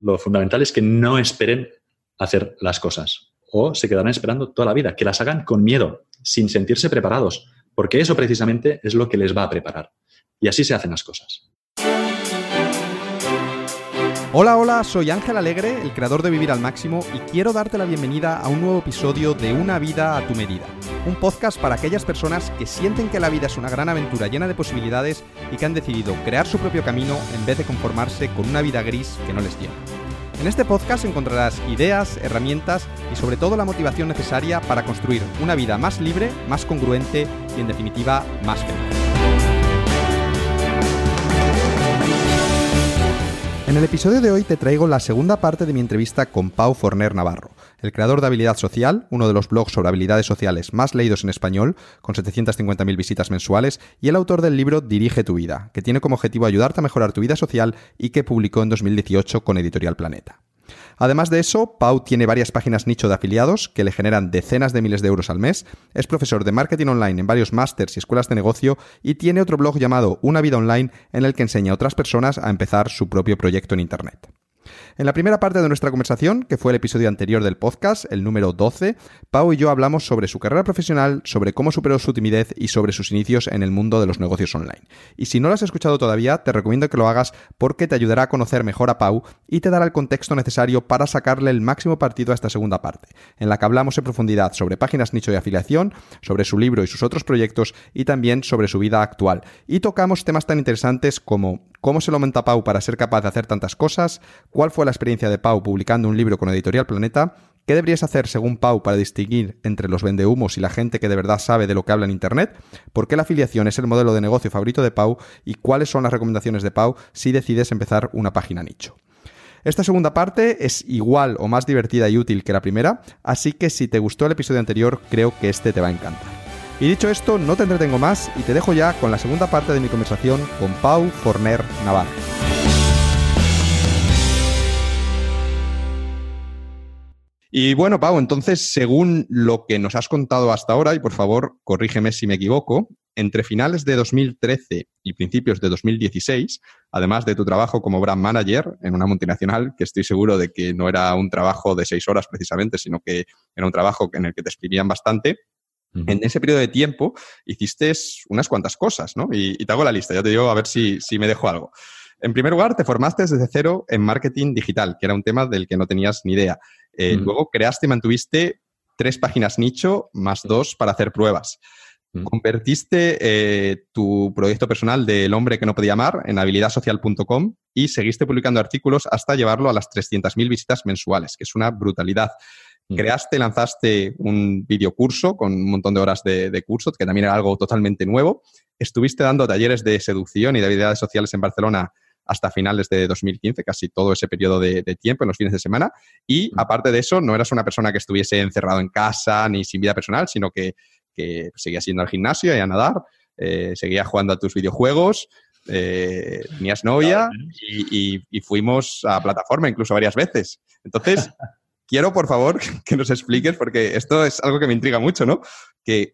lo fundamental es que no esperen hacer las cosas o se quedarán esperando toda la vida, que las hagan con miedo, sin sentirse preparados, porque eso precisamente es lo que les va a preparar. Y así se hacen las cosas. Hola, hola, soy Ángel Alegre, el creador de Vivir al Máximo, y quiero darte la bienvenida a un nuevo episodio de Una vida a tu medida, un podcast para aquellas personas que sienten que la vida es una gran aventura llena de posibilidades y que han decidido crear su propio camino en vez de conformarse con una vida gris que no les llena. En este podcast encontrarás ideas, herramientas y sobre todo la motivación necesaria para construir una vida más libre, más congruente y en definitiva más feliz. En el episodio de hoy te traigo la segunda parte de mi entrevista con Pau Forner Navarro, el creador de Habilidad Social, uno de los blogs sobre habilidades sociales más leídos en español, con 750.000 visitas mensuales, y el autor del libro Dirige tu vida, que tiene como objetivo ayudarte a mejorar tu vida social y que publicó en 2018 con Editorial Planeta. Además de eso, Pau tiene varias páginas nicho de afiliados que le generan decenas de miles de euros al mes, es profesor de marketing online en varios másters y escuelas de negocio y tiene otro blog llamado Una vida online en el que enseña a otras personas a empezar su propio proyecto en Internet. En la primera parte de nuestra conversación, que fue el episodio anterior del podcast, el número 12, Pau y yo hablamos sobre su carrera profesional, sobre cómo superó su timidez y sobre sus inicios en el mundo de los negocios online. Y si no lo has escuchado todavía, te recomiendo que lo hagas porque te ayudará a conocer mejor a Pau y te dará el contexto necesario para sacarle el máximo partido a esta segunda parte, en la que hablamos en profundidad sobre páginas nicho de afiliación, sobre su libro y sus otros proyectos y también sobre su vida actual. Y tocamos temas tan interesantes como cómo se lo monta Pau para ser capaz de hacer tantas cosas, cuál fue la experiencia de Pau publicando un libro con Editorial Planeta, qué deberías hacer según Pau para distinguir entre los vendehumos y la gente que de verdad sabe de lo que habla en Internet, por qué la afiliación es el modelo de negocio favorito de Pau y cuáles son las recomendaciones de Pau si decides empezar una página nicho. Esta segunda parte es igual o más divertida y útil que la primera, así que si te gustó el episodio anterior, creo que este te va a encantar. Y dicho esto, no te entretengo más y te dejo ya con la segunda parte de mi conversación con Pau Forner Navarro. Y bueno, Pau, entonces, según lo que nos has contado hasta ahora, y por favor, corrígeme si me equivoco, entre finales de 2013 y principios de 2016, además de tu trabajo como brand manager en una multinacional, que estoy seguro de que no era un trabajo de seis horas precisamente, sino que era un trabajo en el que te exprimían bastante, en ese periodo de tiempo hiciste unas cuantas cosas, ¿no? Y, te hago la lista, ya te digo a ver si, me dejo algo. En primer lugar, te formaste desde cero en marketing digital, que era un tema del que no tenías ni idea. Eh, luego creaste y mantuviste tres páginas nicho más dos para hacer pruebas. Convertiste eh, tu proyecto personal del hombre que no podía amar en habilidadsocial.com y seguiste publicando artículos hasta llevarlo a las 300.000 visitas mensuales, que es una brutalidad. Creaste, lanzaste un videocurso con un montón de horas de, curso, que también era algo totalmente nuevo. Estuviste dando talleres de seducción y de habilidades sociales en Barcelona hasta finales de 2015, casi todo ese periodo de, tiempo en los fines de semana. Y aparte de eso, no eras una persona que estuviese encerrado en casa ni sin vida personal, sino que, seguías yendo al gimnasio y a nadar, eh, seguías jugando a tus videojuegos, eh, tenías novia y, y, fuimos a plataforma incluso varias veces. Entonces, quiero, por favor, que nos expliques, porque esto es algo que me intriga mucho, ¿no? Que,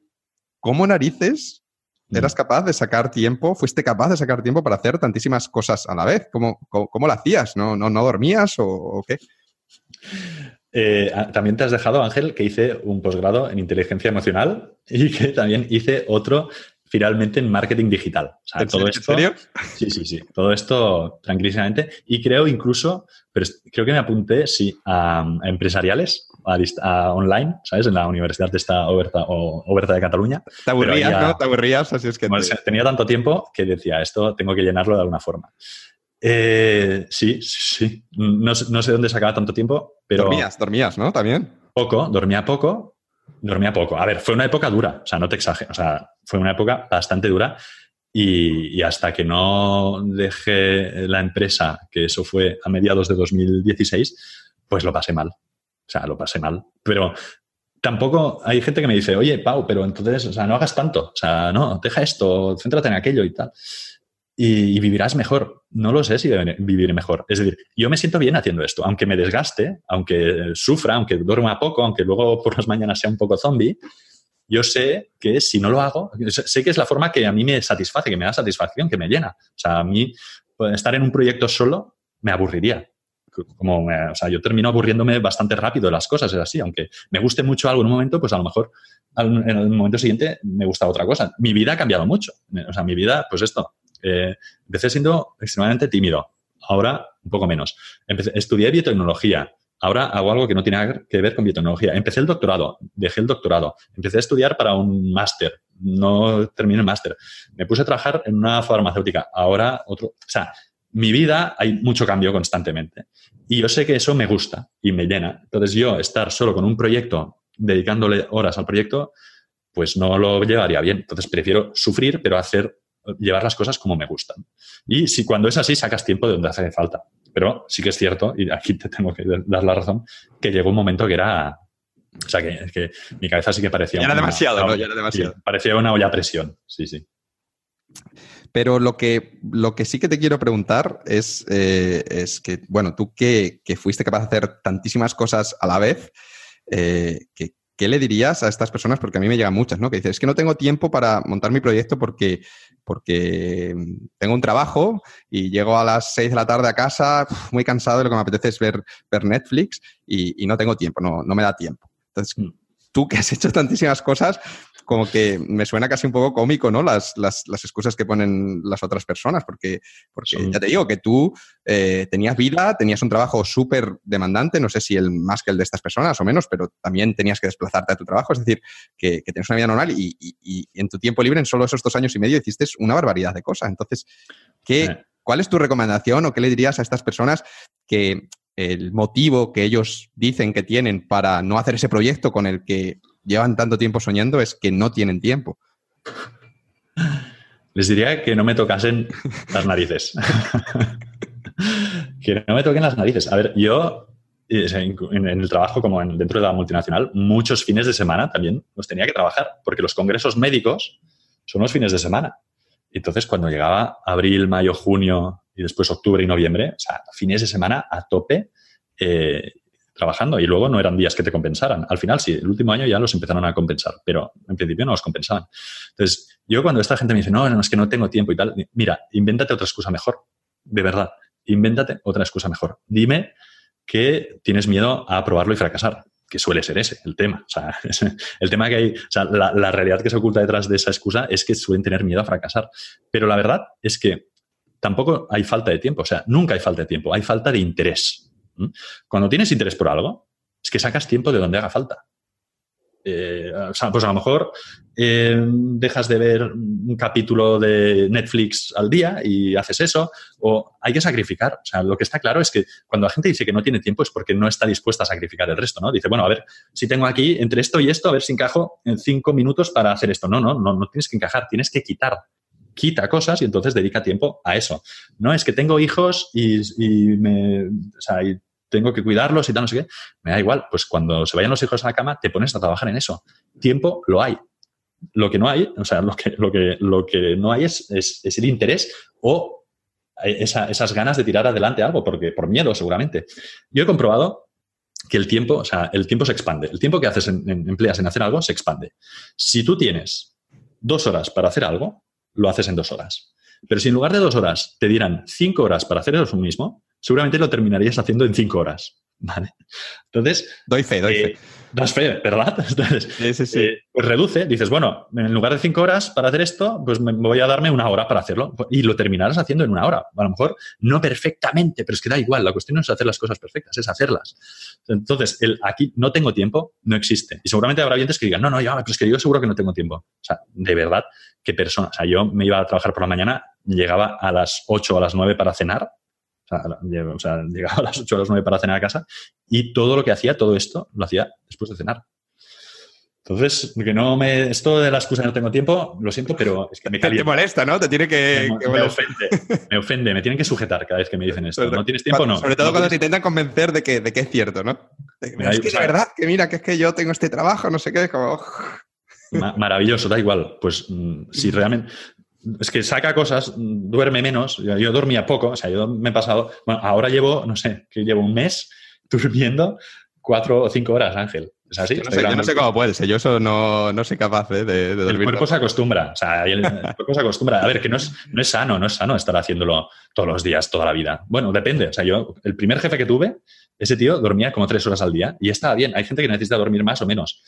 ¿cómo narices mm. eras capaz de sacar tiempo, fuiste capaz de sacar tiempo para hacer tantísimas cosas a la vez? ¿Cómo, cómo, lo hacías? ¿No, no, no dormías o, qué? Eh, también te has dejado, Ángel, que hice un posgrado en inteligencia emocional y que también hice otro finalmente en marketing digital. ¿En, todo serio? Sí, sí, sí. Todo esto tranquilísimamente. Y creo incluso, pero creo que me apunté, sí, a, empresariales, a, online, ¿sabes? En la Universidad de esta Oberta, o, Oberta de Cataluña. Te aburrías, ¿no? Te aburrías, así es que... Tenía tanto tiempo que decía, esto tengo que llenarlo de alguna forma. Eh, sí, sí. No, no, sé dónde sacaba tanto tiempo, pero... Dormías, dormías, ¿no? También. Poco, dormía poco, Dormía poco. A ver, fue una época dura, o sea, no te exagero, o sea, fue una época bastante dura y, hasta que no dejé la empresa, que eso fue a mediados de 2016, pues lo pasé mal. O sea, lo pasé mal. Pero tampoco hay gente que me dice, oye, Pau, pero entonces, o sea, no hagas tanto, o sea, no, deja esto, céntrate en aquello y tal y, vivirás mejor. No lo sé si vivir mejor. Es decir, yo me siento bien haciendo esto, aunque me desgaste, aunque sufra, aunque duerma poco, aunque luego por las mañanas sea un poco zombie, yo sé que si no lo hago, sé que es la forma que a mí me satisface, que me da satisfacción, que me llena. O sea, a mí pues, estar en un proyecto solo me aburriría. como, o sea, yo termino aburriéndome bastante rápido de las cosas, es así, aunque me guste mucho algo en un momento, pues a lo mejor en el momento siguiente me gusta otra cosa. Mi vida ha cambiado mucho, o sea, mi vida, pues esto, eh, empecé siendo extremadamente tímido, ahora un poco menos. Empecé, estudié biotecnología, ahora hago algo que no tiene que ver con biotecnología. Empecé el doctorado, dejé el doctorado, empecé a estudiar para un máster, no terminé el máster. Me puse a trabajar en una farmacéutica, ahora otro. O sea, mi vida hay mucho cambio constantemente. Y yo sé que eso me gusta y me llena. Entonces yo estar solo con un proyecto, dedicándole horas al proyecto, pues no lo llevaría bien. Entonces prefiero sufrir, pero hacer, llevar las cosas como me gustan. Y si cuando es así, sacas tiempo de donde hace falta. Pero sí que es cierto, y aquí te tengo que dar la razón, que llegó un momento que era o sea, que, mi cabeza sí que parecía... Ya era demasiado, ¿no? Ya era demasiado. parecía una olla a presión, sí, sí. Pero lo que, lo que sí que te quiero preguntar es, eh, es que, bueno, tú que, fuiste capaz de hacer tantísimas cosas a la vez, eh, ¿qué le dirías a estas personas? Porque a mí me llegan muchas, ¿no? Que dices, es que no tengo tiempo para montar mi proyecto porque, porque tengo un trabajo y llego a las 6 de la tarde a casa muy cansado y lo que me apetece es ver, ver Netflix y, no tengo tiempo, no, no me da tiempo. Entonces, mm. tú que has hecho tantísimas cosas, como que me suena casi un poco cómico, ¿no? Las, las, las excusas que ponen las otras personas, porque, porque ya te digo que tú eh, tenías vida, tenías un trabajo súper demandante, no sé si el más que el de estas personas o menos, pero también tenías que desplazarte a tu trabajo, es decir, que, que tienes una vida normal y, y, en tu tiempo libre, en solo esos dos años y medio, hiciste una barbaridad de cosas. Entonces, ¿qué, ¿cuál es tu recomendación o qué le dirías a estas personas que el motivo que ellos dicen que tienen para no hacer ese proyecto con el que llevan tanto tiempo soñando es que no tienen tiempo. Les diría que no me tocasen las narices. que no me toquen las narices. A ver, yo eh, en, el trabajo como dentro de la multinacional, muchos fines de semana también los tenía que trabajar, porque los congresos médicos son los fines de semana. Entonces, cuando llegaba abril, mayo, junio y después octubre y noviembre, o sea, fines de semana a tope, eh, trabajando y luego no eran días que te compensaran. Al final sí, el último año ya los empezaron a compensar, pero en principio no los compensaban. Entonces, yo cuando esta gente me dice, no, no, es que no tengo tiempo y tal, mira, invéntate otra excusa mejor, de verdad, invéntate otra excusa mejor. Dime que tienes miedo a probarlo y fracasar, que suele ser ese el tema. O sea, el tema que hay, la, la realidad que se oculta detrás de esa excusa es que suelen tener miedo a fracasar. Pero la verdad es que tampoco hay falta de tiempo, o sea, nunca hay falta de tiempo, hay falta de interés. Cuando tienes interés por algo, es que sacas tiempo de donde haga falta. Eh, o sea, pues a lo mejor eh, dejas de ver un capítulo de Netflix al día y haces eso, o hay que sacrificar. O sea, lo que está claro es que cuando la gente dice que no tiene tiempo es porque no está dispuesta a sacrificar el resto, ¿no? Dice, bueno, a ver, si tengo aquí entre esto y esto, a ver si encajo en cinco minutos para hacer esto. No, no, no, no tienes que encajar, tienes que quitar. Quita cosas y entonces dedica tiempo a eso. No es que tengo hijos y, me, o sea, y tengo que cuidarlos y tal, no sé qué. Me da igual, pues cuando se vayan los hijos a la cama, te pones a trabajar en eso. Tiempo lo hay. Lo que no hay, o sea, lo que, lo que, lo que no hay es, es, el interés o esas ganas de tirar adelante algo, porque por miedo seguramente. Yo he comprobado que el tiempo, o sea, el tiempo se expande. El tiempo que haces en, empleas en hacer algo se expande. Si tú tienes dos horas para hacer algo, lo haces en dos horas. Pero si en lugar de dos horas te dieran cinco horas para hacer eso mismo, seguramente lo terminarías haciendo en cinco horas. ¿Vale? Entonces. Doy fe, doy fe. Eh, das fe, ¿verdad? Entonces, sí, sí, eh, pues reduce, dices, bueno, en lugar de cinco horas para hacer esto, pues me voy a darme una hora para hacerlo. Y lo terminarás haciendo en una hora. A lo mejor no perfectamente, pero es que da igual. La cuestión no es hacer las cosas perfectas, es hacerlas. Entonces, el aquí no tengo tiempo no existe. Y seguramente habrá oyentes que digan, no, no, ya, pero es que yo seguro que no tengo tiempo. O sea, de verdad, qué persona. O sea, yo me iba a trabajar por la mañana, llegaba a las 8 o a las 9 para cenar o sea, llegaba a las 8 o las 9 para cenar a casa y todo lo que hacía, todo esto, lo hacía después de cenar. Entonces, que no me. Esto de la excusa de no tengo tiempo, lo siento, pero es que me calienta. Te molesta, ¿no? Te tiene que. Me, ofende. Me ofende. Me tienen que sujetar cada vez que me dicen esto. ¿No tienes tiempo no? Sobre todo cuando te intentan convencer de que, de que es cierto, ¿no? es que es verdad, que mira, que es que yo tengo este trabajo, no sé qué, como. Maravilloso, da igual. Pues mm, si realmente es que saca cosas, duerme menos. Yo, dormía poco, o sea, yo me he pasado. Bueno, ahora llevo, no sé, que llevo un mes durmiendo cuatro o cinco horas, Ángel. Es así. Yo no, sé, yo no sé cómo puedes, yo eso no, no soy capaz ¿eh? de, de, dormir. El cuerpo se acostumbra, o sea, el, el cuerpo se acostumbra. A ver, que no es, no es sano, no es sano estar haciéndolo todos los días, toda la vida. Bueno, depende. O sea, yo, el primer jefe que tuve, ese tío dormía como tres horas al día y estaba bien. Hay gente que necesita dormir más o menos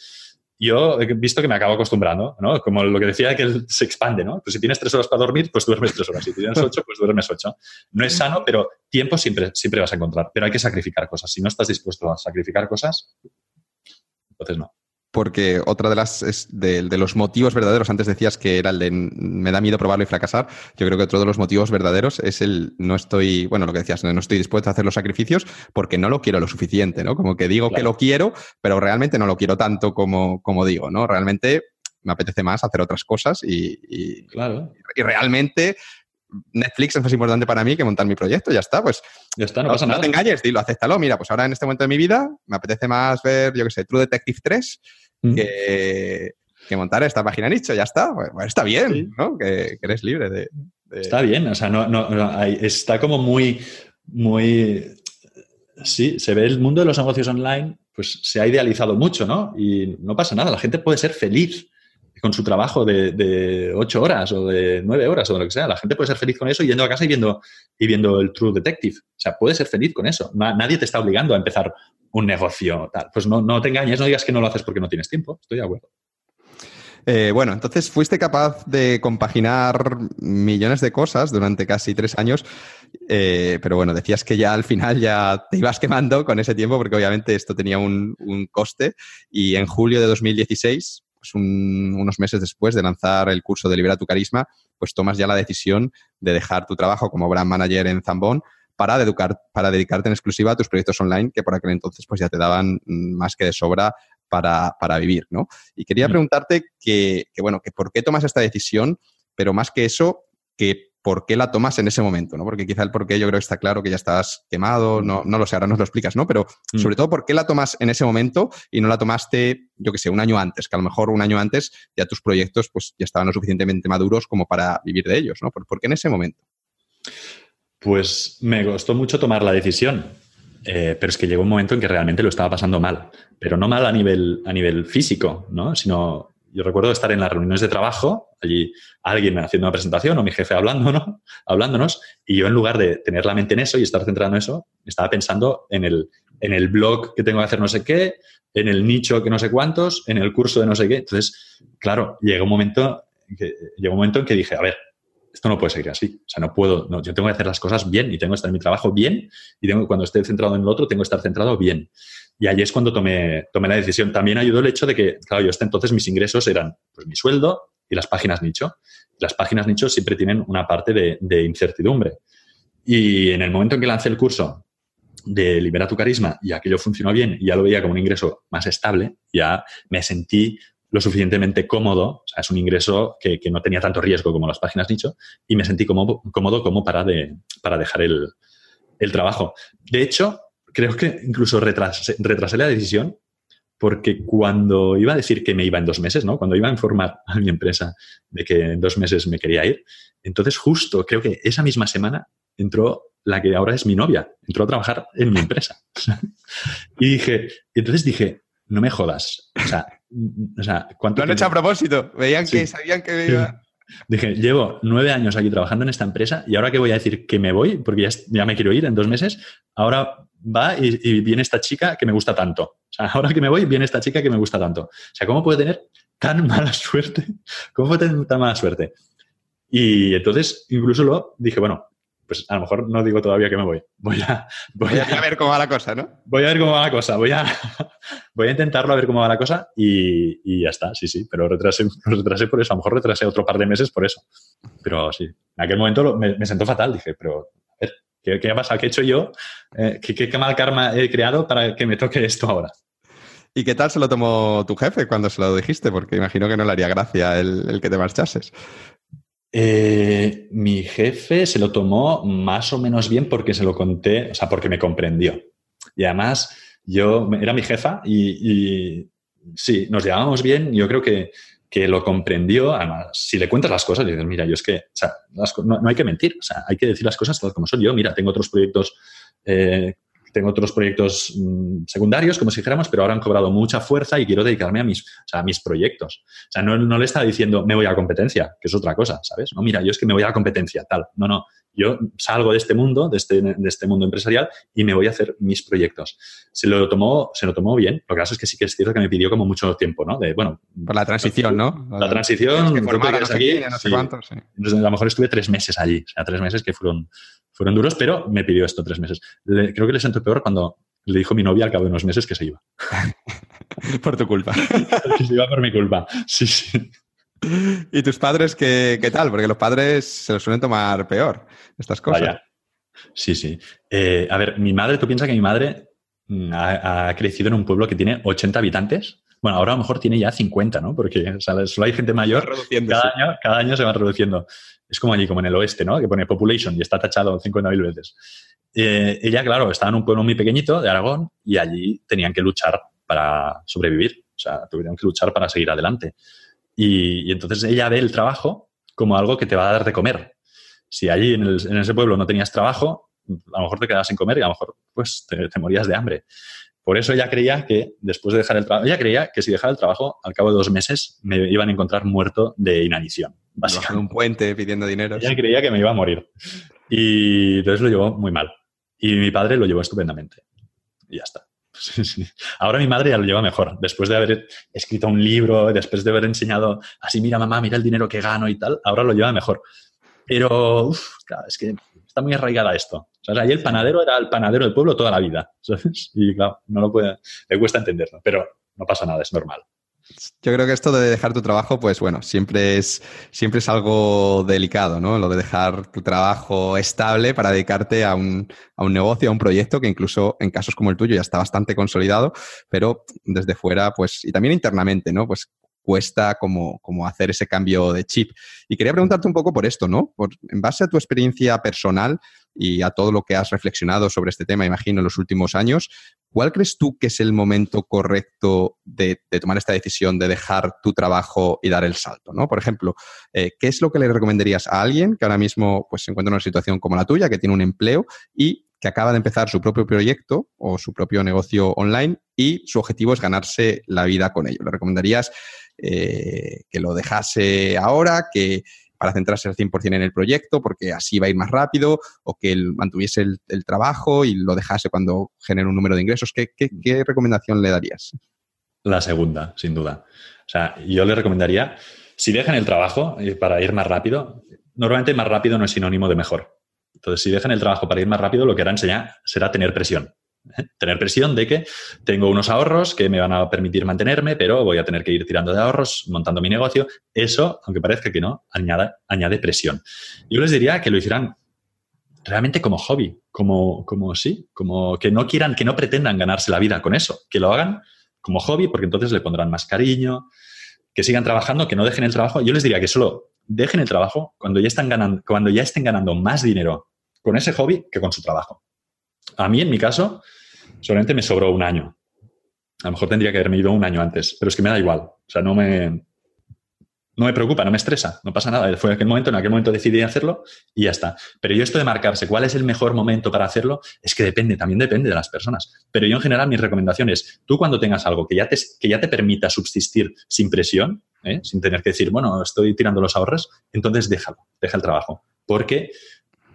yo he visto que me acabo acostumbrando, ¿no? Como lo que decía que se expande, ¿no? Pues si tienes tres horas para dormir, pues duermes tres horas. Si tienes ocho, pues duermes ocho. No es sano, pero tiempo siempre, siempre vas a encontrar. Pero hay que sacrificar cosas. Si no estás dispuesto a sacrificar cosas, entonces no porque otra de las de, de, los motivos verdaderos, antes decías que era el de me da miedo probarlo y fracasar, yo creo que otro de los motivos verdaderos es el no estoy, bueno, lo que decías, no estoy dispuesto a hacer los sacrificios porque no lo quiero lo suficiente, ¿no? Como que digo claro. que lo quiero, pero realmente no lo quiero tanto como, como digo, ¿no? Realmente me apetece más hacer otras cosas y, y, claro. y realmente Netflix es más importante para mí que montar mi proyecto, ya está, pues ya está, no, no pasa no nada. te engañes, dilo, acéptalo, mira, pues ahora en este momento de mi vida me apetece más ver, yo qué sé, True Detective 3 mm. Que, que, montar esta página nicho, ya está, pues, pues está bien, sí. ¿no? Que, que, eres libre de, de, Está bien, o sea, no, no, no está como muy, muy... Sí, se ve el mundo de los negocios online, pues se ha idealizado mucho, ¿no? Y no pasa nada, la gente puede ser feliz con su trabajo de, de, ocho horas o de nueve horas o de lo que sea. La gente puede ser feliz con eso yendo a casa y viendo, y viendo el True Detective. O sea, puede ser feliz con eso. Nadie te está obligando a empezar un negocio tal. Pues no, no te engañes, no digas que no lo haces porque no tienes tiempo. Estoy de acuerdo. Eh, bueno, entonces fuiste capaz de compaginar millones de cosas durante casi tres años, eh, pero bueno, decías que ya al final ya te ibas quemando con ese tiempo porque obviamente esto tenía un, un coste y en julio de 2016 pues un, unos meses después de lanzar el curso de Libera tu Carisma, pues tomas ya la decisión de dejar tu trabajo como brand manager en Zambón para, educar, para dedicarte en exclusiva a tus proyectos online que por aquel entonces pues ya te daban más que de sobra para, para vivir, ¿no? Y quería preguntarte que, que, bueno, que por qué tomas esta decisión, pero más que eso, que por qué la tomas en ese momento, ¿no? Porque quizá el por qué yo creo que está claro que ya estás quemado, no, no lo sé, ahora nos lo explicas, ¿no? Pero mm. sobre todo, ¿por qué la tomas en ese momento y no la tomaste, yo que sé, un año antes? Que a lo mejor un año antes ya tus proyectos pues ya estaban lo suficientemente maduros como para vivir de ellos, ¿no? ¿Por, por qué en ese momento? Pues me costó mucho tomar la decisión, eh, pero es que llegó un momento en que realmente lo estaba pasando mal, pero no mal a nivel, a nivel físico, ¿no? Sino yo recuerdo estar en las reuniones de trabajo, allí alguien haciendo una presentación o mi jefe hablando, ¿no? hablándonos, y yo en lugar de tener la mente en eso y estar centrado en eso, estaba pensando en el, en el blog que tengo que hacer no sé qué, en el nicho que no sé cuántos, en el curso de no sé qué. Entonces, claro, llegó un momento, llegó un momento en que dije, a ver, esto no puede seguir así. O sea, no puedo, yo tengo que hacer las cosas bien y tengo que estar en mi trabajo bien y tengo, cuando esté centrado en el otro, tengo que estar centrado bien. Y ahí es cuando tomé, tomé la decisión. También ayudó el hecho de que, claro, yo hasta entonces mis ingresos eran pues, mi sueldo y las páginas nicho. Las páginas nicho siempre tienen una parte de, de incertidumbre. Y en el momento en que lancé el curso de Libera tu Carisma y aquello funcionó bien y ya lo veía como un ingreso más estable, ya me sentí lo suficientemente cómodo, o sea, es un ingreso que, que, no tenía tanto riesgo como las páginas nicho, y me sentí cómodo, cómodo como para, de, para dejar el, el trabajo. De hecho, creo que incluso retrasé, retrasé, la decisión porque cuando iba a decir que me iba en dos meses, ¿no? Cuando iba a informar a mi empresa de que en dos meses me quería ir, entonces justo creo que esa misma semana entró la que ahora es mi novia, entró a trabajar en mi empresa. y dije, entonces dije, no me jodas. O sea, o sea ¿cuánto Lo han hecho a propósito. Veían sí. que sabían que me iba. Dije, llevo nueve años aquí trabajando en esta empresa y ahora que voy a decir que me voy, porque ya, ya me quiero ir en dos meses, ahora va y, y, viene esta chica que me gusta tanto. O sea, ahora que me voy, viene esta chica que me gusta tanto. O sea, ¿cómo puede tener tan mala suerte? ¿Cómo puede tener tan mala suerte? Y entonces, incluso lo dije, bueno, pues a lo mejor no digo todavía que me voy. Voy a, voy a, a, ver cómo va la cosa, ¿no? Voy a ver cómo va la cosa. Voy a, voy a intentarlo a ver cómo va la cosa y, y ya está, sí, sí. Pero retrasé, retrasé por eso. A lo mejor retrasé otro par de meses por eso. Pero sí, en aquel momento lo, me, me, sentó fatal. Dije, pero a ver, ¿qué, qué ha pasado? ¿Qué he hecho yo? Eh, ¿qué, ¿qué, qué mal karma he creado para que me toque esto ahora? ¿Y qué tal se lo tomó tu jefe cuando se lo dijiste? Porque imagino que no le haría gracia el, el que te marchases. Eh, mi jefe se lo tomó más o menos bien porque se lo conté, o sea, porque me comprendió. Y además, yo era mi jefa y, sí, nos llevábamos bien. Yo creo que, que, lo comprendió. Además, si le cuentas las cosas, dices, mira, yo es que, o sea, no, hay que mentir, o sea, hay que decir las cosas tal como son. Yo, mira, tengo otros proyectos. Eh, tengo otros proyectos mm, secundarios, como si dijéramos, pero ahora han cobrado mucha fuerza y quiero dedicarme a mis, a mis proyectos. O sea, no, no le estaba diciendo me voy a competencia, que es otra cosa, ¿sabes? No, mira, yo es que me voy a competencia, tal. No, no, yo salgo de este mundo, de este, de este mundo empresarial y me voy a hacer mis proyectos. Se lo tomó, se lo tomó bien. Lo que pasa es que sí que es cierto que me pidió como mucho tiempo, ¿no? De, bueno. Por la transición, ¿no? La transición, que aquí, no sé cuántos, sí. Entonces, a lo mejor estuve tres meses allí, o sea, tres meses que fueron, fueron duros, pero me pidió esto tres meses. creo que le sentó peor cuando le dijo mi novia al cabo de unos meses que se iba. por tu culpa. que se iba por mi culpa. Sí, sí. ¿Y tus padres qué, qué, tal? Porque los padres se lo suelen tomar peor, estas cosas. Vaya. Sí, sí. Eh, a ver, mi madre, tú piensas que mi madre mm, ha, crecido en un pueblo que tiene 80 habitantes. Bueno, ahora a lo mejor tiene ya 50, ¿no? Porque solo hay gente mayor. Cada, año, cada año se va reduciendo. Es como allí, como en el oeste, ¿no? Que pone population y está tachado 50.000 veces. Eh, ella, claro, estaba en un pueblo muy pequeñito de Aragón y allí tenían que luchar para sobrevivir. O sea, tuvieron que luchar para seguir adelante. Y, entonces ella ve el trabajo como algo que te va a dar de comer. Si allí en, ese pueblo no tenías trabajo, a lo mejor te quedabas sin comer y a lo mejor pues te, morías de hambre. Por eso ella creía que después de dejar el trabajo, ella creía que si dejaba el trabajo, al cabo de dos meses me iban a encontrar muerto de inanición. Bajando un puente pidiendo dinero. Ella creía que me iba a morir. Y entonces lo llevó muy mal. Y mi padre lo llevó estupendamente. Y ya está. Ahora mi madre ya lo lleva mejor. Después de haber escrito un libro, después de haber enseñado así, mira mamá, mira el dinero que gano y tal, ahora lo lleva mejor. Pero, es que está muy arraigada esto. Sea, ahí el panadero era el panadero del pueblo toda la vida. Y claro, no lo puede, le cuesta entenderlo, pero no pasa nada, es normal. Yo creo que esto de dejar tu trabajo, pues bueno, siempre es, siempre es algo delicado, ¿no? Lo de dejar tu trabajo estable para dedicarte a un, a un negocio, a un proyecto que incluso en casos como el tuyo ya está bastante consolidado, pero desde fuera, pues, y también internamente, ¿no? Pues cuesta como, como hacer ese cambio de chip. Y quería preguntarte un poco por esto, ¿no? En base a tu experiencia personal y a todo lo que has reflexionado sobre este tema, imagino, en los últimos años, ¿cuál crees tú que es el momento correcto de, tomar esta decisión de dejar tu trabajo y dar el salto? ¿no? Por ejemplo, eh, ¿qué es lo que le recomendarías a alguien que ahora mismo pues, se encuentra en una situación como la tuya, que tiene un empleo y que acaba de empezar su propio proyecto o su propio negocio online y su objetivo es ganarse la vida con ello. ¿Le recomendarías eh, que lo dejase ahora, que para centrarse al 100% en el proyecto, porque así va a ir más rápido, o que mantuviese el, trabajo y lo dejase cuando genere un número de ingresos? ¿Qué, qué recomendación le darías? La segunda, sin duda. O sea, yo le recomendaría, si dejan el trabajo eh, para ir más rápido, normalmente más rápido no es sinónimo de mejor. Entonces, si dejan el trabajo para ir más rápido, lo que harán enseñar será tener presión. Tener presión de que tengo unos ahorros que me van a permitir mantenerme, pero voy a tener que ir tirando de ahorros, montando mi negocio. Eso, aunque parezca que no, añade, presión. Yo les diría que lo hicieran realmente como hobby, como, como sí, como que no quieran, que no pretendan ganarse la vida con eso, que lo hagan como hobby, porque entonces le pondrán más cariño, que sigan trabajando, que no dejen el trabajo. Yo les diría que solo dejen el trabajo cuando ya estén ganando más dinero con ese hobby que con su trabajo. A mí, en mi caso, solamente me sobró un año. A lo mejor tendría que haberme ido un año antes, pero es que me da igual. O sea, no me, no me preocupa, no me estresa, no pasa nada. Fue aquel momento, en aquel momento decidí hacerlo y ya está. Pero yo esto de marcarse cuál es el mejor momento para hacerlo, es que depende, también depende de las personas. Pero yo en general mi recomendación es, tú cuando tengas algo que ya te, que ya te permita subsistir sin presión, ¿eh? sin tener que decir, bueno, estoy tirando los ahorros, entonces déjalo, deja el trabajo. Porque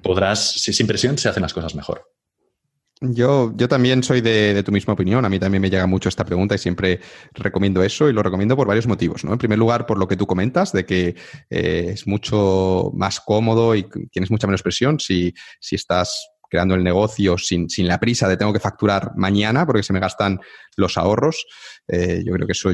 podrás, sin presión, se hacen las cosas mejor. Yo, yo también soy de, tu misma opinión. A mí también me llega mucho esta pregunta y siempre recomiendo eso y lo recomiendo por varios motivos. ¿no? En primer lugar, por lo que tú comentas, de que eh, es mucho más cómodo y tienes mucha menos presión si, si estás creando el negocio sin, sin, la prisa de tengo que facturar mañana porque se me gastan los ahorros. Eh, yo creo que eso,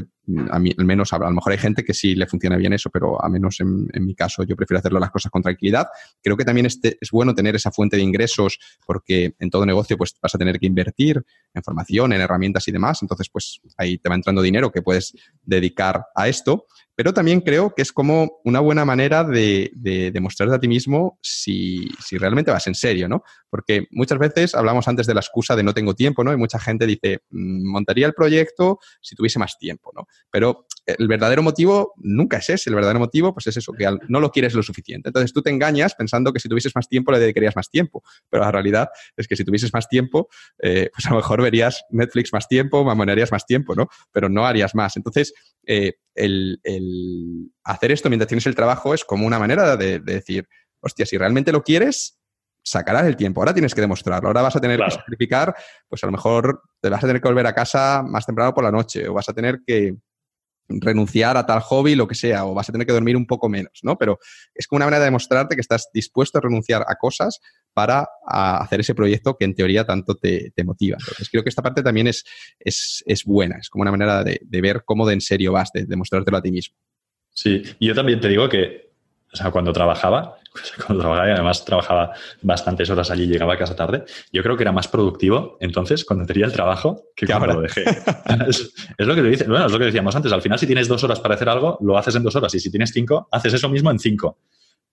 a mí, al menos, a, lo mejor hay gente que sí le funciona bien eso, pero a menos en, mi caso yo prefiero hacerlo las cosas con tranquilidad. Creo que también este, es bueno tener esa fuente de ingresos porque en todo negocio pues vas a tener que invertir en formación, en herramientas y demás. Entonces, pues ahí te va entrando dinero que puedes dedicar a esto pero también creo que es como una buena manera de, demostrarte a ti mismo si, realmente vas en serio, ¿no? Porque muchas veces hablamos antes de la excusa de no tengo tiempo, ¿no? Y mucha gente dice, mm, montaría el proyecto si tuviese más tiempo, ¿no? Pero el verdadero motivo nunca es ese. El verdadero motivo, pues es eso, que no lo quieres lo suficiente. Entonces tú te engañas pensando que si tuvieses más tiempo le dedicarías más tiempo. Pero la realidad es que si tuvieses más tiempo, eh, pues a lo mejor verías Netflix más tiempo, mamonearías más tiempo, ¿no? Pero no harías más. Entonces, eh, el, hacer esto mientras tienes el trabajo es como una manera de, decir, hostia, si realmente lo quieres, sacarás el tiempo. Ahora tienes que demostrarlo. Ahora vas a tener que sacrificar, pues a lo mejor te vas a tener que volver a casa más temprano por la noche o vas a tener que renunciar a tal hobby, lo que sea, o vas a tener que dormir un poco menos, ¿no? Pero es como una manera de demostrarte que estás dispuesto a renunciar a cosas para hacer ese proyecto que en teoría tanto te, motiva. Entonces creo que esta parte también es, es, buena, es como una manera de, ver cómo de en serio vas, de demostrártelo a ti mismo. Sí, y yo también te digo que, o sea, cuando trabajaba, cuando trabajaba y además trabajaba bastantes horas allí, llegaba a casa tarde, yo creo que era más productivo entonces cuando tenía el trabajo que cuando lo dejé. es, lo que dice, bueno, es lo que decíamos antes, al final si tienes dos horas para hacer algo, lo haces en dos horas y si tienes cinco, haces eso mismo en cinco.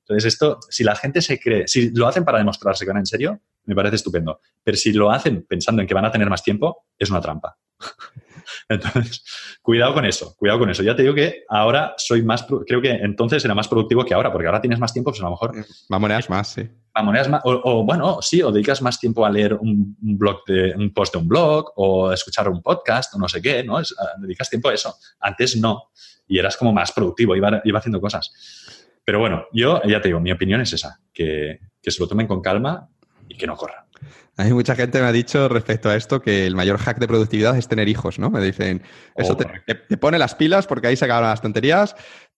Entonces esto, si la gente se cree, si lo hacen para demostrarse que van en serio, me parece estupendo. Pero si lo hacen pensando en que van a tener más tiempo, es una trampa. Entonces, cuidado con eso, cuidado con eso. Ya te digo que ahora soy más, creo que entonces era más productivo que ahora, porque ahora tienes más tiempo, pues a lo mejor... Mamoneas más, sí. Mamoneas más, o, bueno, sí, o dedicas más tiempo a leer un, blog de, un post de un blog, o escuchar un podcast, o no sé qué, ¿no? dedicas tiempo a eso. Antes no, y eras como más productivo, iba, iba haciendo cosas. Pero bueno, yo ya te digo, mi opinión es esa, que, que se lo tomen con calma y que no corran. Hay mucha gente me ha dicho respecto a esto que el mayor hack de productividad es tener hijos, ¿no? Me dicen, eso te, pone las pilas porque ahí se acaban las tonterías,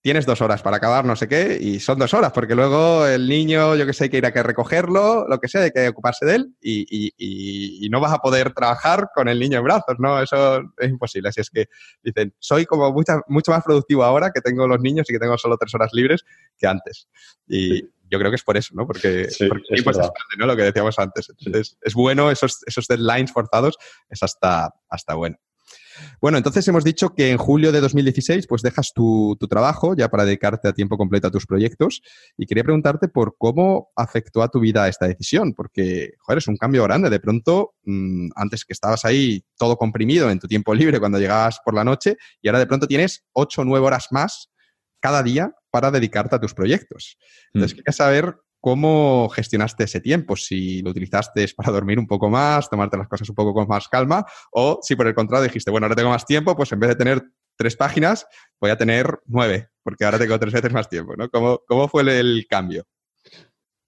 tienes dos horas para acabar no sé qué y son dos horas porque luego el niño, yo que sé, hay que ir a que recogerlo, lo que sea, hay que ocuparse de él y, no vas a poder trabajar con el niño en brazos, ¿no? Eso es imposible. Así es que dicen, soy como mucho más productivo ahora que tengo los niños y que tengo solo tres horas libres que antes. Y, yo creo que es por eso, ¿no? Porque, es, ¿no? Lo que decíamos antes. Entonces, es bueno, esos, esos deadlines forzados es hasta, hasta bueno. Bueno, entonces hemos dicho que en julio de 2016 pues dejas tu, trabajo ya para dedicarte a tiempo completo a tus proyectos y quería preguntarte por cómo afectó a tu vida esta decisión, porque, joder, es un cambio grande. De pronto, mm, antes que estabas ahí todo comprimido en tu tiempo libre cuando llegabas por la noche y ahora de pronto tienes ocho o nueve horas más cada día para dedicarte a tus proyectos. Entonces, mm. quería saber cómo gestionaste ese tiempo, si lo utilizaste para dormir un poco más, tomarte las cosas un poco con más calma, o si por el contrario dijiste, bueno, ahora tengo más tiempo, pues en vez de tener tres páginas, voy a tener nueve, porque ahora tengo tres veces más tiempo, ¿no? ¿Cómo, cómo fue el, cambio?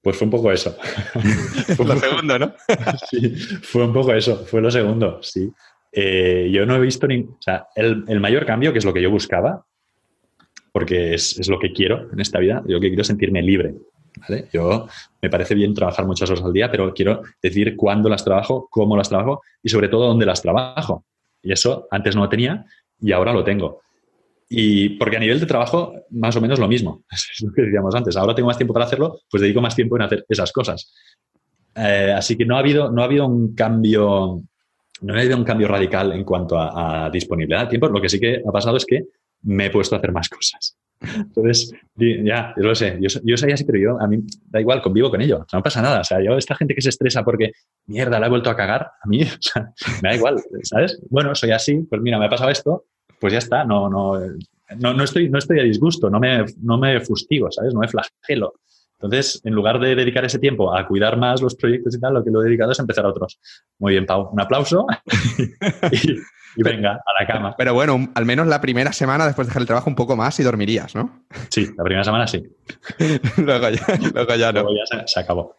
Pues fue un poco eso. fue lo segundo, ¿no? sí, fue un poco eso, fue lo segundo, sí. Eh, yo no he visto ni... O sea, el, el, mayor cambio, que es lo que yo buscaba, porque es, lo que quiero en esta vida. Yo que quiero sentirme libre. Yo me parece bien trabajar muchas horas al día, pero quiero decir cuándo las trabajo, cómo las trabajo y sobre todo dónde las trabajo. Y eso antes no lo tenía y ahora lo tengo. Y porque a nivel de trabajo, más o menos lo mismo. Es lo que decíamos antes. Ahora tengo más tiempo para hacerlo, pues dedico más tiempo en hacer esas cosas. Eh, así que no ha habido, no ha habido un cambio, no ha habido un cambio radical en cuanto a, a disponibilidad de tiempo. Lo que sí que ha pasado es que me he puesto a hacer más cosas. Entonces, ya, yo lo sé, yo, yo soy así, pero yo a mí da igual, convivo con ello, no pasa nada. O sea, yo, esta gente que se estresa porque, mierda, la he vuelto a cagar, a mí, me da igual, ¿sabes? Bueno, soy así, pues mira, me ha pasado esto, pues ya está, no, no, no, no, estoy, no estoy a disgusto, no me, no me fustigo, ¿sabes? No me flagelo. Entonces, en lugar de dedicar ese tiempo a cuidar más los proyectos y tal, lo que lo he dedicado es empezar a otros. Muy bien, Pau, un aplauso. y venga, a la cama. Pero bueno, al menos la primera semana después de dejar el trabajo un poco más y dormirías, ¿no? Sí, la primera semana sí. luego ya, luego ya no. Luego ya se, acabó.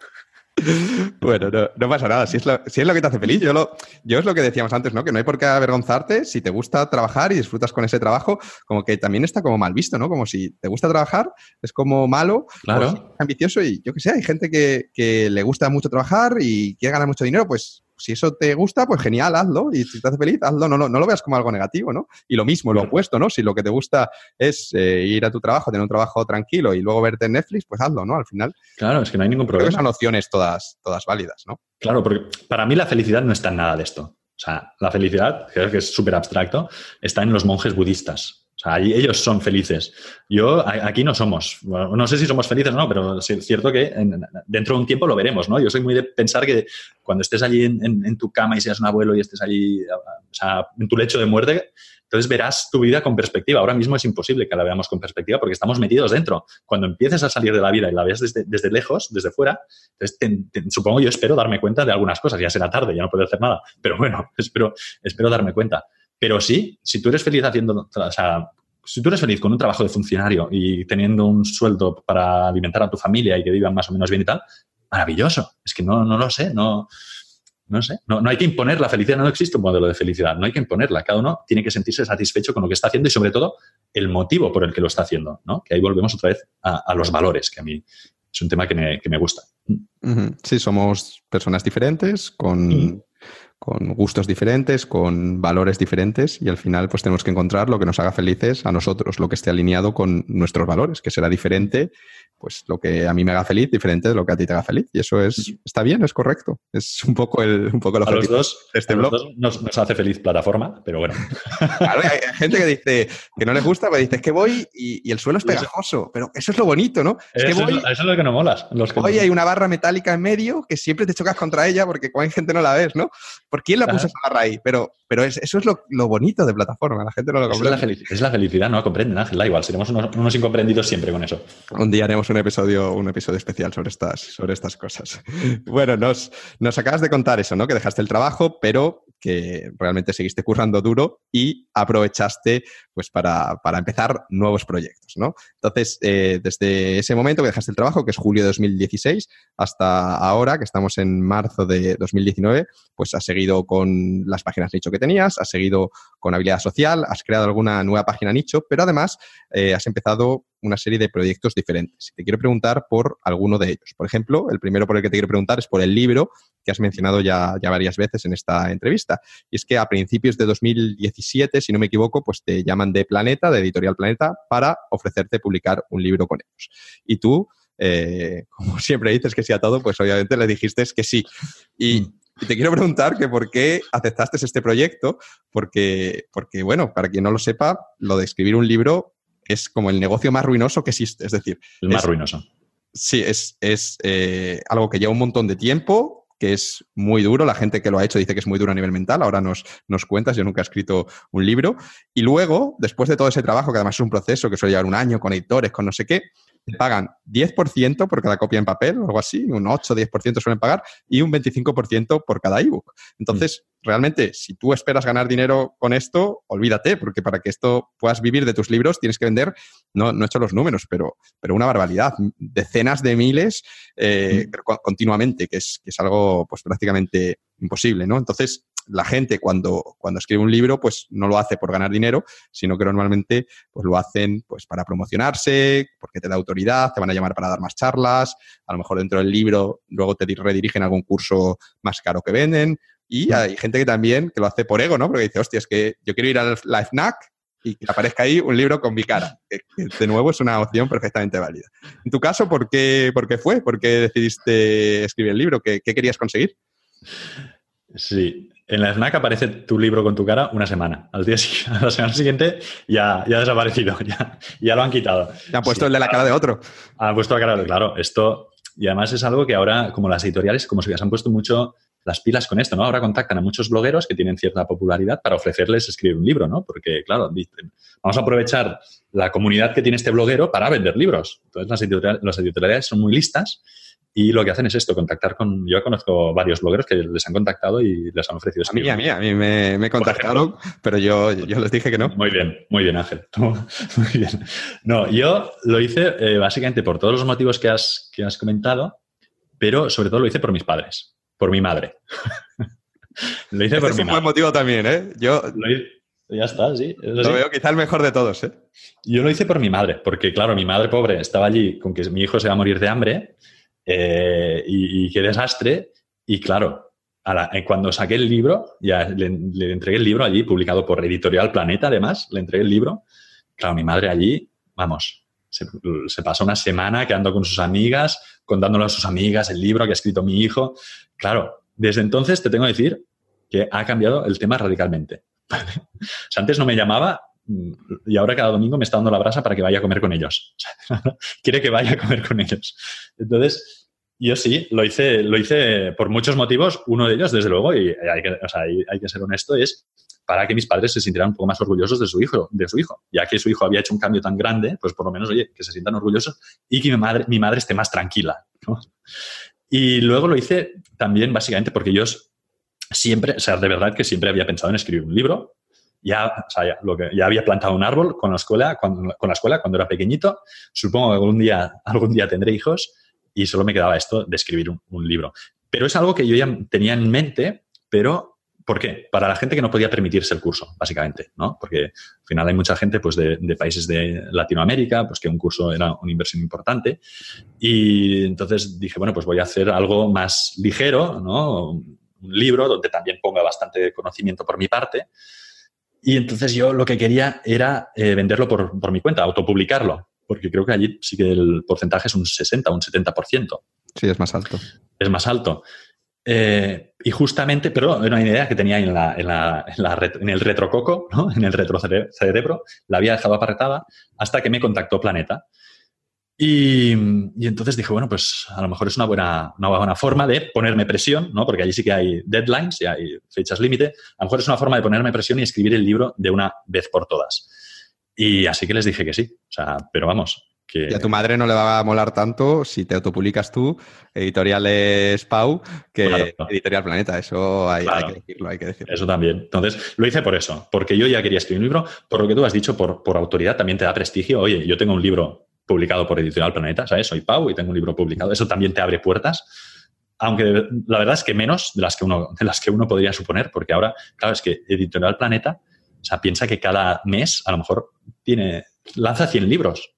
Bueno, no, pasa nada. Si es, lo, si es lo que te hace feliz, yo, lo, yo es lo que decíamos antes, ¿no? Que no hay por qué avergonzarte. Si te gusta trabajar y disfrutas con ese trabajo, como que también está como mal visto, ¿no? Como si te gusta trabajar, es como malo, claro. ambicioso y yo qué sé, hay gente que, que le gusta mucho trabajar y quiere ganar mucho dinero, pues si eso te gusta, pues genial, hazlo. Y si te hace feliz, hazlo. No, no, no lo veas como algo negativo, ¿no? Y lo mismo, lo opuesto, ¿no? Si lo que te gusta es eh, ir a tu trabajo, tener un trabajo tranquilo y luego verte en Netflix, pues hazlo, ¿no? Al final. Claro, es que no hay ningún problema. son nociones todas, todas válidas, ¿no? Claro, porque para mí la felicidad no está en nada de esto. O sea, la felicidad, creo que es súper abstracto, está en los monjes budistas. O sea, ellos son felices. Yo, aquí no somos. no sé si somos felices o no, pero es cierto que dentro de un tiempo lo veremos, ¿no? Yo soy muy de pensar que cuando estés allí en, tu cama y seas un abuelo y estés allí, o sea, en tu lecho de muerte, Entonces verás tu vida con perspectiva. Ahora mismo es imposible que la veamos con perspectiva porque estamos metidos dentro. Cuando empieces a salir de la vida y la veas desde, lejos, desde fuera, supongo yo espero darme cuenta de algunas cosas. Ya será tarde, ya no puedo hacer nada. Pero bueno, espero, espero darme cuenta. Pero sí, si tú eres feliz haciendo, o sea, si tú eres feliz con un trabajo de funcionario y teniendo un sueldo para alimentar a tu familia y que vivan más o menos bien y tal, maravilloso. Es que no, no lo sé, no, no sé. No, hay que imponer la felicidad, no existe un modelo de felicidad, no hay que imponerla. Cada uno tiene que sentirse satisfecho con lo que está haciendo y sobre todo el motivo por el que lo está haciendo, ¿no? Que ahí volvemos otra vez a, los valores, que a mí es un tema que me, que me gusta. Sí, somos personas diferentes, con, con gustos diferentes, con valores diferentes y al final pues tenemos que encontrar lo que nos haga felices a nosotros, lo que esté alineado con nuestros valores, que será diferente, pues lo que a mí me haga feliz, diferente de lo que a ti te haga feliz. Y eso es, está bien, es correcto. Es un poco el, un poco el. A los dos, este blog. nos, hace feliz plataforma, pero bueno. Claro, hay, gente que dice que no les gusta, pero dice, es que voy y, el suelo es pegajoso, pero eso es lo bonito, ¿no? Es que voy, eso es lo que no molas. Los hoy hay una barra metálica en medio que siempre te chocas contra ella porque hay gente no la ves, ¿no? ¿Por quién la puso esa barra ahí? Pero, pero eso es lo, bonito de plataforma, la gente no lo comprende. Es la, felicidad, no comprenden, Ángel, da igual, seremos unos, incomprendidos siempre con eso. Un día haremos un episodio, un episodio especial sobre estas, sobre estas cosas. Bueno, nos, nos acabas de contar eso, ¿no? Que dejaste el trabajo, pero que realmente seguiste currando duro y aprovechaste pues para, empezar nuevos proyectos, ¿no? Entonces, eh, desde ese momento que dejaste el trabajo, que es julio de 2016, hasta ahora, que estamos en marzo de 2019, pues has seguido con las páginas nicho que tenías, has seguido con habilidad social, has creado alguna nueva página nicho, pero además eh, has empezado una serie de proyectos diferentes. Te quiero preguntar por alguno de ellos. Por ejemplo, el primero por el que te quiero preguntar es por el libro que has mencionado ya, ya varias veces en esta entrevista. Y es que a principios de 2017, si no me equivoco, pues te llaman de Planeta, de Editorial Planeta, para ofrecerte publicar un libro con ellos. Y tú, eh, como siempre dices que sí a todo, pues obviamente le dijiste que sí. Y, mm. te quiero preguntar que por qué aceptaste este proyecto, porque, porque, bueno, para quien no lo sepa, lo de escribir un libro es como el negocio más ruinoso que existe. Es decir, el más ruinoso. Sí, es, es eh, algo que lleva un montón de tiempo, que es muy duro. La gente que lo ha hecho dice que es muy duro a nivel mental. Ahora nos, nos cuentas, yo nunca he escrito un libro. Y luego, después de todo ese trabajo, que además es un proceso que suele llevar un año con editores, con no sé qué, te pagan 10% por cada copia en papel o algo así, un 8-10% suelen pagar y un 25% por cada ebook. Entonces, realmente, si tú esperas ganar dinero con esto, olvídate, porque para que esto puedas vivir de tus libros tienes que vender, no, no he hecho los números, pero, pero una barbaridad, decenas de miles eh, continuamente, que es, que es algo pues prácticamente imposible, ¿no? Entonces, la gente cuando, cuando escribe un libro, pues no lo hace por ganar dinero, sino que normalmente pues lo hacen pues para promocionarse, porque te da autoridad, te van a llamar para dar más charlas, a lo mejor dentro del libro luego te redirigen a algún curso más caro que venden. Y hay gente que también que lo hace por ego, ¿no? Porque dice, hostia, es que yo quiero ir al Life FNAC y que aparezca ahí un libro con mi cara, que, de nuevo es una opción perfectamente válida. En tu caso, ¿por qué, por qué fue? ¿Por qué decidiste escribir el libro? ¿Qué, qué querías conseguir? Sí, en la FNAC aparece tu libro con tu cara una semana. Al día a la semana siguiente ya, ya ha desaparecido, ya, ya lo han quitado. Ya han puesto el de la cara de otro. Han puesto la cara de claro. Esto, y además es algo que ahora, como las editoriales, como se han puesto mucho las pilas con esto, ¿no? Ahora contactan a muchos blogueros que tienen cierta popularidad para ofrecerles escribir un libro, ¿no? Porque, claro, dicen, vamos a aprovechar la comunidad que tiene este bloguero para vender libros. Entonces, las editoriales, las editoriales son muy listas y lo que hacen es esto, contactar con... Yo conozco varios blogueros que les han contactado y les han ofrecido A mí, a mí, a mí me, contactaron, pero yo, yo, les dije que no. Muy bien, muy bien, Ángel. muy bien. No, yo lo hice eh, básicamente por todos los motivos que has, que has comentado, pero sobre todo lo hice por mis padres, por mi madre. lo hice por mi es un buen motivo también, ¿eh? Yo... Ya está, sí. Lo veo quizá el mejor de todos, ¿eh? Yo lo hice por mi madre, porque claro, mi madre pobre estaba allí con que mi hijo se va a morir de hambre eh, y, qué desastre. Y claro, cuando saqué el libro, ya le, entregué el libro allí, publicado por Editorial Planeta, además, le entregué el libro. Claro, mi madre allí, vamos, se, pasó una semana quedando con sus amigas, contándole a sus amigas el libro que ha escrito mi hijo. Claro, desde entonces te tengo que decir que ha cambiado el tema radicalmente. antes no me llamaba y ahora cada domingo me está dando la brasa para que vaya a comer con ellos. Quiere que vaya a comer con ellos. Entonces, yo sí, lo hice, lo hice por muchos motivos. Uno de ellos, desde luego, y hay que, ser honesto, es para que mis padres se sintieran un poco más orgullosos de su hijo, de su hijo. Ya que su hijo había hecho un cambio tan grande, pues por lo menos, oye, que se sientan orgullosos y que mi madre, mi madre esté más tranquila. Y luego lo hice también básicamente porque yo siempre, o sea, de verdad que siempre había pensado en escribir un libro. Ya, o ya, lo que, ya había plantado un árbol con la escuela cuando, con la escuela cuando era pequeñito. Supongo que algún día, algún día tendré hijos y solo me quedaba esto de escribir un, libro. Pero es algo que yo ya tenía en mente, pero ¿por qué? Para la gente que no podía permitirse el curso, básicamente, ¿no? Porque al final hay mucha gente pues, de, países de Latinoamérica, pues que un curso era una inversión importante. Y entonces dije, bueno, pues voy a hacer algo más ligero, ¿no? Un libro donde también ponga bastante conocimiento por mi parte. Y entonces yo lo que quería era eh, venderlo por, por mi cuenta, autopublicarlo porque creo que allí sí que el porcentaje es un 60, un 70%. Sí, es más alto. Es más alto. Eh, y justamente, pero era una idea que tenía en, la, en, la, en, el retrococo, ¿no? en el retrocerebro, la había dejado apartada hasta que me contactó Planeta. Y, y, entonces dije, bueno, pues a lo mejor es una buena, una buena forma de ponerme presión, ¿no? porque allí sí que hay deadlines y hay fechas límite. A lo mejor es una forma de ponerme presión y escribir el libro de una vez por todas. Y así que les dije que sí. O sea, pero vamos. Que... Y a tu madre no le va a molar tanto si te autopublicas tú, editoriales Pau, que Editorial Planeta. Eso hay, que decirlo, hay que decirlo. Eso también. Entonces, lo hice por eso, porque yo ya quería escribir un libro. Por lo que tú has dicho, por, por autoridad también te da prestigio. Oye, yo tengo un libro publicado por Editorial Planeta, ¿sabes? Soy Pau y tengo un libro publicado. Eso también te abre puertas aunque la verdad es que menos de las que uno, de las que uno podría suponer, porque ahora, claro, es que Editorial Planeta o sea, piensa que cada mes a lo mejor tiene, lanza 100 libros.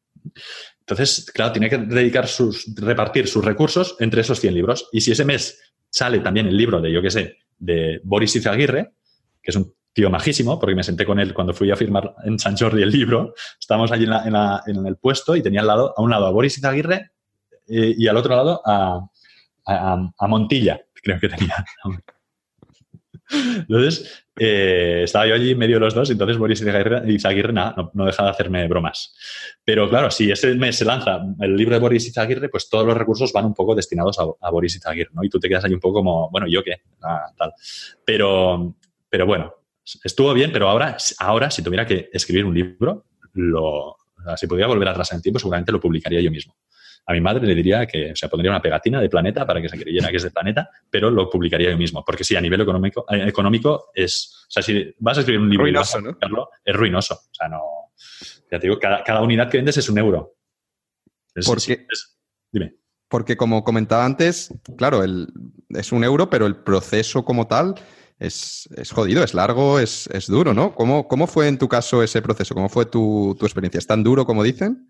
Entonces, claro, tiene que dedicar sus, repartir sus recursos entre esos 100 libros. Y si ese mes sale también el libro de, yo qué sé, de Boris Izaguirre, que es un tío majísimo, porque me senté con él cuando fui a firmar en San Jordi el libro, estábamos allí en, el puesto y tenía al lado, a un lado a Boris Izaguirre eh, y al otro lado a, a Montilla, creo que tenía. Entonces, eh, estaba yo allí medio de los dos, entonces Boris Izaguirre no, no deja de hacerme bromas. Pero claro, si ese mes se lanza el libro de Boris Izaguirre, pues todos los recursos van un poco destinados a, Boris Izaguirre, ¿no? Y tú te quedas ahí un poco como, bueno, ¿yo qué? Ah, tal. Pero, pero bueno, estuvo bien, pero ahora, ahora si tuviera que escribir un libro, lo, si pudiera volver atrás en el tiempo, seguramente lo publicaría yo mismo a mi madre le diría que, o sea, pondría una pegatina de planeta para que se creyera que es de planeta, pero lo publicaría yo mismo. Porque sí, a nivel económico, eh, económico es, o sea, si vas a escribir un libro ruinoso, y es ruinoso. O sea, no, ya te digo, cada, unidad que vendes es un euro. porque, dime. Porque como comentaba antes, claro, el, es un euro, pero el proceso como tal es, es jodido, es largo, es, es duro, ¿no? ¿Cómo, ¿Cómo, fue en tu caso ese proceso? ¿Cómo fue tu, tu experiencia? ¿Es tan duro como dicen?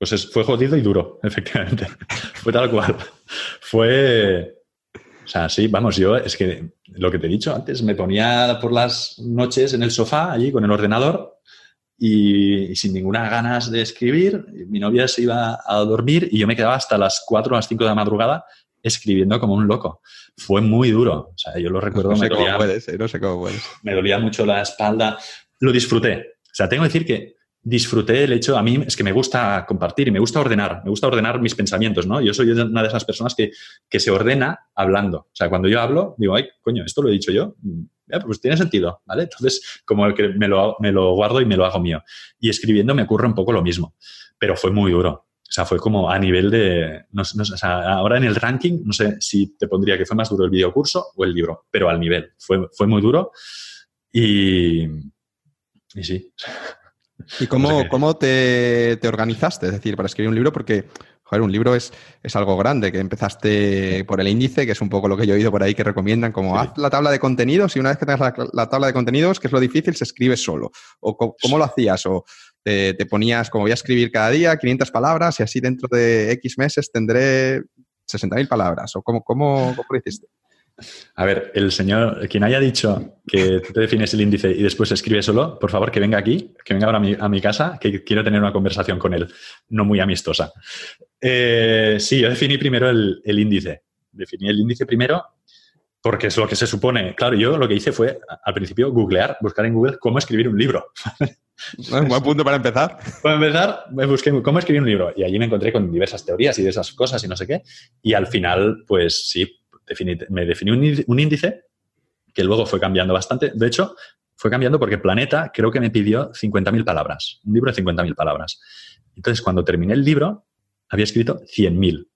Pues fue jodido y duro, efectivamente. fue tal cual. Fue. O sea, sí, vamos, yo es que lo que te he dicho antes, me ponía por las noches en el sofá, allí con el ordenador, y, sin ninguna ganas de escribir. Mi novia se iba a dormir y yo me quedaba hasta las 4 o las 5 de la madrugada escribiendo como un loco. Fue muy duro. O sea, yo lo recuerdo. No sé cómo puedes, no sé cómo puedes. Me dolía mucho la espalda. Lo disfruté. O sea, tengo que decir que disfruté el hecho, a mí es que me gusta compartir y me gusta ordenar, me gusta ordenar mis pensamientos, ¿no? Yo soy una de esas personas que, que se ordena hablando. O sea, cuando yo hablo, digo, ay, coño, esto lo he dicho yo, mm, pues tiene sentido, ¿vale? Entonces, como que me lo, me lo guardo y me lo hago mío. Y escribiendo me ocurre un poco lo mismo, pero fue muy duro. O sea, fue como a nivel de... O sea, ahora en el ranking, no sé si te pondría que fue más duro el videocurso o el libro, pero al nivel. Fue, fue muy duro y... Y sí. ¿Y cómo, cómo te, te, organizaste? Es decir, para escribir un libro, porque, joder, un libro es, es, algo grande, que empezaste por el índice, que es un poco lo que yo he oído por ahí que recomiendan, como haz la tabla de contenidos y una vez que tengas la, tabla de contenidos, que es lo difícil, se escribe solo. ¿O cómo, lo hacías? ¿O te, te, ponías, como voy a escribir cada día, 500 palabras y así dentro de X meses tendré 60.000 palabras? ¿O cómo, cómo, cómo lo hiciste? A ver, el señor, quien haya dicho que tú te defines el índice y después escribe solo, por favor que venga aquí, que venga ahora a mi, casa, que quiero tener una conversación con él, no muy amistosa. Eh, sí, yo definí primero el, índice. Definí el índice primero porque es lo que se supone. Claro, yo lo que hice fue al principio googlear, buscar en Google cómo escribir un libro. Un buen punto para empezar. Para empezar, me busqué cómo escribir un libro y allí me encontré con diversas teorías y de esas cosas y no sé qué. Y al final, pues sí, me definí un, índice que luego fue cambiando bastante. De hecho, fue cambiando porque Planeta creo que me pidió 50.000 palabras, un libro de 50.000 palabras. Entonces, cuando terminé el libro, había escrito 100.000.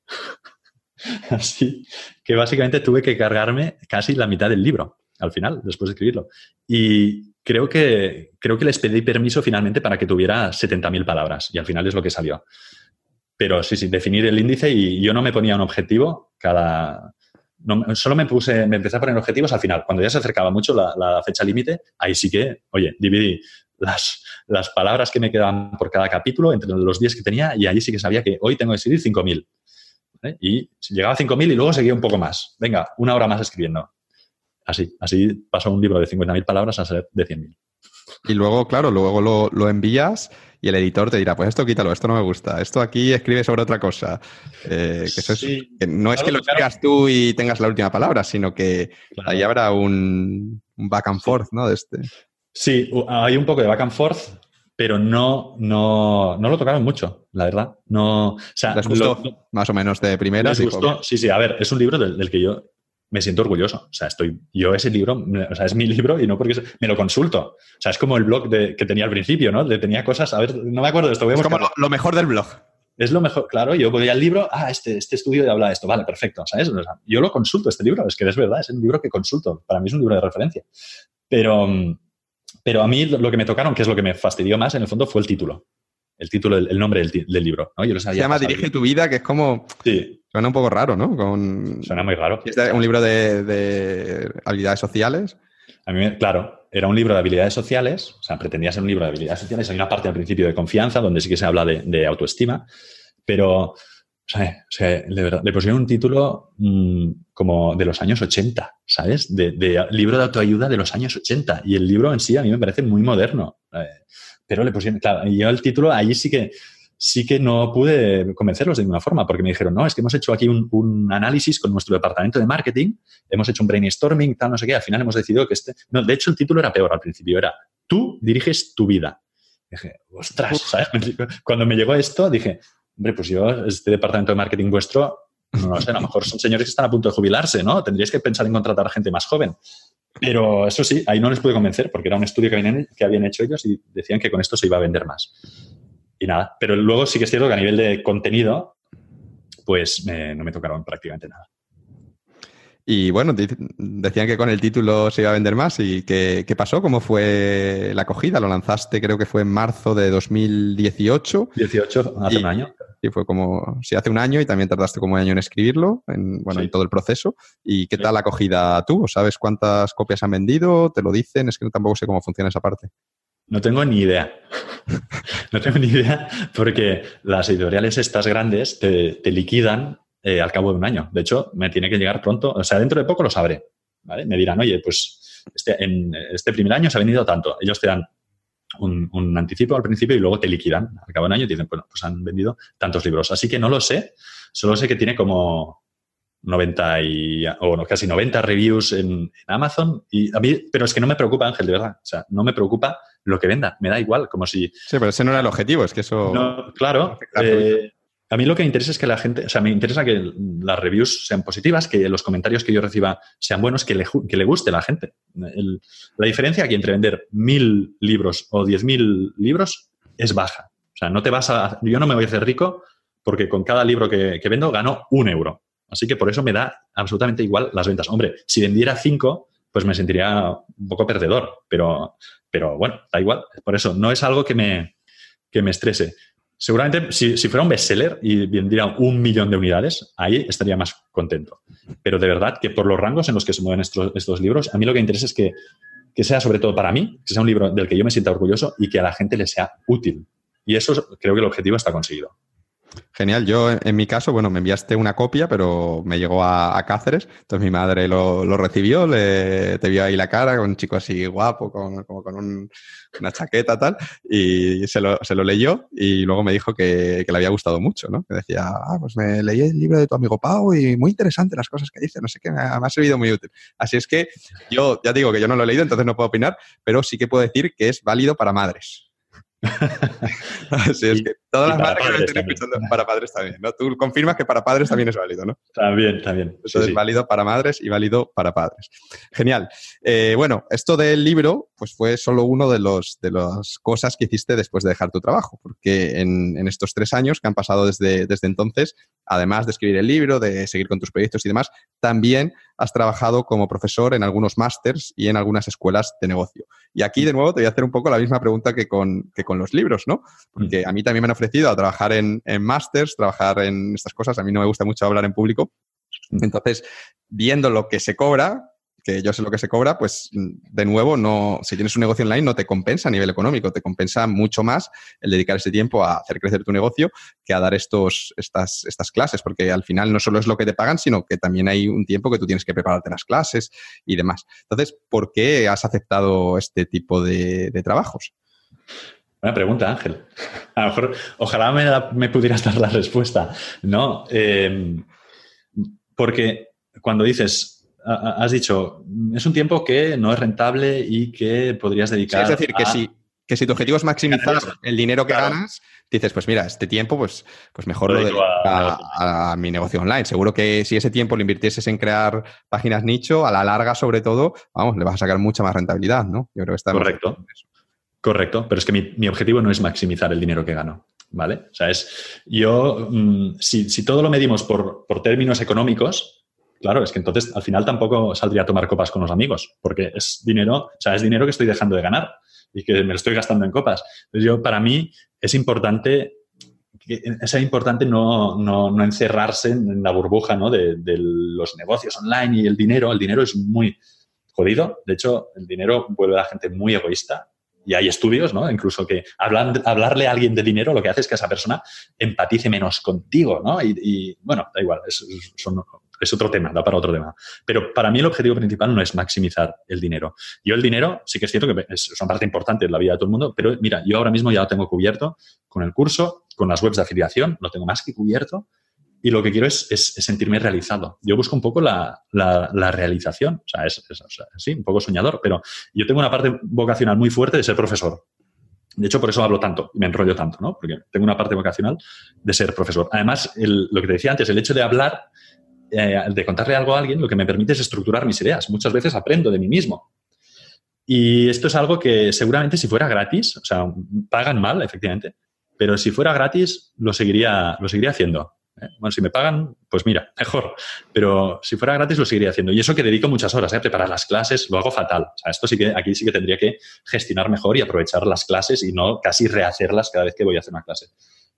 Así que básicamente tuve que cargarme casi la mitad del libro al final, después de escribirlo. Y creo que, creo que les pedí permiso finalmente para que tuviera 70.000 palabras y al final es lo que salió. Pero sí, sí, definir el índice y yo no me ponía un objetivo cada... solo me puse, me empecé a poner objetivos al final. Cuando ya se acercaba mucho la, fecha límite, ahí sí que, oye, dividí las, palabras que me quedaban por cada capítulo entre los días que tenía y ahí sí que sabía que hoy tengo que escribir 5.000. Y llegaba a 5.000 y luego seguía un poco más. Venga, una hora más escribiendo. Así, así pasó un libro de 50.000 palabras a ser de 100.000. Y luego, claro, luego lo, lo, envías y el editor te dirá, pues esto quítalo, esto no me gusta, esto aquí escribe sobre otra cosa. Eh, que no es que lo escribas tú y tengas la última palabra, sino que ahí habrá un, back and forth, ¿no? De este. Sí, hay un poco de back and forth, pero no, no, no lo tocaron mucho, la verdad. No, o sea, ¿Les gustó más o menos de primera? Les gustó, sí, sí. A ver, es un libro del que yo me siento orgulloso. O sea, estoy, yo ese libro, o sea, es mi libro y no porque me lo consulto. O sea, es como el blog de, que tenía al principio, ¿no? Tenía cosas, a ver, no me acuerdo de esto. es como lo, mejor del blog. Es lo mejor, claro, yo voy al libro, ah, este, este estudio habla de esto, vale, perfecto, ¿sabes? yo lo consulto, este libro, es que es verdad, es un libro que consulto, para mí es un libro de referencia. Pero, pero a mí lo que me tocaron, que es lo que me fastidió más, en el fondo, fue el título el título, el, nombre del, libro. ¿no? Se llama Dirige tu vida, que es como... Sí. Suena un poco raro, ¿no? Suena muy raro. ¿Es un libro de, habilidades sociales? A mí, claro, era un libro de habilidades sociales, o sea, pretendía ser un libro de habilidades sociales. Hay una parte al principio de confianza, donde sí que se habla de, autoestima, pero, o sea, le pusieron un título mm, como de los años 80, ¿sabes? De, libro de autoayuda de los años 80. Y el libro en sí a mí me parece muy moderno. Eh, pero le pusieron, claro, y yo el título, ahí sí que, sí que no pude convencerlos de ninguna forma, porque me dijeron, no, es que hemos hecho aquí un, análisis con nuestro departamento de marketing, hemos hecho un brainstorming, tal, no sé qué, al final hemos decidido que este... No, de hecho, el título era peor al principio, era, tú diriges tu vida. dije, ostras, ¿sabes? Cuando me llegó esto, dije, hombre, pues yo, este departamento de marketing vuestro, no lo sé, a lo mejor son señores que están a punto de jubilarse, ¿no? Tendríais que pensar en contratar a gente más joven. Pero eso sí, ahí no les pude convencer porque era un estudio que habían, que habían hecho ellos y decían que con esto se iba a vender más. Y nada, pero luego sí que es cierto que a nivel de contenido, pues no me tocaron prácticamente nada. Y bueno, decían que con el título se iba a vender más. ¿Y qué, qué, pasó? ¿Cómo fue la acogida? Lo lanzaste, creo que fue en marzo de 2018. 18, hace un año. Sí, fue como, sí, hace un año y también tardaste como un año en escribirlo, en, bueno, en todo el proceso. ¿Y qué tal la acogida tú? ¿Sabes cuántas copias han vendido? ¿Te lo dicen? Es que tampoco sé cómo funciona esa parte. No tengo ni idea. no tengo ni idea porque las editoriales estas grandes te, liquidan eh, al cabo de un año. De hecho, me tiene que llegar pronto, o sea, dentro de poco lo sabré. ¿vale? Me dirán, oye, pues este, en este primer año se ha vendido tanto. Ellos te dan un, anticipo al principio y luego te liquidan al cabo de un año y te dicen, bueno, pues han vendido tantos libros. Así que no lo sé, solo sé que tiene como 90 y, o casi 90 reviews en, Amazon. Y a mí, pero es que no me preocupa, Ángel, de verdad. O sea, no me preocupa lo que venda, me da igual, como si... Sí, pero ese no era el objetivo, es que eso... claro, a mí lo que me interesa es que la gente, o sea, me interesa que las reviews sean positivas, que los comentarios que yo reciba sean buenos, que le, que le guste a la gente. la diferencia aquí entre vender mil libros o diez mil libros es baja. O sea, no te vas a. Yo no me voy a hacer rico porque con cada libro que, vendo gano un euro. Así que por eso me da absolutamente igual las ventas. Hombre, si vendiera cinco, pues me sentiría un poco perdedor, pero, pero bueno, da igual. Por eso no es algo que me, que me estrese. Seguramente si, fuera un bestseller y vendría un millón de unidades, ahí estaría más contento. Pero de verdad que por los rangos en los que se mueven estos, libros, a mí lo que interesa es que, que, sea sobre todo para mí, que sea un libro del que yo me sienta orgulloso y que a la gente le sea útil. Y eso creo que el objetivo está conseguido. Genial. Yo, en mi caso, bueno, me enviaste una copia, pero me llegó a, Cáceres. Entonces mi madre lo, recibió, le, te vio ahí la cara con un chico así guapo, con, como con una chaqueta tal, y se lo, se lo, leyó y luego me dijo que, le había gustado mucho, ¿no? Que decía, ah, pues me leí el libro de tu amigo Pau y muy interesante las cosas que dice, no sé qué, me ha servido muy útil. Así es que yo ya digo que yo no lo he leído, entonces no puedo opinar, pero sí que puedo decir que es válido para madres. sí, es que todas las madres que estén escuchando para padres también, ¿no? Tú confirmas que para padres también es válido, ¿no? También, también. Eso es válido para madres y válido para padres. Genial. Eh, bueno, esto del libro, pues fue solo uno de los de las cosas que hiciste después de dejar tu trabajo, porque en, en estos tres años que han pasado desde, desde entonces, además de escribir el libro, de seguir con tus proyectos y demás, también has trabajado como profesor en algunos másters y en algunas escuelas de negocio. Y aquí, de nuevo, te voy a hacer un poco la misma pregunta que con, que con los libros, ¿no? Porque mm. a mí también me han ofrecido a trabajar en, en másters, trabajar en estas cosas. A mí no me gusta mucho hablar en público. Mm. Entonces, viendo lo que se cobra, que yo sé lo que se cobra, pues de nuevo, no, si tienes un negocio online no te compensa a nivel económico, te compensa mucho más el dedicar ese tiempo a hacer crecer tu negocio que a dar estos, estas, estas clases, porque al final no solo es lo que te pagan, sino que también hay un tiempo que tú tienes que prepararte las clases y demás. Entonces, ¿por qué has aceptado este tipo de, trabajos? Buena pregunta, Ángel. A lo mejor, ojalá me, me pudieras dar la respuesta. No, eh, porque cuando dices has dicho, es un tiempo que no es rentable y que podrías dedicar. es decir, que, si, que si tu objetivo es maximizar el dinero que ganas, dices, pues mira, este tiempo, pues, pues mejor lo, dedico a, mi negocio online. Seguro que si ese tiempo lo invirtieses en crear páginas nicho, a la larga, sobre todo, vamos, le vas a sacar mucha más rentabilidad, ¿no? Yo creo que está Correcto. Correcto, pero es que mi, objetivo no es maximizar el dinero que gano, ¿vale? O sea, es yo, mm, si, si, todo lo medimos por, por términos económicos, Claro, es que entonces al final tampoco saldría a tomar copas con los amigos, porque es dinero, o sea, es dinero que estoy dejando de ganar y que me lo estoy gastando en copas. Entonces yo, para mí, es importante, es importante no, no, encerrarse en la burbuja ¿no? de, los negocios online y el dinero. El dinero es muy jodido. De hecho, el dinero vuelve a la gente muy egoísta y hay estudios, ¿no? Incluso que hablarle a alguien de dinero lo que hace es que esa persona empatice menos contigo, ¿no? Y, bueno, da igual, son es otro tema, da para otro tema. Pero para mí el objetivo principal no es maximizar el dinero. Yo el dinero sí que es cierto que es una parte importante de la vida de todo el mundo, pero mira, yo ahora mismo ya lo tengo cubierto con el curso, con las webs de afiliación, lo tengo más que cubierto y lo que quiero es, sentirme realizado. Yo busco un poco la, realización, o sea, es, sí, un poco soñador, pero yo tengo una parte vocacional muy fuerte de ser profesor. De hecho, por eso hablo tanto y me enrollo tanto, ¿no? Porque tengo una parte vocacional de ser profesor. Además, lo que te decía antes, el hecho de hablar eh, de contarle algo a alguien, lo que me permite es estructurar mis ideas. Muchas veces aprendo de mí mismo. Y esto es algo que seguramente si fuera gratis, o sea, pagan mal, efectivamente, pero si fuera gratis lo seguiría, lo seguiría haciendo. ¿eh? Bueno, si me pagan, pues mira, mejor. Pero si fuera gratis lo seguiría haciendo. Y eso que dedico muchas horas ¿eh? preparar las clases, lo hago fatal. O esto sí que aquí sí que tendría que gestionar mejor y aprovechar las clases y no casi rehacerlas cada vez que voy a hacer una clase.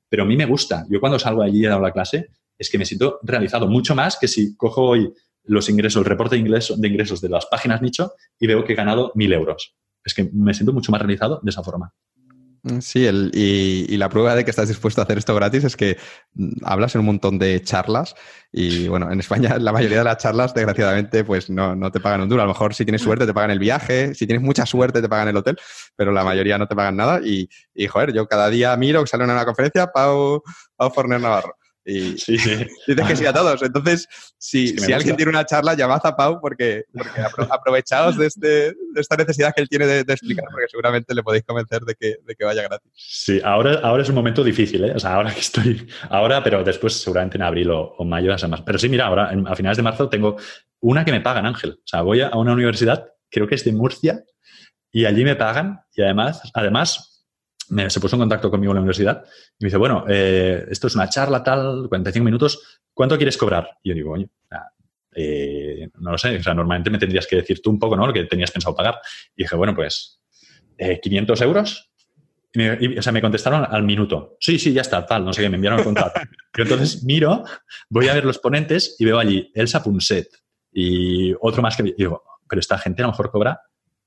Pero a mí me gusta. Yo cuando salgo allí y he dado la clase, es que me siento realizado mucho más que si cojo hoy los ingresos, el reporte de ingresos, de ingresos de las páginas nicho y veo que he ganado mil euros. Es que me siento mucho más realizado de esa forma. Sí, y, la prueba de que estás dispuesto a hacer esto gratis es que mm, hablas en un montón de charlas y bueno, en España la mayoría de las charlas desgraciadamente pues no, no, te pagan un duro. A lo mejor si tienes suerte te pagan el viaje, si tienes mucha suerte te pagan el hotel, pero la mayoría no te pagan nada y, y joder, yo cada día miro que sale una conferencia, Pau, Pau Forner Navarro y sí, dices que sí a todos. Entonces, si, si alguien tiene una charla, llamad a Pau porque, porque aprovechaos de, este, de, esta necesidad que él tiene de, explicar, porque seguramente le podéis convencer de que, de que, vaya gratis. Sí, ahora, ahora es un momento difícil, ¿eh? O sea, ahora que estoy, ahora, pero después seguramente en abril o, o mayo más. Pero sí, mira, ahora a finales de marzo tengo una que me pagan, Ángel. O sea, voy a una universidad, creo que es de Murcia, y allí me pagan y además, además se puso en contacto conmigo en la universidad y me dice, bueno, eh, esto es una charla tal, 45 minutos, ¿cuánto quieres cobrar? Y yo digo, oye, eh, no lo sé, o sea, normalmente me tendrías que decir tú un poco, ¿no? Lo que tenías pensado pagar. Y dije, bueno, pues, 500 eh, euros. Y o sea, me contestaron al minuto. Sí, sí, ya está, tal, no sé qué, me enviaron el contrato. Yo entonces miro, voy a ver los ponentes y veo allí Elsa Punset y otro más que... digo, pero esta gente a lo mejor cobra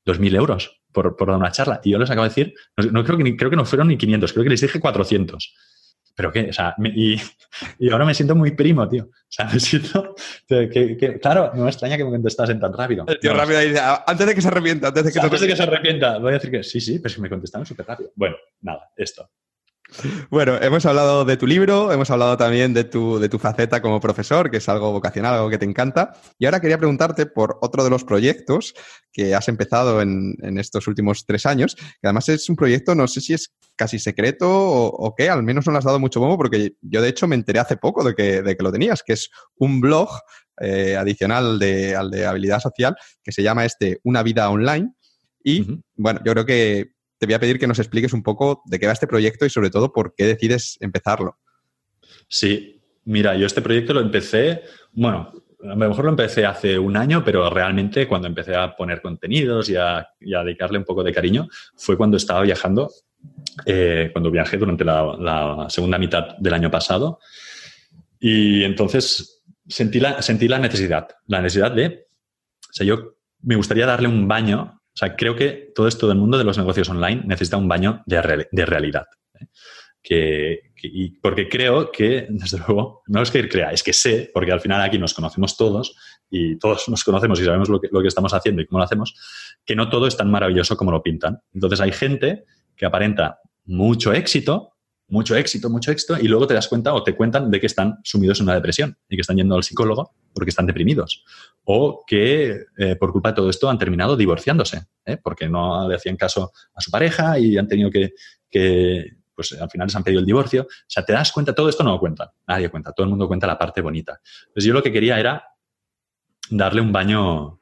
2.000 euros por, por, dar una charla. Y yo les acabo de decir, no, creo, que creo que no fueron ni 500, creo que les dije 400. Pero qué, o sea, y, y, ahora me siento muy primo, tío. O sea, me siento. Que, claro, no me extraña que me contestasen tan rápido. El tío rápido dice, ah, antes de que se arrepienta, antes de que, antes de que se arrepienta, voy a decir que sí, sí, pero si me contestaron súper rápido. Bueno, nada, esto. Bueno, hemos hablado de tu libro, hemos hablado también de tu, de tu faceta como profesor, que es algo vocacional, algo que te encanta. Y ahora quería preguntarte por otro de los proyectos que has empezado en, estos últimos tres años, que además es un proyecto, no sé si es casi secreto o, qué, al menos no le has dado mucho bombo, porque yo de hecho me enteré hace poco de que, de que lo tenías, que es un blog eh, adicional de, al de habilidad social, que se llama este Una vida online. Y bueno, yo creo que te voy a pedir que nos expliques un poco de qué va este proyecto y sobre todo por qué decides empezarlo. Sí, mira, yo este proyecto lo empecé, bueno, a lo mejor lo empecé hace un año, pero realmente cuando empecé a poner contenidos y a, dedicarle un poco de cariño fue cuando estaba viajando, eh, cuando viajé durante la, segunda mitad del año pasado. Y entonces sentí la, sentí la necesidad, la necesidad de, o sea, yo me gustaría darle un baño sea, creo que todo esto del mundo de los negocios online necesita un baño de, realidad. ¿eh? Que, y porque creo que, desde luego, no es que crea, es que sé, porque al final aquí nos conocemos todos y todos nos conocemos y sabemos lo que, lo que estamos haciendo y cómo lo hacemos, que no todo es tan maravilloso como lo pintan. Entonces hay gente que aparenta mucho éxito, mucho éxito, mucho éxito, y luego te das cuenta o te cuentan de que están sumidos en una depresión y que están yendo al psicólogo porque están deprimidos. O que eh, por culpa de todo esto han terminado divorciándose, ¿eh? porque no le hacían caso a su pareja y han tenido que, pues al final les han pedido el divorcio. O sea, te das cuenta, todo esto no lo cuenta, nadie cuenta, todo el mundo cuenta la parte bonita. Pues yo lo que quería era darle un baño,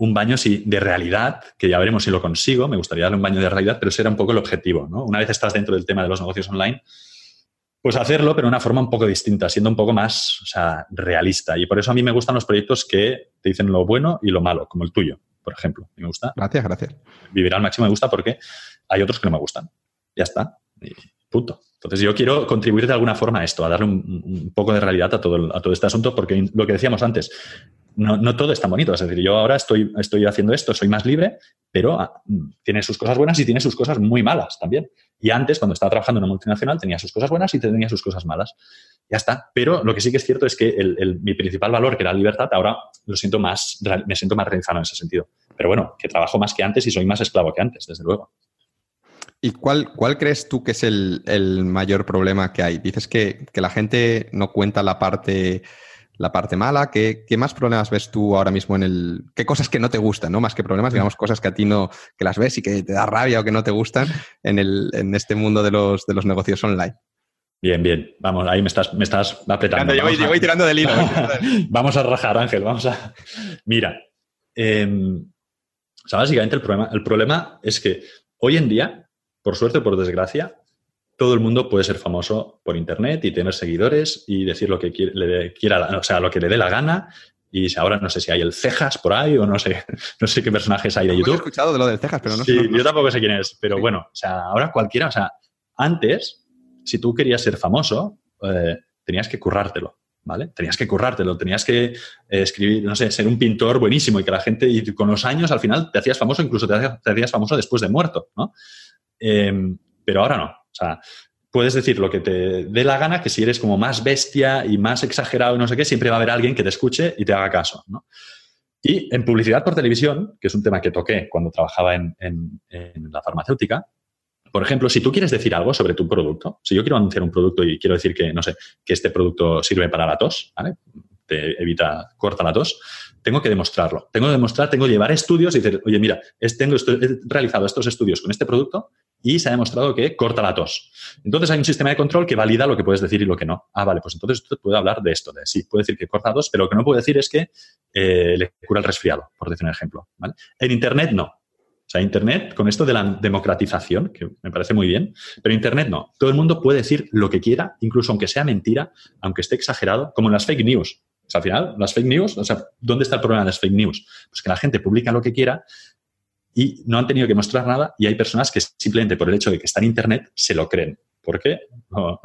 un baño sí, de realidad, que ya veremos si lo consigo, me gustaría darle un baño de realidad, pero ese era un poco el objetivo, ¿no? Una vez estás dentro del tema de los negocios online, pues hacerlo, pero de una forma un poco distinta, siendo un poco más o sea, realista. Y por eso a mí me gustan los proyectos que te dicen lo bueno y lo malo, como el tuyo, por ejemplo. Me gusta. Gracias, gracias. Vivir al máximo me gusta porque hay otros que no me gustan. Ya está. Y punto. Entonces yo quiero contribuir de alguna forma a esto, a darle un, poco de realidad a todo, a todo este asunto, porque lo que decíamos antes, no, no, todo es tan bonito. Es decir, yo ahora estoy, estoy haciendo esto, soy más libre, pero ah, tiene sus cosas buenas y tiene sus cosas muy malas también. Y antes, cuando estaba trabajando en una multinacional, tenía sus cosas buenas y tenía sus cosas malas. Ya está. Pero lo que sí que es cierto es que mi principal valor, que era la libertad, ahora lo siento más, me siento más realizado en ese sentido. Pero bueno, que trabajo más que antes y soy más esclavo que antes, desde luego. ¿Y cuál, cuál crees tú que es el, mayor problema que hay? Dices que, que, la gente no cuenta la parte la parte mala. ¿Qué, más problemas ves tú ahora mismo en el... ¿Qué cosas que no te gustan, no? Más que problemas, digamos, cosas que a ti no, que las ves y que te da rabia o que no te gustan en, el, en este mundo de los, de los negocios online. Bien, bien. Vamos, ahí me estás, me estás apretando. Yo voy, tirando del hilo. vamos a rajar, Ángel. Vamos a. Mira. Em, o sea, básicamente el problema, el problema es que hoy en día, por suerte o por desgracia, todo el mundo puede ser famoso por internet y tener seguidores y decir lo que le quiera, o sea, lo que le dé la gana. Y ahora no sé si hay el Cejas por ahí o no sé, no sé qué personajes hay de YouTube. He escuchado de lo del Cejas, pero no sé. Sí, yo tampoco sé quién es, pero bueno, o sea, ahora cualquiera, o sea, antes, si tú querías ser famoso, eh, tenías que currártelo. ¿Vale? Tenías que currártelo, tenías que eh, escribir, no sé, ser un pintor buenísimo y que la gente, y con los años al final te hacías famoso, incluso te hacías, famoso después de muerto, ¿no? Em, pero ahora no. O sea, puedes decir lo que te dé la gana, que si eres como más bestia y más exagerado y no sé qué, siempre va a haber alguien que te escuche y te haga caso. ¿no? Y en publicidad por televisión, que es un tema que toqué cuando trabajaba en, la farmacéutica, por ejemplo, si tú quieres decir algo sobre tu producto, si yo quiero anunciar un producto y quiero decir que, no sé, que este producto sirve para la tos. Te evita, corta la tos, tengo que demostrarlo. Tengo que demostrar, tengo que llevar estudios y decir, oye, mira, tengo, he realizado estos estudios con este producto y se ha demostrado que corta la tos. Entonces hay un sistema de control que valida lo que puedes decir y lo que no. Ah, vale, pues entonces usted puede hablar de esto, de sí, puede decir que corta la tos, pero lo que no puede decir es que eh, le cura el resfriado, por decir un ejemplo. En Internet no. O sea, Internet, con esto de la democratización, que me parece muy bien, pero Internet no. Todo el mundo puede decir lo que quiera, incluso aunque sea mentira, aunque esté exagerado, como en las fake news. O sea, al final, las fake news, o sea, ¿dónde está el problema de las fake news? Pues que la gente publica lo que quiera y no han tenido que mostrar nada y hay personas que simplemente por el hecho de que está en Internet se lo creen. ¿Por qué? No,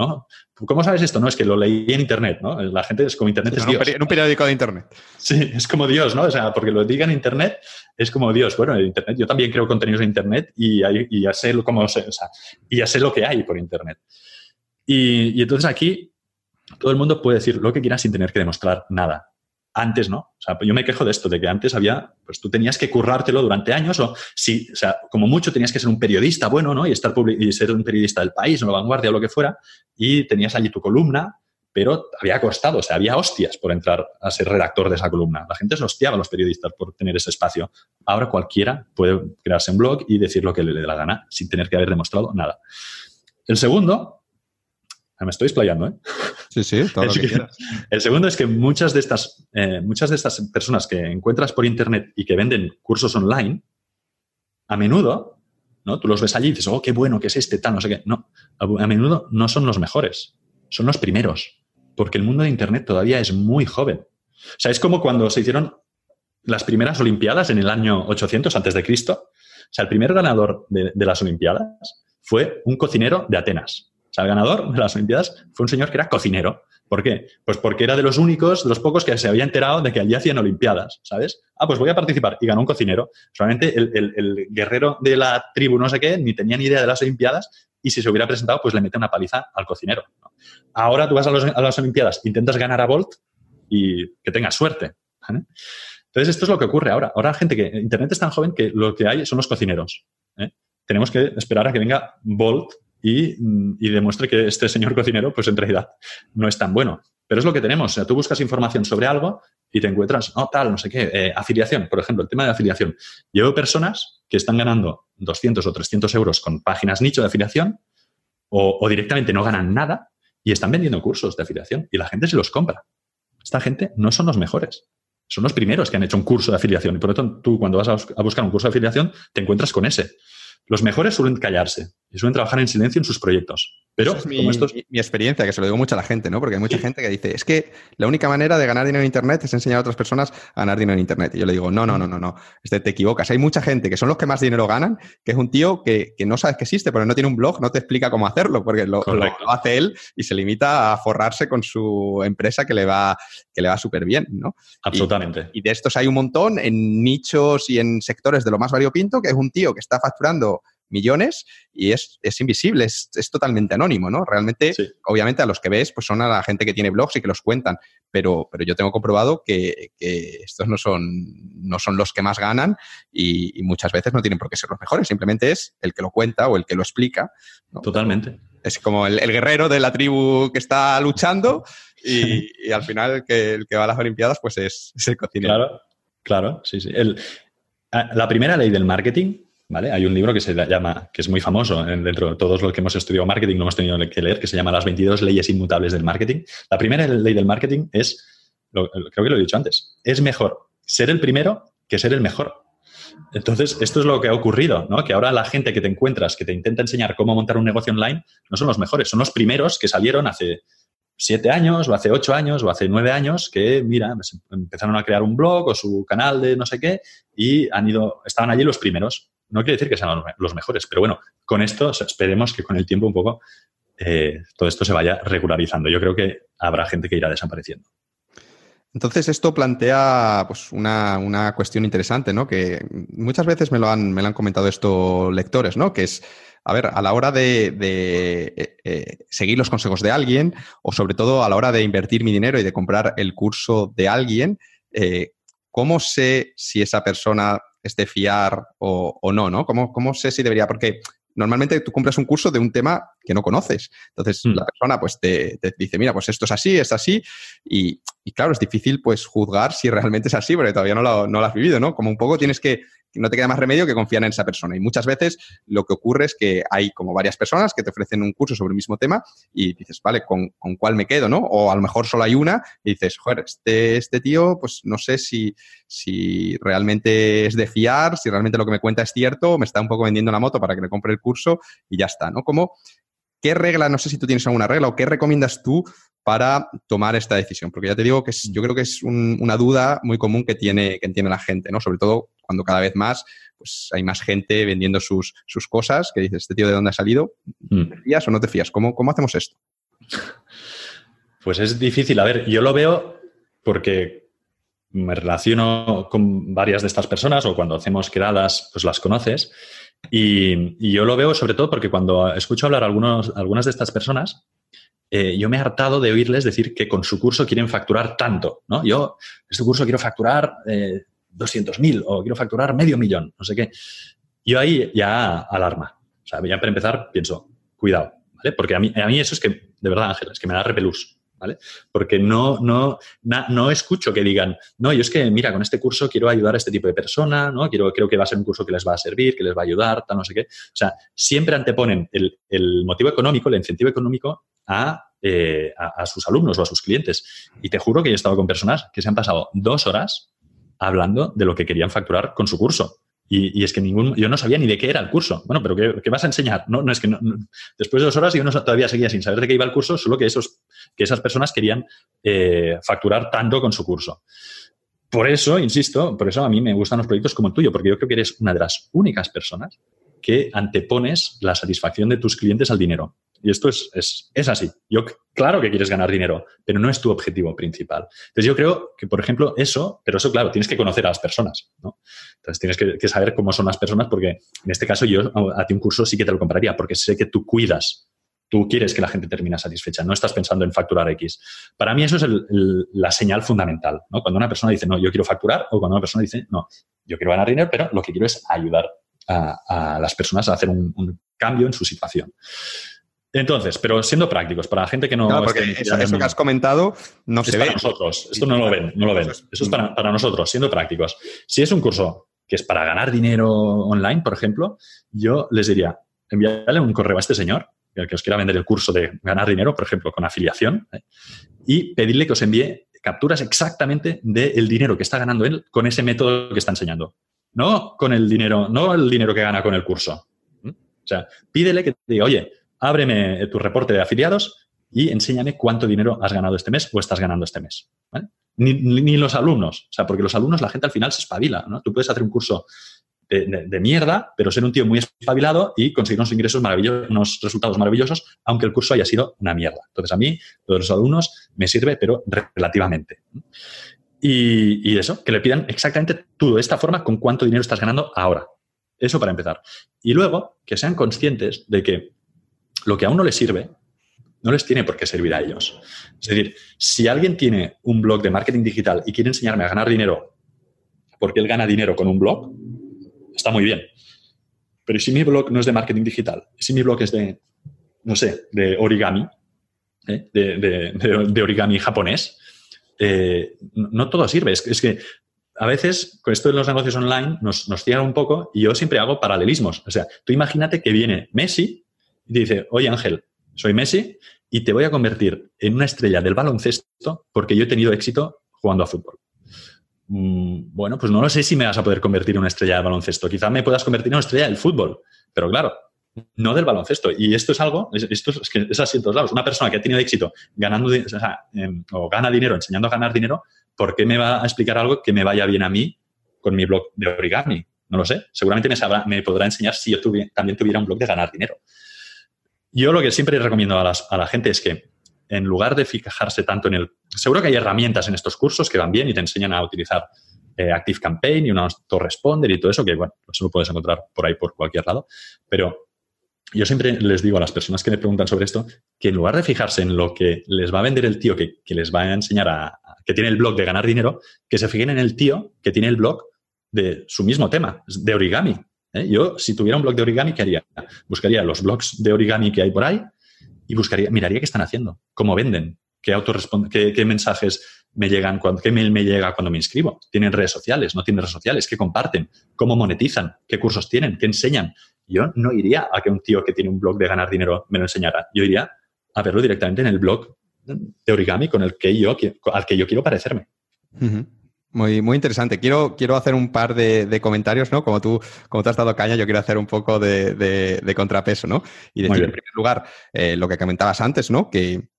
¿Cómo sabes esto? No, es que lo leí en Internet, ¿no? La gente es como Internet es Dios. En un periódico de Internet. Sí, es como Dios, ¿no? O sea, porque lo diga en Internet es como Dios. Bueno, en Internet, yo también creo contenidos en Internet y, ya sé cómo, o sea, y ya sé lo que hay por Internet. Y, y entonces aquí todo el mundo puede decir lo que quiera sin tener que demostrar nada. Antes, ¿no? O sea, yo me quejo de esto, de que antes había, pues tú tenías que currártelo durante años o si, o sea, como mucho tenías que ser un periodista bueno, ¿no? Y, estar y ser un periodista del país o la vanguardia o lo que fuera y tenías allí tu columna, pero había costado, o sea, había hostias por entrar a ser redactor de esa columna. La gente se hostiaba a los periodistas por tener ese espacio. Ahora cualquiera puede crearse un blog y decir lo que le dé la gana sin tener que haber demostrado nada. El segundo, me estoy explayando, ¿eh? Sí, sí, todo lo que quieras. El segundo es que muchas de estas, eh, muchas de estas personas que encuentras por internet y que venden cursos online, a menudo, ¿no? Tú los ves allí y dices, oh, qué bueno, qué es este, tal, no sé qué. No, a menudo no son los mejores, son los primeros, porque el mundo de internet todavía es muy joven. O sea, es como cuando se hicieron las primeras Olimpiadas en el año 800 antes de Cristo. O sea, el primer ganador de las Olimpiadas fue un cocinero de Atenas sea, el ganador de las Olimpiadas fue un señor que era cocinero. ¿Por qué? Pues porque era de los únicos, de los pocos que se había enterado de que allí hacían Olimpiadas, ¿sabes? Ah, pues voy a participar. Y ganó un cocinero. Solamente el, guerrero de la tribu no sé qué ni tenía ni idea de las Olimpiadas y si se hubiera presentado, pues le mete una paliza al cocinero. Ahora tú vas a, las Olimpiadas, intentas ganar a Bolt y que tengas suerte. Entonces, esto es lo que ocurre ahora. Ahora, gente que Internet es tan joven que lo que hay son los cocineros. ¿eh? Tenemos que esperar a que venga Bolt Y, demuestre que este señor cocinero, pues en realidad no es tan bueno. Pero es lo que tenemos. O sea, tú buscas información sobre algo y te encuentras, no, tal, no sé qué, eh, afiliación, por ejemplo, el tema de afiliación. Llevo personas que están ganando 200 o 300 euros con páginas nicho de afiliación o, o directamente no ganan nada y están vendiendo cursos de afiliación y la gente se los compra. Esta gente no son los mejores. Son los primeros que han hecho un curso de afiliación y por lo tanto tú cuando vas a buscar un curso de afiliación te encuentras con ese. Los mejores suelen callarse y suelen trabajar en silencio en sus proyectos. Pero es mi, experiencia, que se lo digo mucho a la gente, ¿no? Porque hay mucha gente que dice, es que la única manera de ganar dinero en Internet es enseñar a otras personas a ganar dinero en Internet. Y yo le digo, no, no, no, no, no, este, te equivocas. Hay mucha gente que son los que más dinero ganan, que es un tío que, no sabes que existe, pero no tiene un blog, no te explica cómo hacerlo, porque lo, hace él y se limita a forrarse con su empresa que le va, que le va súper bien, ¿no? Absolutamente. Y, y de estos hay un montón en nichos y en sectores de lo más variopinto, que es un tío que está facturando millones y es, invisible, es, totalmente anónimo, ¿no? Realmente, obviamente, a los que ves, pues son a la gente que tiene blogs y que los cuentan, pero, pero yo tengo comprobado que, estos no son, no son los que más ganan y, muchas veces no tienen por qué ser los mejores, simplemente es el que lo cuenta o el que lo explica. Totalmente. Es como el, guerrero de la tribu que está luchando y, al final el que, el que va a las Olimpiadas pues es, el cocinero. Claro, claro, sí, sí. la primera ley del marketing Hay un libro que se llama, que es muy famoso dentro de todos los que hemos estudiado marketing, no hemos tenido que leer, que se llama Las 22 leyes inmutables del marketing. La primera ley del marketing es, creo que lo he dicho antes, es mejor ser el primero que ser el mejor. Entonces, esto es lo que ha ocurrido, ¿no? Que ahora la gente que te encuentras, que te intenta enseñar cómo montar un negocio online, no son los mejores, son los primeros que salieron hace siete años, o hace ocho años, o hace nueve años, que, mira, pues, empezaron a crear un blog o su canal de no sé qué, y han ido, estaban allí los primeros. No quiere decir que sean los mejores, pero bueno, con esto esperemos que con el tiempo un poco eh, todo esto se vaya regularizando. Yo creo que habrá gente que irá desapareciendo. Entonces, esto plantea pues, una, cuestión interesante, ¿no? Que muchas veces me lo han, me han comentado estos lectores, ¿no? Que es, a ver, a la hora de, eh, eh, seguir los consejos de alguien, o sobre todo a la hora de invertir mi dinero y de comprar el curso de alguien, ¿cómo sé si esa persona es de fiar o, no, ¿no? ¿Cómo, ¿Cómo, sé si debería? Porque normalmente tú compras un curso de un tema que no conoces. Entonces mm. la persona pues te, dice, mira, pues esto es así, es así. Y, claro, es difícil pues juzgar si realmente es así porque todavía no lo, no lo has vivido, ¿no? Como un poco tienes que no te queda más remedio que confiar en esa persona. Y muchas veces lo que ocurre es que hay como varias personas que te ofrecen un curso sobre el mismo tema y dices, vale, ¿con, cuál me quedo? ¿no? O a lo mejor solo hay una y dices, joder, este, este tío, pues no sé si, si realmente es de fiar, si realmente lo que me cuenta es cierto, me está un poco vendiendo la moto para que le compre el curso y ya está, ¿no? Como, ¿qué regla, no sé si tú tienes alguna regla o qué recomiendas tú para tomar esta decisión? Porque ya te digo que yo creo que es una duda muy común que tiene, que tiene la gente, ¿no? Sobre todo cuando cada vez más pues hay más gente vendiendo sus, sus cosas, que dices, ¿este tío de dónde ha salido? Mm. ¿Te fías o no te fías? ¿Cómo, ¿Cómo hacemos esto? Pues es difícil. A ver, yo lo veo porque me relaciono con varias de estas personas o cuando hacemos quedadas, pues las conoces. Y, yo lo veo sobre todo porque cuando escucho hablar a algunas de estas personas, eh, yo me he hartado de oírles decir que con su curso quieren facturar tanto, ¿no? Yo, este curso quiero facturar eh, 200.000 o quiero facturar medio millón, no sé qué. Yo ahí ya alarma. O sea, ya para empezar pienso, cuidado. Porque a mí, a mí eso es que, de verdad, Ángel, es que me da repelús, ¿vale? Porque no, no, no escucho que digan, no, yo es que, mira, con este curso quiero ayudar a este tipo de persona, ¿no? Quiero, creo que va a ser un curso que les va a servir, que les va a ayudar, tal, no sé qué. O sea, siempre anteponen el, motivo económico, el incentivo económico eh, a, a, sus alumnos o a sus clientes. Y te juro que he estado con personas que se han pasado dos horas hablando de lo que querían facturar con su curso. Y, es que ningún, yo no sabía ni de qué era el curso. Bueno, pero ¿qué, vas a enseñar? No, no es que después de dos horas yo no, todavía seguía sin saber de qué iba el curso, solo que, esos, que esas personas querían eh, facturar tanto con su curso. Por eso, insisto, por eso a mí me gustan los proyectos como el tuyo, porque yo creo que eres una de las únicas personas que antepones la satisfacción de tus clientes al dinero. Y esto es, es, es, así. Yo, claro que quieres ganar dinero, pero no es tu objetivo principal. Entonces, yo creo que, por ejemplo, eso, pero eso, claro, tienes que conocer a las personas, ¿no? Entonces, tienes que, saber cómo son las personas, porque en este caso yo a ti un curso sí que te lo compraría, porque sé que tú cuidas Tú quieres que la gente termine satisfecha, no estás pensando en facturar X. Para mí eso es la señal fundamental, ¿no? Cuando una persona dice, no, yo quiero facturar, o cuando una persona dice, no, yo quiero ganar dinero, pero lo que quiero es ayudar a, las personas a hacer un, cambio en su situación. Entonces, pero siendo prácticos, para la gente que no... Claro, porque eso, eso, que has comentado no es se para ve. nosotros. Esto no lo ven, no lo ven. Eso es para, para nosotros, siendo prácticos. Si es un curso que es para ganar dinero online, por ejemplo, yo les diría, enviarle un correo a este señor, el que os quiera vender el curso de ganar dinero, por ejemplo, con afiliación, ¿eh? y pedirle que os envíe capturas exactamente del dinero que está ganando él con ese método que está enseñando. No con el dinero, no el dinero que gana con el curso. ¿Mm? O sea, pídele que te diga, oye, ábreme tu reporte de afiliados y enséñame cuánto dinero has ganado este mes o estás ganando este mes. Ni, los alumnos, o sea, porque los alumnos, la gente al final se espabila, ¿no? Tú puedes hacer un curso de, mierda, pero ser un tío muy espabilado y conseguir unos ingresos maravillosos, unos resultados maravillosos, aunque el curso haya sido una mierda. Entonces, a mí, lo los alumnos me sirve, pero relativamente. Y, y eso, que le pidan exactamente tú de esta forma con cuánto dinero estás ganando ahora. Eso para empezar. Y luego, que sean conscientes de que lo que a uno le sirve no les tiene por qué servir a ellos. Es decir, si alguien tiene un blog de marketing digital y quiere enseñarme a ganar dinero porque él gana dinero con un blog, está muy bien. Pero si mi blog no es de marketing digital, si mi blog es de, no sé, de origami, ¿eh? de, origami japonés, eh, no todo sirve. Es, que a veces, con esto de los negocios online, nos, nos un poco y yo siempre hago paralelismos. O sea, tú imagínate que viene Messi dice, oye Ángel, soy Messi y te voy a convertir en una estrella del baloncesto porque yo he tenido éxito jugando a fútbol. Mm, bueno, pues no lo sé si me vas a poder convertir en una estrella del baloncesto. Quizá me puedas convertir en una estrella del fútbol, pero claro, no del baloncesto. Y esto es algo, esto es, que es así en todos lados. Una persona que ha tenido éxito ganando o, eh, o gana dinero enseñando a ganar dinero, ¿por qué me va a explicar algo que me vaya bien a mí con mi blog de origami? No lo sé. Seguramente me, podrá enseñar si yo también tuviera un blog de ganar dinero. Yo lo que siempre recomiendo a, las, a la gente es que en lugar de fijarse tanto en el... Seguro que hay herramientas en estos cursos que van bien y te enseñan a utilizar eh, Active Campaign y un autoresponder y todo eso, que bueno, eso lo puedes encontrar por ahí, por cualquier lado. Pero yo siempre les digo a las personas que me preguntan sobre esto que en lugar de fijarse en lo que les va a vender el tío que, les va a enseñar a, a, que tiene el blog de ganar dinero, que se fijen en el tío que tiene el blog de su mismo tema, de origami. ¿Eh? Yo, si tuviera un blog de origami, ¿qué haría? Buscaría los blogs de origami que hay por ahí y buscaría, miraría qué están haciendo, cómo venden, qué, qué, qué mensajes me llegan, cuando, qué mail me llega cuando me inscribo. ¿Tienen redes sociales? ¿No tienen redes sociales? ¿Qué comparten? ¿Cómo monetizan? ¿Qué cursos tienen? ¿Qué enseñan? Yo no iría a que un tío que tiene un blog de ganar dinero me lo enseñara. Yo iría a verlo directamente en el blog de origami con el que yo, al que yo quiero parecerme. Uh. Muy, muy interesante. Quiero, quiero hacer un par de, de, comentarios, ¿no? Como tú, como te has dado caña, yo quiero hacer un poco de, de, de contrapeso, ¿no? Y decir, en primer lugar, eh, lo que comentabas antes, ¿no? Que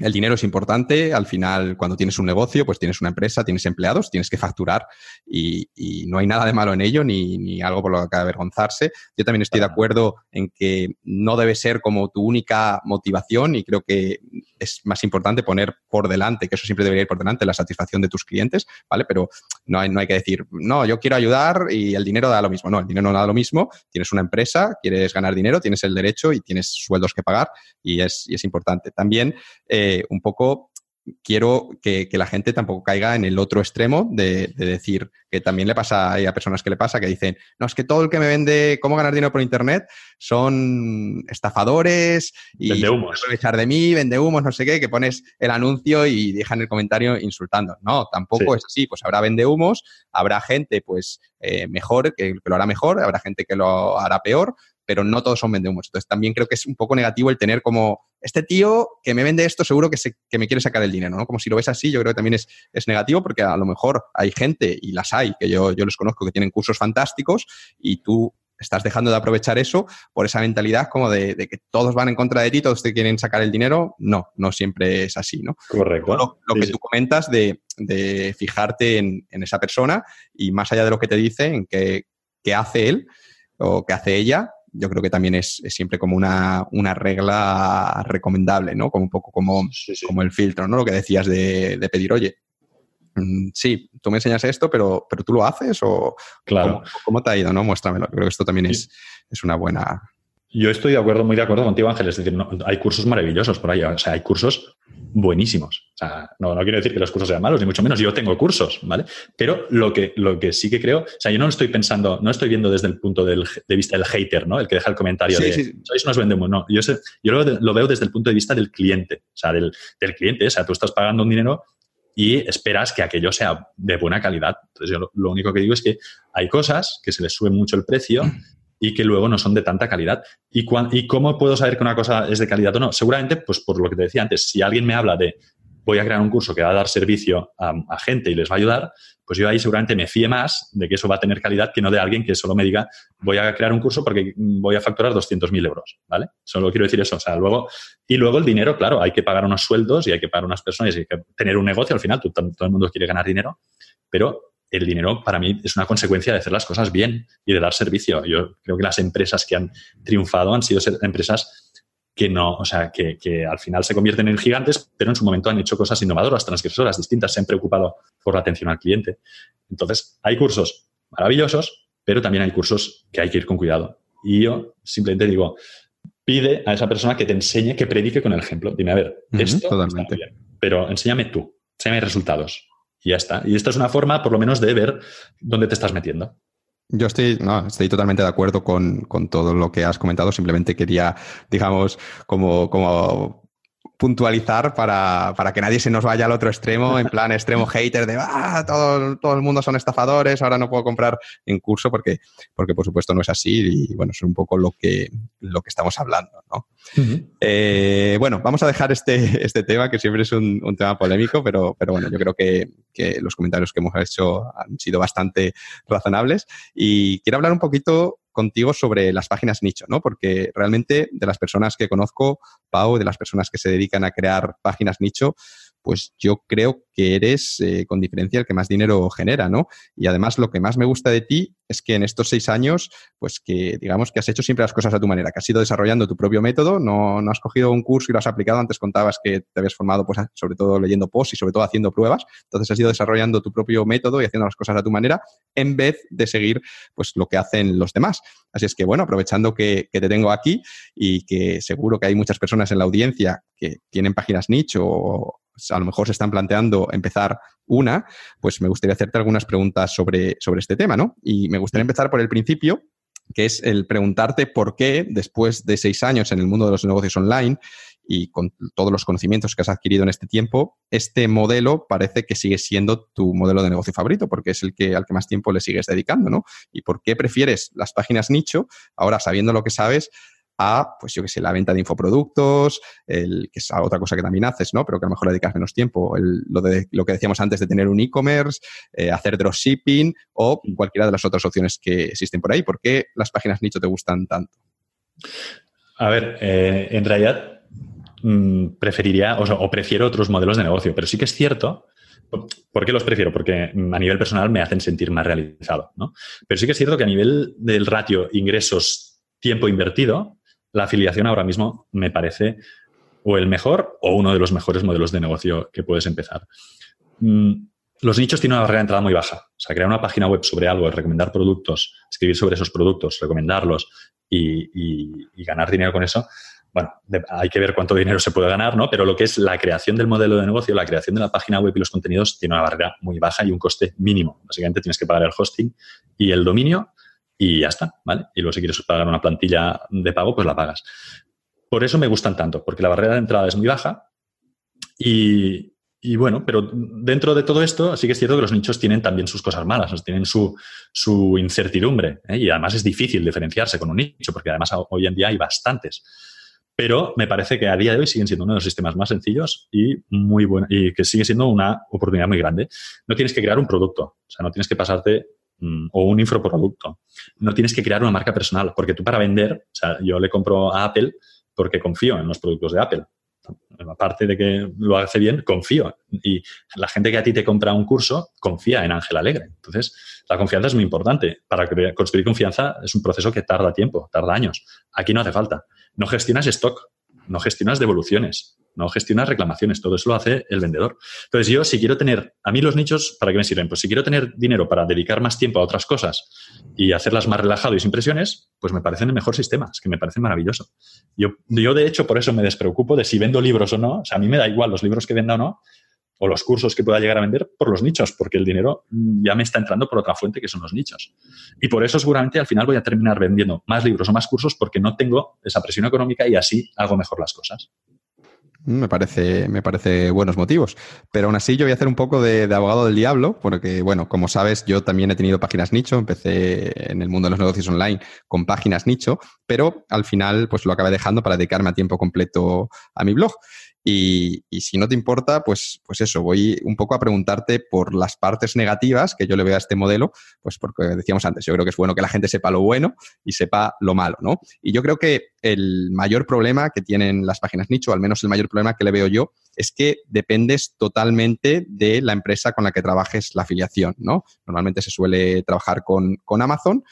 el dinero es importante. Al final, cuando tienes un negocio, pues tienes una empresa, tienes empleados, tienes que facturar y, y no hay nada de malo en ello ni, ni, algo por lo que avergonzarse. Yo también estoy de acuerdo en que no debe ser como tu única motivación y creo que es más importante poner por delante, que eso siempre debería ir por delante, la satisfacción de tus clientes, ¿vale? Pero no hay, no hay que decir, no, yo quiero ayudar y el dinero da lo mismo. No, el dinero no da lo mismo. Tienes una empresa, quieres ganar dinero, tienes el derecho y tienes sueldos que pagar y es, y es importante. También eh, un poco quiero que, la gente tampoco caiga en el otro extremo de, decir que también le pasa hay a personas que le pasa que dicen, no, es que todo el que me vende cómo ganar dinero por internet son estafadores y vende humos. aprovechar de mí, vende humos, no sé qué, que pones el anuncio y dejan el comentario insultando. No, tampoco es así. Pues habrá vende humos, habrá gente pues eh, mejor, que, que lo hará mejor, habrá gente que lo hará peor, pero no todos son vendehumos. Entonces también creo que es un poco negativo el tener como, este tío que me vende esto seguro que, se, que me quiere sacar el dinero, ¿no? Como si lo ves así, yo creo que también es, es negativo porque a lo mejor hay gente, y las hay, que yo, yo los conozco, que tienen cursos fantásticos y tú estás dejando de aprovechar eso por esa mentalidad como de, que todos van en contra de ti, todos te quieren sacar el dinero. No, no siempre es así, ¿no? Correcto. Lo, que tú comentas de, fijarte en, esa persona y más allá de lo que te dice, en qué, qué hace él o qué hace ella, yo creo que también es, siempre como una, regla recomendable, ¿no? Como un poco como, como el filtro, ¿no? Lo que decías de, pedir, oye, mm, sí, tú me enseñas esto, pero, pero tú lo haces o claro. ¿cómo, te ha ido? ¿no? Muéstramelo. Yo creo que esto también es, es una buena, yo estoy de acuerdo, muy de acuerdo contigo, Ángel. Es decir, hay cursos maravillosos por ahí. O sea, hay cursos buenísimos. Sea, no, no quiero decir que los cursos sean malos, ni mucho menos. Yo tengo cursos, ¿vale? Pero lo que, lo que sí que creo, o sea, yo no estoy pensando, no estoy viendo desde el punto de vista del hater, ¿no? El que deja el comentario de, sí. ¿sois unos vendemos? No, yo, yo lo, veo desde el punto de vista del cliente, o sea, del, del cliente. O sea, tú estás pagando un dinero y esperas que aquello sea de buena calidad. Entonces, yo lo, lo, único que digo es que hay cosas que se les sube mucho el precio y que luego no son de tanta calidad. ¿Y, ¿Y cómo puedo saber que una cosa es de calidad o no? Seguramente, pues por lo que te decía antes, si alguien me habla de voy a crear un curso que va a dar servicio a, gente y les va a ayudar, pues yo ahí seguramente me fíe más de que eso va a tener calidad que no de alguien que solo me diga voy a crear un curso porque voy a facturar 200.000 euros, ¿vale? Solo quiero decir eso. O sea, luego, y luego el dinero, claro, hay que pagar unos sueldos y hay que pagar unas personas y hay que tener un negocio al final, todo el mundo quiere ganar dinero, pero el dinero para mí es una consecuencia de hacer las cosas bien y de dar servicio. Yo creo que las empresas que han triunfado han sido empresas que no, o sea, que, al final se convierten en gigantes, pero en su momento han hecho cosas innovadoras, transgresoras, distintas, se han preocupado por la atención al cliente. Entonces, hay cursos maravillosos, pero también hay cursos que hay que ir con cuidado. Y yo simplemente digo, pide a esa persona que te enseñe, que predique con el ejemplo. Dime, a ver, esto totalmente. bien, pero enséñame tú, enséñame resultados. Y ya está. Y esta es una forma, por lo menos, de ver dónde te estás metiendo. Yo estoy, no, estoy totalmente de acuerdo con, con, todo lo que has comentado. Simplemente quería, digamos, como, como puntualizar para, para, que nadie se nos vaya al otro extremo, en plan extremo hater de ah, todo, todo, el mundo son estafadores, ahora no puedo comprar en curso porque, porque por supuesto no es así y bueno, es un poco lo que, lo que estamos hablando. ¿no? Eh, bueno, vamos a dejar este, este tema que siempre es un, un tema polémico, pero, pero bueno, yo creo que, que, los comentarios que hemos hecho han sido bastante razonables y quiero hablar un poquito contigo sobre las páginas nicho, ¿no? Porque realmente de las personas que conozco, Pau, de las personas que se dedican a crear páginas nicho, pues yo creo que eres eh, con diferencia el que más dinero genera, ¿no? Y además lo que más me gusta de ti es que en estos seis años, pues que digamos que has hecho siempre las cosas a tu manera, que has ido desarrollando tu propio método, no, no has cogido un curso y lo has aplicado, antes contabas que te habías formado pues sobre todo leyendo posts y sobre todo haciendo pruebas, entonces has ido desarrollando tu propio método y haciendo las cosas a tu manera en vez de seguir pues lo que hacen los demás. Así es que bueno, aprovechando que, te tengo aquí y que seguro que hay muchas personas en la audiencia que tienen páginas nicho o a lo mejor se están planteando empezar una, pues me gustaría hacerte algunas preguntas sobre, sobre este tema, ¿no? Y me gustaría empezar por el principio, que es el preguntarte por qué, después de seis años en el mundo de los negocios online y con todos los conocimientos que has adquirido en este tiempo, este modelo parece que sigue siendo tu modelo de negocio favorito, porque es el que al que más tiempo le sigues dedicando, ¿no? Y por qué prefieres las páginas nicho, ahora sabiendo lo que sabes, a, pues yo que sé, la venta de infoproductos, el, que es otra cosa que también haces, ¿no? Pero que a lo mejor le dedicas menos tiempo, lo, de, lo que decíamos antes de tener un e-commerce, eh, hacer dropshipping o cualquiera de las otras opciones que existen por ahí. ¿Por qué las páginas nicho te gustan tanto? A ver, eh, en realidad mm, preferiría o, prefiero otros modelos de negocio, pero sí que es cierto ¿Por qué los prefiero? Porque a nivel personal me hacen sentir más realizado, ¿no? Pero sí que es cierto que a nivel del ratio ingresos-tiempo invertido, la afiliación ahora mismo me parece o el mejor o uno de los mejores modelos de negocio que puedes empezar. Mm, los nichos tienen una barrera de entrada muy baja. O sea, crear una página web sobre algo, recomendar productos, escribir sobre esos productos, recomendarlos y, ganar dinero con eso, bueno, hay que ver cuánto dinero se puede ganar, ¿no? Pero lo que es la creación del modelo de negocio, la creación de la página web y los contenidos tiene una barrera muy baja y un coste mínimo. Básicamente tienes que pagar el hosting y el dominio y ya está, ¿vale? Y luego si quieres pagar una plantilla de pago, pues la pagas. Por eso me gustan tanto, porque la barrera de entrada es muy baja y, y bueno, pero dentro de todo esto sí que es cierto que los nichos tienen también sus cosas malas, tienen su, su incertidumbre ¿eh? y además es difícil diferenciarse con un nicho porque además hoy en día hay bastantes. Pero me parece que a día de hoy siguen siendo uno de los sistemas más sencillos y muy bueno y que sigue siendo una oportunidad muy grande. No tienes que crear un producto, o sea, no tienes que pasarte o un infoproducto. No tienes que crear una marca personal, porque tú para vender, o sea, yo le compro a Apple porque confío en los productos de Apple aparte de que lo hace bien, confío. Y la gente que a ti te compra un curso confía en Ángel Alegre. Entonces, la confianza es muy importante. Para construir confianza es un proceso que tarda tiempo, tarda años. Aquí no hace falta. No gestionas stock, no gestionas devoluciones, no gestionas reclamaciones, todo eso lo hace el vendedor. Entonces yo si quiero tener, a mí los nichos, ¿para qué me sirven? Pues si quiero tener dinero para dedicar más tiempo a otras cosas y hacerlas más relajado y sin presiones, pues me parecen el mejor sistema, es que me parece maravilloso. Yo, yo de hecho por eso me despreocupo de si vendo libros o no, o sea, a mí me da igual los libros que venda o no, o los cursos que pueda llegar a vender por los nichos, porque el dinero ya me está entrando por otra fuente que son los nichos. Y por eso seguramente al final voy a terminar vendiendo más libros o más cursos porque no tengo esa presión económica y así hago mejor las cosas. Me parece, me parece buenos motivos. Pero aún así yo voy a hacer un poco de, abogado del diablo, porque, bueno, como sabes, yo también he tenido páginas nicho, empecé en el mundo de los negocios online con páginas nicho, pero al final pues lo acabé dejando para dedicarme a tiempo completo a mi blog. Y, si no te importa, pues, pues eso, voy un poco a preguntarte por las partes negativas que yo le veo a este modelo, pues porque decíamos antes, yo creo que es bueno que la gente sepa lo bueno y sepa lo malo, ¿no? Y yo creo que el mayor problema que tienen las páginas nicho, al menos el mayor problema que le veo yo, es que dependes totalmente de la empresa con la que trabajes la afiliación, ¿no? Normalmente se suele trabajar con, con Amazon,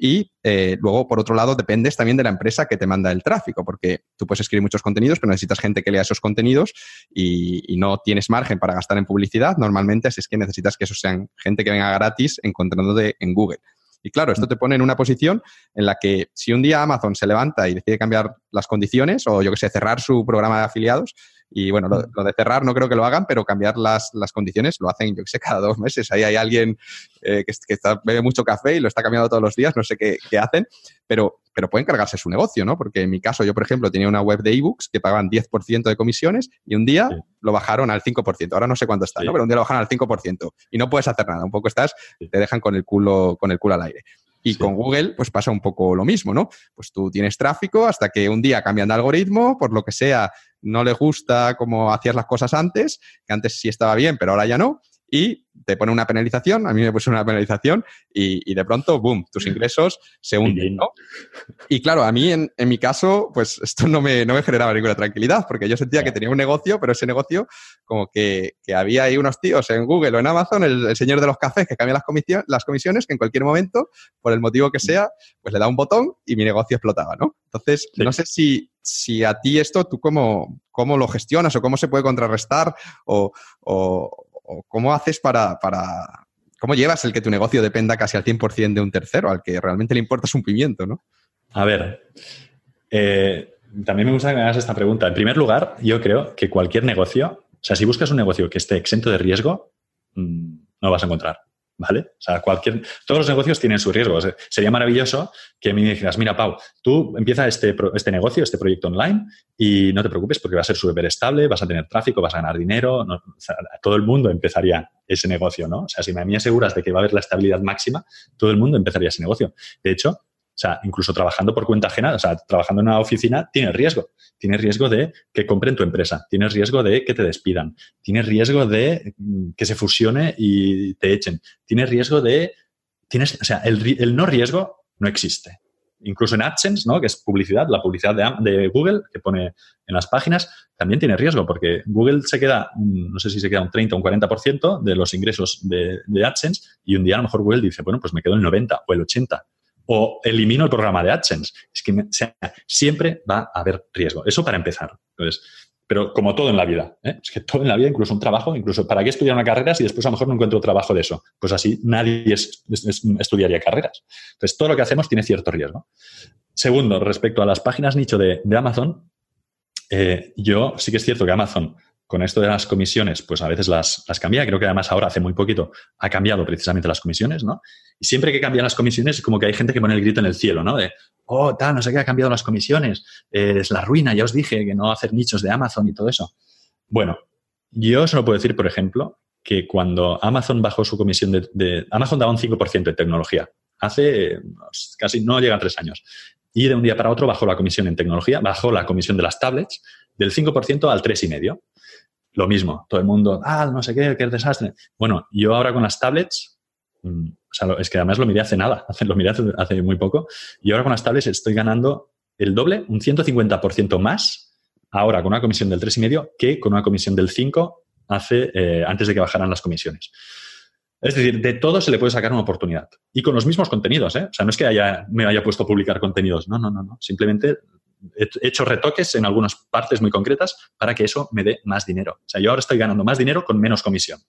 y eh, luego, por otro lado, dependes también de la empresa que te manda el tráfico, porque tú puedes escribir muchos contenidos, pero necesitas gente que lea esos contenidos y, no tienes margen para gastar en publicidad normalmente, así es que necesitas que eso sean gente que venga gratis encontrándote en Google. Y claro, esto te pone en una posición en la que si un día Amazon se levanta y decide cambiar las condiciones o yo que sé, cerrar su programa de afiliados, y bueno, lo, de cerrar no creo que lo hagan, pero cambiar las, las condiciones lo hacen, yo que sé, cada dos meses. Ahí hay alguien eh, que, que está, bebe mucho café y lo está cambiando todos los días, no sé qué, qué, hacen, pero, pero pueden cargarse su negocio, ¿no? Porque en mi caso, yo, por ejemplo, tenía una web de ebooks que pagaban 10% de comisiones y un día lo bajaron al 5%. Ahora no sé cuánto está, ¿no? Pero un día lo bajaron al 5% y no puedes hacer nada. Un poco estás, te dejan con el culo, con el culo al aire. Y con Google, pues pasa un poco lo mismo, ¿no? Pues tú tienes tráfico hasta que un día cambian de algoritmo, por lo que sea, no le gusta cómo hacías las cosas antes, que antes sí estaba bien, pero ahora ya no, y te pone una penalización, a mí me puso una penalización y, de pronto, boom, tus ingresos se hunden, ¿no? Y claro, a mí en, mi caso, pues esto no me, no me, generaba ninguna tranquilidad, porque yo sentía que tenía un negocio, pero ese negocio como que, que había ahí unos tíos en Google o en Amazon, el, señor de los cafés que cambia las, las comisiones, que en cualquier momento, por el motivo que sea, pues le da un botón y mi negocio explotaba, ¿no? Entonces, no sé si, si a ti esto, tú cómo, cómo lo gestionas o cómo se puede contrarrestar o, cómo haces para, para, ¿Cómo llevas el que tu negocio dependa casi al 100% de un tercero, al que realmente le importa un pimiento, ¿no? A ver, eh, también me gusta que me hagas esta pregunta. En primer lugar, yo creo que cualquier negocio, o sea, si buscas un negocio que esté exento de riesgo, mm, no vas a encontrar. ¿Vale? O sea, cualquier, todos los negocios tienen sus riesgos. Sería maravilloso que me dijeras, mira, Pau, tú empieza este, este negocio, este proyecto online y no te preocupes porque va a ser súper estable, vas a tener tráfico, vas a ganar dinero, todo el mundo empezaría ese negocio, ¿no? O sea, si me aseguras de que va a haber la estabilidad máxima, todo el mundo empezaría ese negocio. De hecho, o sea, incluso trabajando por cuenta ajena, o sea, trabajando en una oficina, tienes riesgo. Tienes riesgo de que compren tu empresa, tienes riesgo de que te despidan, tienes riesgo de mm, que se fusione y te echen, tienes riesgo de... Tienes, o sea, el, no riesgo no existe. Incluso en AdSense, ¿no? que es publicidad, la publicidad de, Google que pone en las páginas, también tiene riesgo porque Google se queda, no sé si se queda un 30 o un 40% de los ingresos de, de AdSense y un día a lo mejor Google dice, bueno, pues me quedo el 90 o el 80 o elimino el programa de AdSense. Es que siempre va a haber riesgo. Eso para empezar. Entonces, Pero como todo en la vida, ¿eh? es que todo en la vida, incluso un trabajo, incluso ¿para qué estudiar una carrera si después a lo mejor no encuentro trabajo de eso? Pues así nadie estudiaría carreras. Entonces, todo lo que hacemos tiene cierto riesgo. Segundo, respecto a las páginas nicho de, Amazon, eh, yo sí que es cierto que Amazon con esto de las comisiones, pues a veces las, las cambia. Creo que además ahora, hace muy poquito, ha cambiado precisamente las comisiones, ¿no? Y siempre que cambian las comisiones es como que hay gente que pone el grito en el cielo, ¿no? De, oh, tal, no sé qué, ha cambiado las comisiones, es la ruina, ya os dije que no hacer nichos de Amazon y todo eso. Bueno, yo solo puedo decir, por ejemplo, que cuando Amazon bajó su comisión de... Amazon daba un 5% de tecnología. Hace pues, casi, no llega a tres años. Y de un día para otro bajó la comisión en tecnología, bajó la comisión de las tablets del 5% al 3,5% lo mismo, todo el mundo, ah, no sé qué, qué desastre. Bueno, yo ahora con las tablets, mm, o sea, es que además lo miré hace nada, lo miré hace, muy poco, y ahora con las tablets estoy ganando el doble, un 150% más, ahora con una comisión del 3,5 que con una comisión del 5 hace, eh, antes de que bajaran las comisiones. Es decir, de todo se le puede sacar una oportunidad. Y con los mismos contenidos, ¿eh? O sea, no es que haya, me haya puesto a publicar contenidos. No, no, no, no. Simplemente he hecho retoques en algunas partes muy concretas para que eso me dé más dinero. O sea, yo ahora estoy ganando más dinero con menos comisión.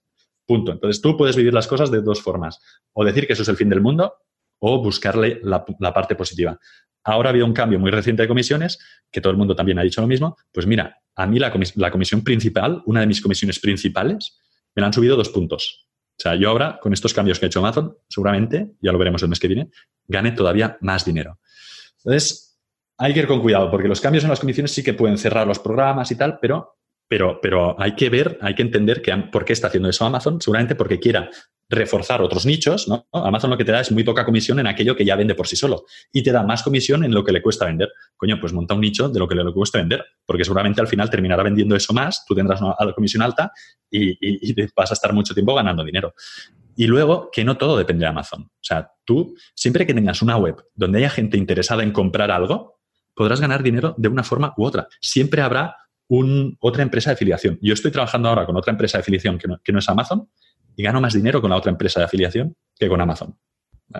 Punto. Entonces tú puedes vivir las cosas de dos formas. O decir que eso es el fin del mundo o buscarle la, parte positiva. Ahora ha habido un cambio muy reciente de comisiones, que todo el mundo también ha dicho lo mismo. Pues mira, a mí la, comisión principal, una de mis comisiones principales, me la han subido dos puntos. O sea, yo ahora, con estos cambios que ha hecho Amazon, seguramente, ya lo veremos el mes que viene, gane todavía más dinero. Entonces, hay que ir con cuidado, porque los cambios en las comisiones sí que pueden cerrar los programas y tal, pero, pero, pero hay que ver, hay que entender que, por qué está haciendo eso Amazon, seguramente porque quiera reforzar otros nichos, ¿no? Amazon lo que te da es muy poca comisión en aquello que ya vende por sí solo y te da más comisión en lo que le cuesta vender. Coño, pues monta un nicho de lo que le cuesta vender, porque seguramente al final terminará vendiendo eso más, tú tendrás una comisión alta y, y vas a estar mucho tiempo ganando dinero. Y luego, que no todo depende de Amazon. O sea, tú, siempre que tengas una web donde haya gente interesada en comprar algo, podrás ganar dinero de una forma u otra. Siempre habrá otra empresa de afiliación. Yo estoy trabajando ahora con otra empresa de afiliación que no, es Amazon y gano más dinero con la otra empresa de afiliación que con Amazon.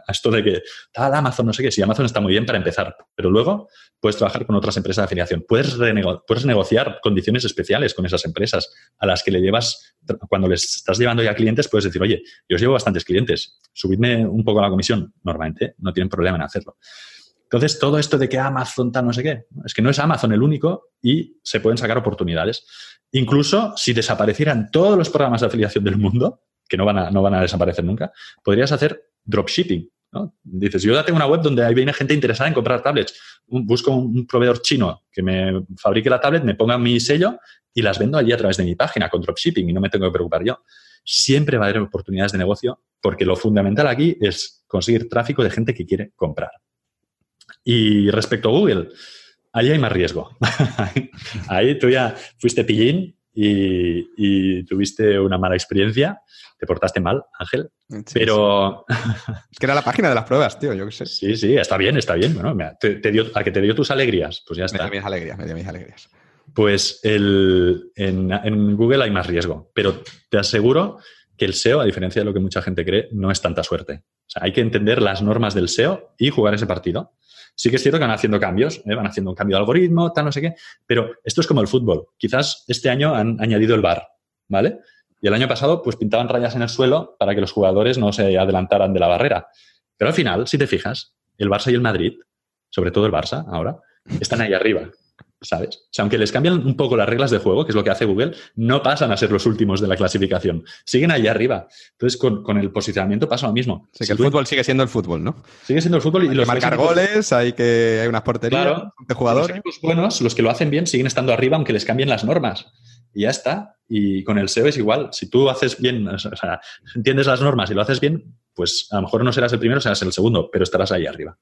Esto de que tal Amazon, no sé qué, si Amazon está muy bien para empezar, pero luego puedes trabajar con otras empresas de afiliación. Puedes, puedes negociar condiciones especiales con esas empresas a las que le llevas, cuando les estás llevando ya clientes, puedes decir, oye, yo os llevo bastantes clientes, subidme un poco la comisión. Normalmente no tienen problema en hacerlo. Entonces, todo esto de que Amazon tal, no sé qué, es que no es Amazon el único y se pueden sacar oportunidades. Incluso si desaparecieran todos los programas de afiliación del mundo, que no van a, no van a desaparecer nunca, podrías hacer dropshipping. ¿no? Dices, yo ya tengo una web donde hay viene gente interesada en comprar tablets. Busco un proveedor chino que me fabrique la tablet, me ponga mi sello y las vendo allí a través de mi página con dropshipping y no me tengo que preocupar yo. Siempre va a haber oportunidades de negocio porque lo fundamental aquí es conseguir tráfico de gente que quiere comprar. Y respecto a Google, ahí hay más riesgo. ahí tú ya fuiste pillín y, tuviste una mala experiencia. Te portaste mal, Ángel. pero. es que era la página de las pruebas, tío, yo qué sé. Sí, sí, está bien, está bien. Bueno, te, dio, a que te dio tus alegrías, pues ya está. Me dio mis alegrías, me dio mis alegrías. Pues el, en, en Google hay más riesgo, pero te aseguro que el SEO, a diferencia de lo que mucha gente cree, no es tanta suerte. O sea, hay que entender las normas del SEO y jugar ese partido. Sí que es cierto que van haciendo cambios, ¿eh? van haciendo un cambio de algoritmo, tal, no sé qué, pero esto es como el fútbol. Quizás este año han añadido el VAR, ¿vale? Y el año pasado, pues pintaban rayas en el suelo para que los jugadores no se adelantaran de la barrera. Pero al final, si te fijas, el Barça y el Madrid, sobre todo el Barça ahora, están ahí arriba. ¿Sabes? O sea, aunque les cambian un poco las reglas de juego, que es lo que hace Google, no pasan a ser los últimos de la clasificación. Siguen allá arriba. Entonces, con, el posicionamiento pasa lo mismo. que el fútbol sigue siendo el fútbol, ¿no? Sigue siendo el fútbol y hay los que marcar goles, hay que hay unas porterías de jugadores. Los buenos, los que lo hacen bien, siguen estando arriba aunque les cambien las normas. Y ya está. Y con el SEO es igual. Si tú haces bien, o sea, entiendes las normas y lo haces bien, pues a lo mejor no serás el primero, serás el segundo, pero estarás ahí arriba.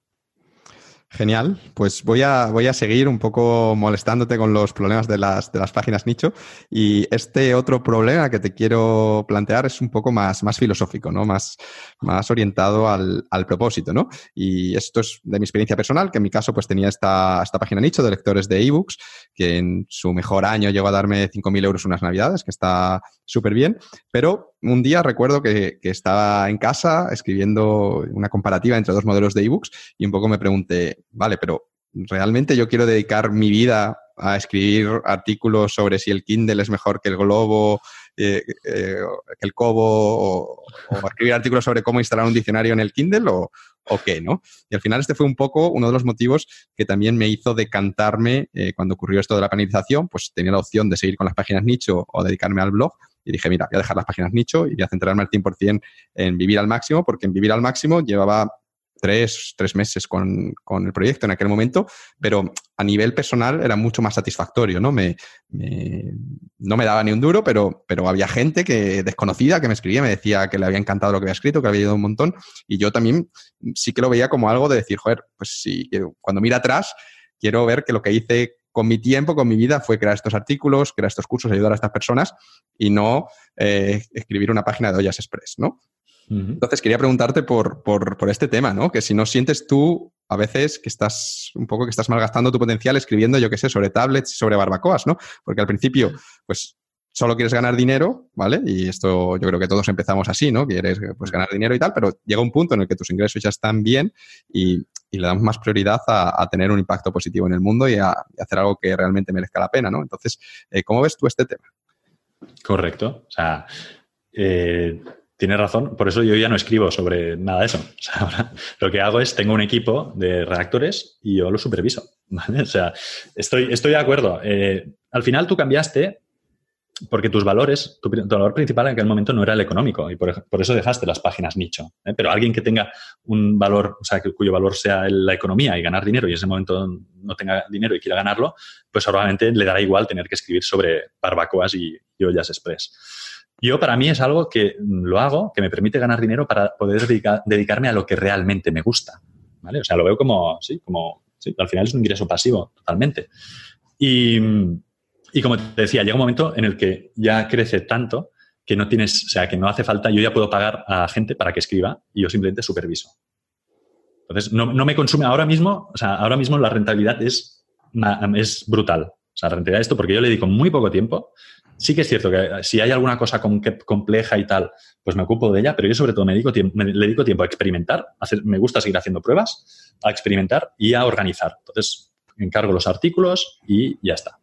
Genial, pues voy a, voy a seguir un poco molestándote con los problemas de las, de las páginas nicho y este otro problema que te quiero plantear es un poco más, más filosófico, ¿no? más, más orientado al, al propósito. ¿no? Y esto es de mi experiencia personal, que en mi caso pues tenía esta, esta página nicho de lectores de ebooks, que en su mejor año llegó a darme 5.000 euros unas navidades, que está súper bien, pero un día recuerdo que, estaba en casa escribiendo una comparativa entre dos modelos de ebooks y un poco me pregunté, vale, pero ¿realmente yo quiero dedicar mi vida a escribir artículos sobre si el Kindle es mejor que el Globo, eh, eh, que el Kobo, o, escribir artículos sobre cómo instalar un diccionario en el Kindle o, o, qué, ¿no? Y al final este fue un poco uno de los motivos que también me hizo decantarme eh, cuando ocurrió esto de la panelización, pues tenía la opción de seguir con las páginas nicho o dedicarme al blog. Y dije, mira, voy a dejar las páginas nicho y voy a centrarme al 100% en vivir al máximo, porque en vivir al máximo llevaba tres, tres meses con, con, el proyecto en aquel momento, pero a nivel personal era mucho más satisfactorio, ¿no? Me, no me daba ni un duro, pero, pero había gente que desconocida que me escribía, me decía que le había encantado lo que había escrito, que había ido un montón, y yo también sí que lo veía como algo de decir, joder, pues sí, cuando mira atrás, quiero ver que lo que hice con mi tiempo, con mi vida, fue crear estos artículos, crear estos cursos, ayudar a estas personas y no eh, escribir una página de Ollas Express, ¿no? Entonces quería preguntarte por, por, este tema, ¿no? Que si no sientes tú a veces que estás un poco que estás malgastando tu potencial escribiendo, yo qué sé, sobre tablets y sobre barbacoas, ¿no? Porque al principio, pues solo quieres ganar dinero, ¿vale? Y esto yo creo que todos empezamos así, ¿no? Quieres pues, ganar dinero y tal, pero llega un punto en el que tus ingresos ya están bien y, le damos más prioridad a, tener un impacto positivo en el mundo y a, hacer algo que realmente merezca la pena, ¿no? Entonces, eh, ¿cómo ves tú este tema? Correcto. O sea, eh, Tienes razón, por eso yo ya no escribo sobre nada de eso. Ahora lo que hago es, tengo un equipo de redactores y yo lo superviso. O sea, estoy, estoy de acuerdo. Eh, al final tú cambiaste porque tus valores, tu, valor principal en aquel momento no era el económico y por, eso dejaste las páginas nicho. ¿eh? Pero alguien que tenga un valor, o sea, cuyo valor sea la economía y ganar dinero y en ese momento no tenga dinero y quiera ganarlo, pues probablemente le dará igual tener que escribir sobre barbacoas y, y ollas express. Yo para mí es algo que lo hago, que me permite ganar dinero para poder dedicarme a lo que realmente me gusta. ¿vale? O sea, lo veo como, sí, como, sí, al final es un ingreso pasivo totalmente. Y, y como te decía, llega un momento en el que ya crece tanto que no tienes, o sea, que no hace falta, yo ya puedo pagar a gente para que escriba y yo simplemente superviso. Entonces, no, no me consume ahora mismo, o sea, ahora mismo la rentabilidad es, es brutal. O sea, la rentabilidad de esto, porque yo le dedico muy poco tiempo sí que es cierto que eh, si hay alguna cosa compleja y tal, pues me ocupo de ella, pero yo sobre todo me dedico, me dedico tiempo a experimentar, me gusta seguir haciendo pruebas, a experimentar y a organizar. Entonces, encargo los artículos y ya está.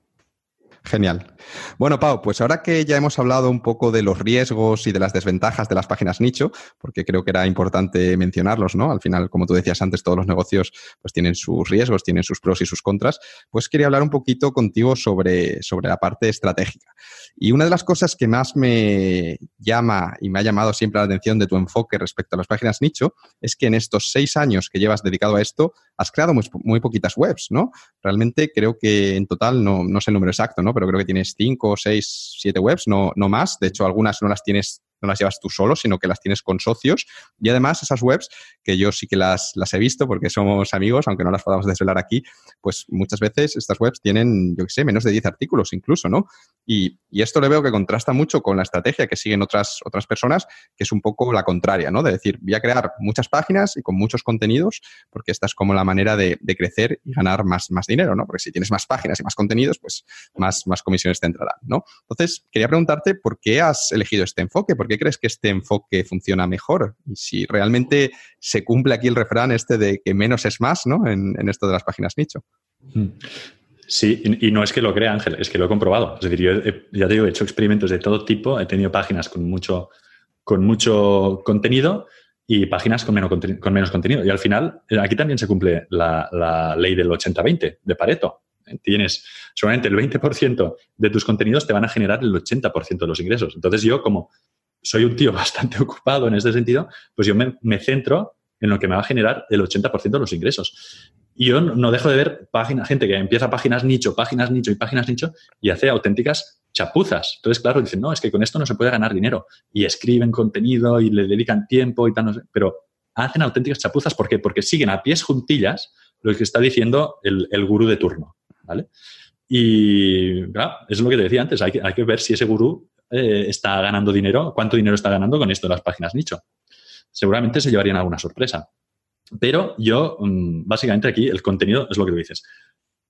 Genial. Bueno, Pau, pues ahora que ya hemos hablado un poco de los riesgos y de las desventajas de las páginas nicho, porque creo que era importante mencionarlos, ¿no? Al final, como tú decías antes, todos los negocios pues tienen sus riesgos, tienen sus pros y sus contras, pues quería hablar un poquito contigo sobre, sobre la parte estratégica. Y una de las cosas que más me llama y me ha llamado siempre la atención de tu enfoque respecto a las páginas nicho es que en estos seis años que llevas dedicado a esto, has creado muy, poquitas webs, ¿no? Realmente creo que en total, no, no sé el número exacto, ¿no? Pero creo que tienes cinco, seis, siete webs, no, no más. De hecho, algunas no las tienes no las llevas tú solo, sino que las tienes con socios. Y además esas webs, que yo sí que las, las he visto porque somos amigos, aunque no las podamos desvelar aquí, pues muchas veces estas webs tienen, yo qué sé, menos de 10 artículos incluso, ¿no? Y, y, esto le veo que contrasta mucho con la estrategia que siguen otras, otras personas, que es un poco la contraria, ¿no? De decir, voy a crear muchas páginas y con muchos contenidos, porque esta es como la manera de, de crecer y ganar más, más dinero, ¿no? Porque si tienes más páginas y más contenidos, pues más, más comisiones te entrarán, ¿no? Entonces, quería preguntarte por qué has elegido este enfoque, por qué crees que este enfoque funciona mejor? Y si realmente se cumple aquí el refrán este de que menos es más, ¿no? En, esto de las páginas nicho. Hmm. Sí, y, no es que lo crea Ángel, es que lo he comprobado. Es decir, yo ya te he hecho experimentos de todo tipo, he tenido páginas con mucho, con mucho contenido y páginas con menos, con menos contenido. Y al final, eh, aquí también se cumple la, la ley del 80-20 de Pareto. Tienes solamente el 20% de tus contenidos te van a generar el 80% de los ingresos. Entonces yo como soy un tío bastante ocupado en este sentido, pues yo me, centro en lo que me va a generar el 80% de los ingresos. Y yo no dejo de ver página, gente que empieza páginas nicho, páginas nicho y páginas nicho y hace auténticas chapuzas. Entonces, claro, dicen, no, es que con esto no se puede ganar dinero. Y escriben contenido y le dedican tiempo y tal, no sé. Pero hacen auténticas chapuzas. ¿Por qué? Porque siguen a pies juntillas lo que está diciendo el, el gurú de turno. ¿Vale? Y es lo que te decía antes, hay que, hay que ver si ese gurú eh, está ganando dinero, cuánto dinero está ganando con esto de las páginas nicho. Seguramente se llevarían alguna sorpresa. Pero yo, mm, básicamente aquí, el contenido es lo que tú dices.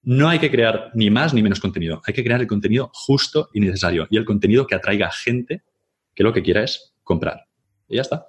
No hay que crear ni más ni menos contenido. Hay que crear el contenido justo y necesario. Y el contenido que atraiga gente que lo que quiera es comprar. Y ya está.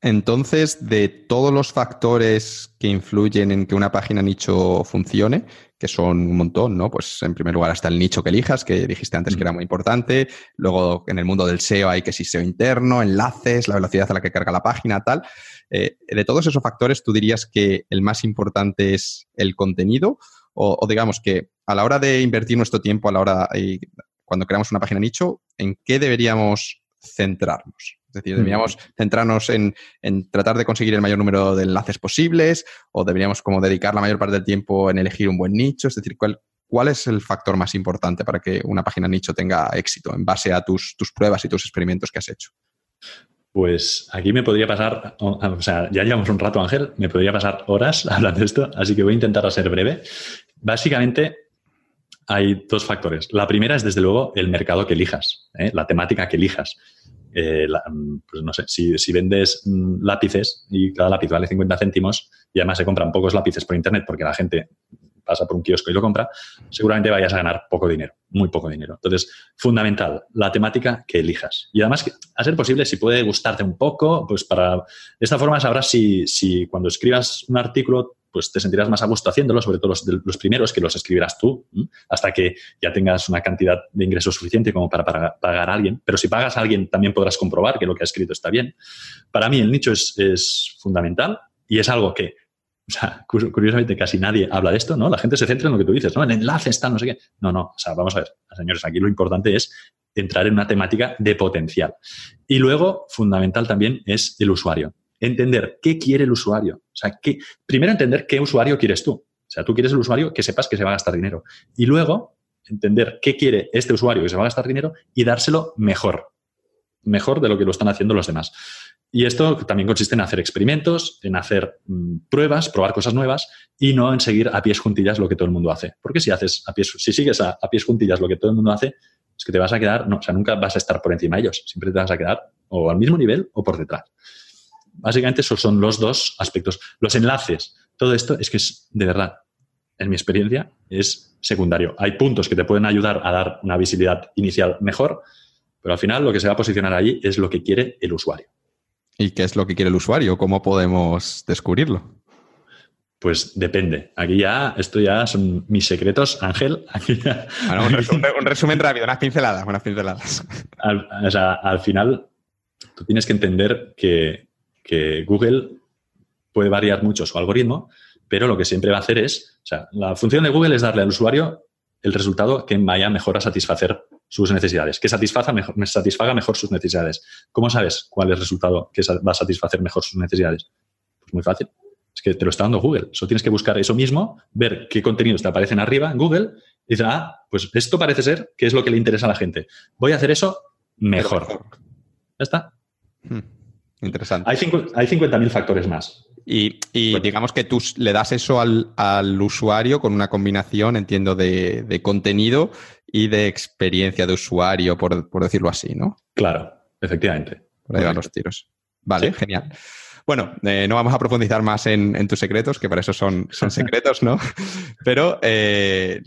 Entonces, de todos los factores que influyen en que una página nicho funcione, que son un montón, ¿no? Pues en primer lugar está el nicho que elijas, que dijiste antes que era muy importante. Luego en el mundo del SEO hay que si SEO interno, enlaces, la velocidad a la que carga la página, tal. Eh, de todos esos factores, ¿tú dirías que el más importante es el contenido? O, digamos que a la hora de invertir nuestro tiempo, a la hora, y cuando creamos una página nicho, ¿en qué deberíamos centrarnos? Es decir, ¿deberíamos centrarnos en, tratar de conseguir el mayor número de enlaces posibles o deberíamos como dedicar la mayor parte del tiempo en elegir un buen nicho? Es decir, ¿cuál, cuál es el factor más importante para que una página nicho tenga éxito en base a tus, tus pruebas y tus experimentos que has hecho? Pues aquí me podría pasar, o sea, ya llevamos un rato, Ángel, me podría pasar horas hablando de esto, así que voy a intentar ser breve. Básicamente, hay dos factores. La primera es, desde luego, el mercado que elijas, ¿eh? la temática que elijas. Eh, pues no sé, si, vendes mm, lápices y cada lápiz vale 50 céntimos y además se compran pocos lápices por internet porque la gente pasa por un kiosco y lo compra, seguramente vayas a ganar poco dinero, muy poco dinero. Entonces, fundamental, la temática que elijas. Y además, a ser posible, si puede gustarte un poco, pues para... De esta forma sabrás si, si cuando escribas un artículo pues te sentirás más a gusto haciéndolo, sobre todo los, primeros que los escribirás tú, hasta que ya tengas una cantidad de ingresos suficiente como para, pagar a alguien. Pero si pagas a alguien, también podrás comprobar que lo que ha escrito está bien. Para mí el nicho es, fundamental y es algo que, curiosamente casi nadie habla de esto, ¿no? La gente se centra en lo que tú dices, ¿no? En enlaces, está, no sé qué. No, no, o sea, vamos a ver, señores, aquí lo importante es entrar en una temática de potencial. Y luego, fundamental también es el usuario entender qué quiere el usuario. O sea, que, primero entender qué usuario quieres tú. O sea, tú quieres el usuario que sepas que se va a gastar dinero. Y luego entender qué quiere este usuario que se va a gastar dinero y dárselo mejor. Mejor de lo que lo están haciendo los demás. Y esto también consiste en hacer experimentos, en hacer mm, pruebas, probar cosas nuevas y no en seguir a pies juntillas lo que todo el mundo hace. Porque si haces a pies, si sigues a, a pies juntillas lo que todo el mundo hace, es que te vas a quedar, no, o sea, nunca vas a estar por encima de ellos. Siempre te vas a quedar o al mismo nivel o por detrás. Básicamente esos son los dos aspectos. Los enlaces, todo esto es que es, de verdad, en mi experiencia, es secundario. Hay puntos que te pueden ayudar a dar una visibilidad inicial mejor, pero al final lo que se va a posicionar allí es lo que quiere el usuario. ¿Y qué es lo que quiere el usuario? ¿Cómo podemos descubrirlo? Pues depende. Aquí ya, esto ya son mis secretos, Ángel. un, resumen, rápido, unas pinceladas, unas pinceladas. o sea, al final, tú tienes que entender que, que Google puede variar mucho su algoritmo, pero lo que siempre va a hacer es, o sea, la función de Google es darle al usuario el resultado que vaya mejor a satisfacer sus necesidades, que satisfaga mejor, satisfaga mejor sus necesidades. ¿Cómo sabes cuál es el resultado que va a satisfacer mejor sus necesidades? Pues muy fácil. Es que te lo está dando Google. Solo tienes que buscar eso mismo, ver qué contenidos te aparecen arriba en Google y dices, ah, pues esto parece ser que es lo que le interesa a la gente. Voy a hacer eso mejor. Ya está. Hmm. Interesante. Hay, hay 50.000 factores más. Y, digamos que tú le das eso al, usuario con una combinación, entiendo, de, contenido y de experiencia de usuario, por, decirlo así, ¿no? Claro, efectivamente. Por ahí van los tiros. Vale, genial. Bueno, eh, no vamos a profundizar más en, tus secretos, que para eso son, son secretos, ¿no? Pero eh,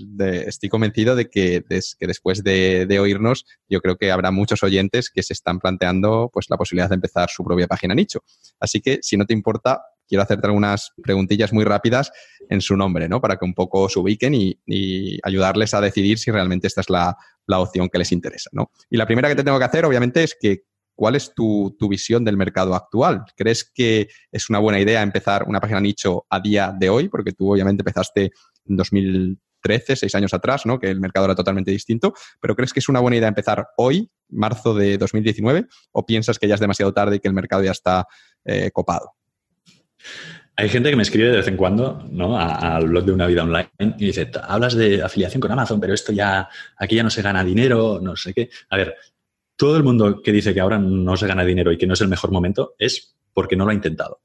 estoy convencido de que, que después de, oírnos, yo creo que habrá muchos oyentes que se están planteando pues, la posibilidad de empezar su propia página nicho. Así que, si no te importa, quiero hacerte algunas preguntillas muy rápidas en su nombre, ¿no? Para que un poco se ubiquen y, ayudarles a decidir si realmente esta es la, la, opción que les interesa, ¿no? Y la primera que te tengo que hacer, obviamente, es que ¿Cuál es tu, visión del mercado actual? ¿Crees que es una buena idea empezar una página nicho a día de hoy? Porque tú obviamente empezaste en 2013, seis años atrás, ¿no? que el mercado era totalmente distinto, pero ¿crees que es una buena idea empezar hoy, marzo de 2019, o piensas que ya es demasiado tarde y que el mercado ya está eh, copado? Hay gente que me escribe de vez en cuando ¿no? al blog de una vida online y dice, hablas de afiliación con Amazon, pero esto ya, aquí ya no se gana dinero, no sé qué. A ver, todo el mundo que dice que ahora no se gana dinero y que no es el mejor momento es porque no lo ha intentado.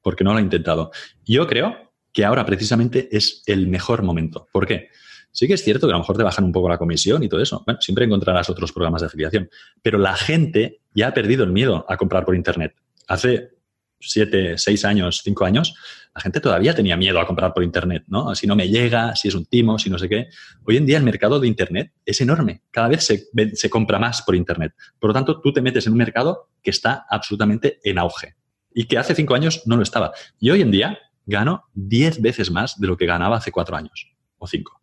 Porque no lo ha intentado. Yo creo que ahora precisamente es el mejor momento. ¿Por qué? Sí que es cierto que a lo mejor te bajan un poco la comisión y todo eso. Bueno, siempre encontrarás otros programas de afiliación. Pero la gente ya ha perdido el miedo a comprar por Internet. Hace siete, seis años, cinco años, la gente todavía tenía miedo a comprar por Internet, ¿no? Si no me llega, si es un timo, si no sé qué. Hoy en día el mercado de Internet es enorme. Cada vez se, compra más por Internet. Por lo tanto, tú te metes en un mercado que está absolutamente en auge. y que hace cinco años no lo estaba. Y hoy en día gano diez veces más de lo que ganaba hace cuatro años o cinco.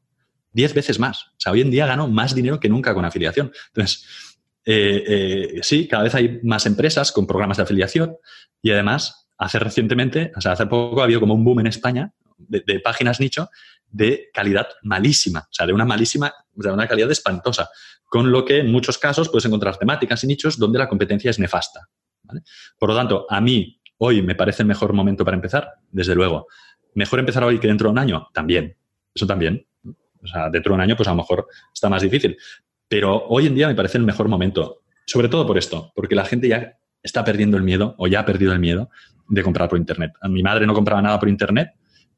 Diez veces más. O sea, hoy en día gano más dinero que nunca con afiliación. Entonces, eh, eh, sí, cada vez hay más empresas con programas de afiliación y además, hace recientemente, o sea, hace poco ha habido como un boom en España de, páginas nicho de calidad malísima, o sea, de una malísima, de una calidad espantosa, con lo que en muchos casos puedes encontrar temáticas y nichos donde la competencia es nefasta. Por lo tanto, a mí hoy me parece el mejor momento para empezar, desde luego. ¿Mejor empezar hoy que dentro de un año? También, eso también. O sea, dentro de un año, pues a lo mejor está más difícil. Pero hoy en día me parece el mejor momento, sobre todo por esto, porque la gente ya está perdiendo el miedo o ya ha perdido el miedo de comprar por Internet. Mi madre no compraba nada por Internet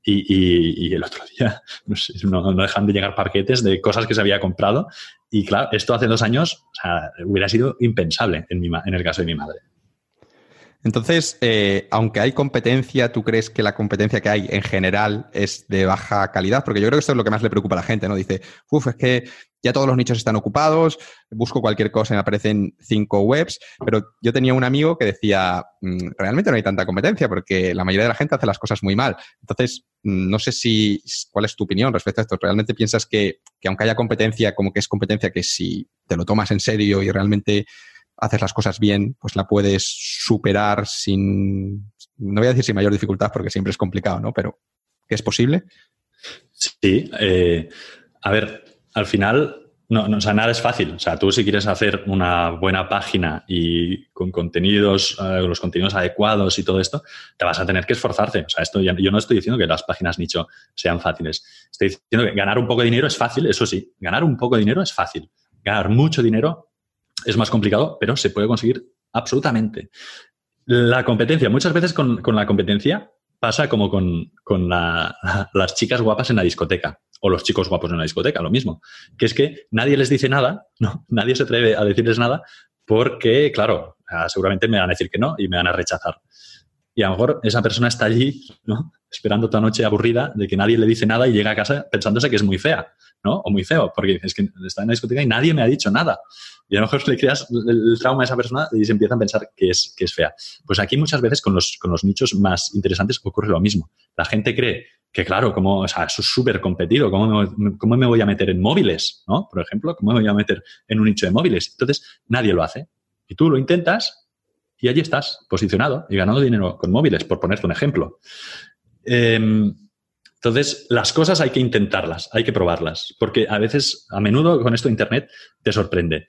y, el otro día no, dejan de llegar paquetes de cosas que se había comprado. Y claro, esto hace dos años hubiera sido impensable en, el caso de mi madre. Entonces, eh, aunque hay competencia, ¿tú crees que la competencia que hay en general es de baja calidad? Porque yo creo que esto es lo que más le preocupa a la gente, ¿no? Dice, uff, es que ya todos los nichos están ocupados, busco cualquier cosa y me aparecen cinco webs, pero yo tenía un amigo que decía, mm, realmente no hay tanta competencia porque la mayoría de la gente hace las cosas muy mal. Entonces, mm, no sé si, ¿cuál es tu opinión respecto a esto? ¿Realmente piensas que, que aunque haya competencia, como que es competencia que si te lo tomas en serio y realmente haces las cosas bien, pues la puedes superar sin, no voy a decir sin mayor dificultad porque siempre es complicado, ¿no? Pero ¿que es posible? Sí. Eh, a ver, al final, no, no, o sea, nada es fácil. O sea, tú si quieres hacer una buena página y con contenidos, eh, los contenidos adecuados y todo esto, te vas a tener que esforzarte. O sea, esto yo no estoy diciendo que las páginas nicho sean fáciles. Estoy diciendo que ganar un poco de dinero es fácil, eso sí. Ganar un poco de dinero es fácil. Ganar mucho dinero es más complicado, pero se puede conseguir absolutamente. La competencia, muchas veces con, la competencia pasa como con, las chicas guapas en la discoteca o los chicos guapos en la discoteca, lo mismo, que es que nadie les dice nada, ¿no? nadie se atreve a decirles nada porque, claro, seguramente me van a decir que no y me van a rechazar. Y a lo mejor esa persona está allí, ¿no? Esperando toda noche aburrida de que nadie le dice nada y llega a casa pensándose que es muy fea, ¿no? O muy feo, porque es que está en la discoteca y nadie me ha dicho nada. Y a lo mejor le creas el, trauma a esa persona y se empiezan a pensar que es, que es fea. Pues aquí muchas veces con los, con los nichos más interesantes ocurre lo mismo. La gente cree que, claro, como, o sea, eso es súper competido, ¿cómo me, ¿cómo me voy a meter en móviles? ¿no? Por ejemplo, ¿cómo me voy a meter en un nicho de móviles? Entonces, nadie lo hace. Y tú lo intentas y allí estás, posicionado y ganando dinero con móviles, por ponerte un ejemplo. Em, entonces, las cosas hay que intentarlas, hay que probarlas, porque a veces, a menudo con esto Internet te sorprende.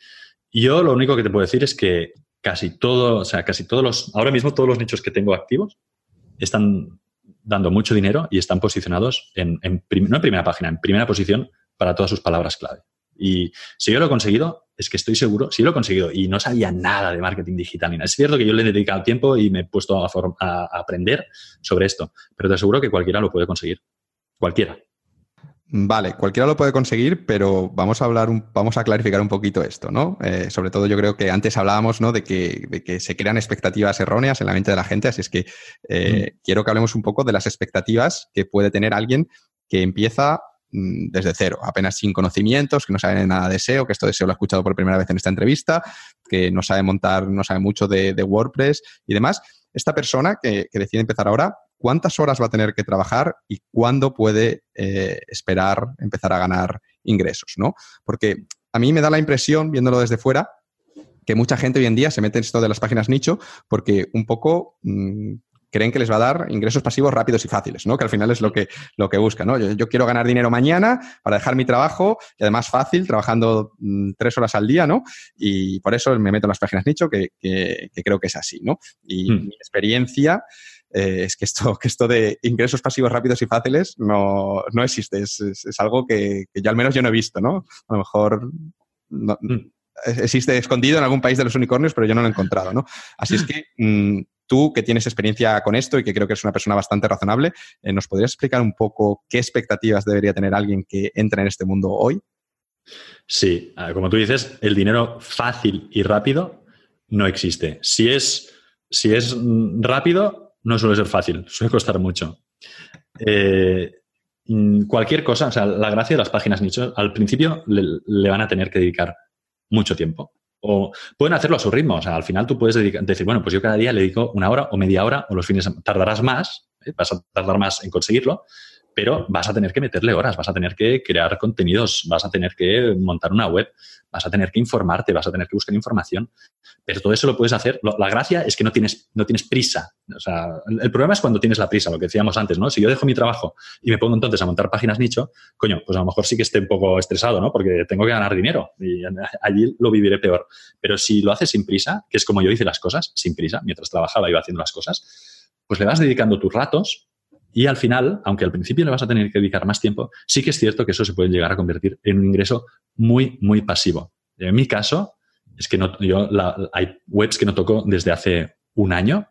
Yo lo único que te puedo decir es que casi todo, o sea, casi todos los, ahora mismo todos los nichos que tengo activos están dando mucho dinero y están posicionados en, no en primera página, en primera posición para todas sus palabras clave. Y si yo lo he conseguido, es que estoy seguro, si lo he conseguido y no sabía nada de marketing digital ni. Es cierto que yo le he dedicado tiempo y me he puesto a aprender sobre esto, pero te aseguro que cualquiera lo puede conseguir. Cualquiera. Vale, cualquiera lo puede conseguir, pero vamos a hablar, vamos a clarificar un poquito esto, ¿no? Eh, sobre todo yo creo que antes hablábamos, ¿no? De que, de que, se crean expectativas erróneas en la mente de la gente, así es que eh, mm. quiero que hablemos un poco de las expectativas que puede tener alguien que empieza mm, desde cero, apenas sin conocimientos, que no sabe nada de SEO, que esto de SEO lo ha escuchado por primera vez en esta entrevista, que no sabe montar, no sabe mucho de, WordPress y demás. Esta persona que, que decide empezar ahora, cuántas horas va a tener que trabajar y cuándo puede eh, esperar empezar a ganar ingresos, ¿no? Porque a mí me da la impresión, viéndolo desde fuera, que mucha gente hoy en día se mete en esto de las páginas nicho porque un poco mm, creen que les va a dar ingresos pasivos rápidos y fáciles, ¿no? Que al final es lo que, lo que buscan, ¿no? Yo, quiero ganar dinero mañana para dejar mi trabajo y además fácil, trabajando mm, tres horas al día, ¿no? Y por eso me meto en las páginas nicho, que, creo que es así, ¿no? Y hmm. mi experiencia eh, es que esto, que esto de ingresos pasivos rápidos y fáciles no, no existe. Es, es, algo que, que, yo al menos yo no he visto, ¿no? A lo mejor mm. existe escondido en algún país de los unicornios, pero yo no lo he encontrado, ¿no? Así es que mm, tú, que tienes experiencia con esto y que creo que eres una persona bastante razonable, eh, ¿nos podrías explicar un poco qué expectativas debería tener alguien que entra en este mundo hoy? Sí, como tú dices, el dinero fácil y rápido no existe. Si es, si es rápido, no suele ser fácil, suele costar mucho. Eh, cualquier cosa, o sea, la gracia de las páginas nicho, al principio le, van a tener que dedicar mucho tiempo. o pueden hacerlo a su ritmo. O sea, al final tú puedes decir, bueno, pues yo cada día le dedico una hora o media hora o los fines, tardarás más, ¿eh? vas a tardar más en conseguirlo, pero vas a tener que meterle horas, vas a tener que crear contenidos, vas a tener que montar una web, vas a tener que informarte, vas a tener que buscar información, pero todo eso lo puedes hacer. La gracia es que no tienes, no tienes prisa. O sea, el problema es cuando tienes la prisa, lo que decíamos antes, ¿no? Si yo dejo mi trabajo y me pongo entonces a montar páginas nicho, coño, pues a lo mejor sí que esté un poco estresado, ¿no? Porque tengo que ganar dinero y allí lo viviré peor. Pero si lo haces sin prisa, que es como yo hice las cosas, sin prisa, mientras trabajaba iba haciendo las cosas, pues le vas dedicando tus ratos y al final, aunque al principio le vas a tener que dedicar más tiempo, sí que es cierto que eso se puede llegar a convertir en un ingreso muy, muy pasivo. En mi caso, es que no, yo hay webs que no toco desde hace un año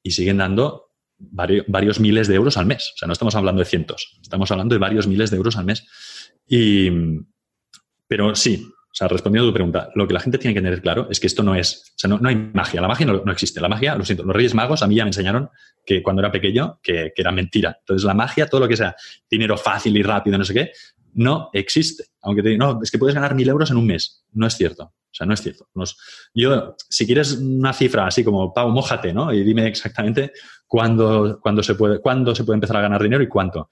y siguen dando varios, miles de euros al mes. O sea, no estamos hablando de cientos, estamos hablando de varios miles de euros al mes. Y, pero sí, sea, respondiendo a tu pregunta, lo que la gente tiene que tener claro es que esto no es, o sea, no, hay magia, la magia no, existe. La magia, lo siento, los Reyes Magos a mí ya me enseñaron que cuando era pequeño, que, era mentira. Entonces, la magia, todo lo que sea dinero fácil y rápido, no sé qué, no existe. Aunque te digan, no, es que puedes ganar mil euros en un mes. No es cierto. O sea, no es cierto. yo, si quieres una cifra así como, Pau, mójate, ¿no? Y dime exactamente cuándo, se puede, cuándo se puede empezar a ganar dinero y cuánto.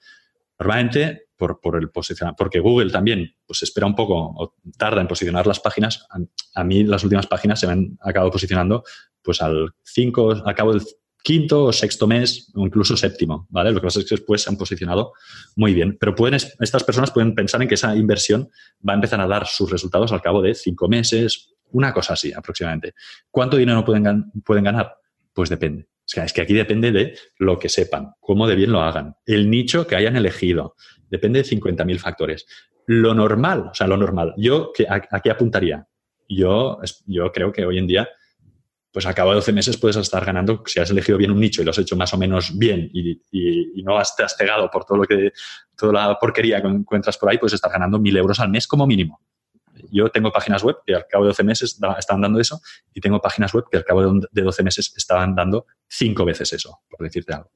Normalmente, por, el posicionamiento, porque Google también pues espera un poco o tarda en posicionar las páginas. A, a, mí las últimas páginas se me han acabado posicionando pues al 5, al cabo del quinto o sexto mes o incluso séptimo, ¿vale? Lo que pasa es que después se han posicionado muy bien. Pero pueden, estas personas pueden pensar en que esa inversión va a empezar a dar sus resultados al cabo de cinco meses, una cosa así aproximadamente. ¿Cuánto dinero pueden, pueden ganar? Pues depende. Es que aquí depende de lo que sepan, cómo de bien lo hagan, el nicho que hayan elegido. Depende de 50.000 factores. Lo normal, o sea, lo normal, yo ¿a, qué apuntaría? Yo, yo creo que hoy en día pues a cabo de 12 meses puedes estar ganando, si has elegido bien un nicho y lo has hecho más o menos bien y, no has, te has pegado por todo lo que, toda la porquería que encuentras por ahí, puedes estar ganando mil euros al mes como mínimo. Yo tengo páginas web que al cabo de 12 meses estaban dando eso y tengo páginas web que al cabo de 12 meses estaban dando cinco veces eso, por decirte algo.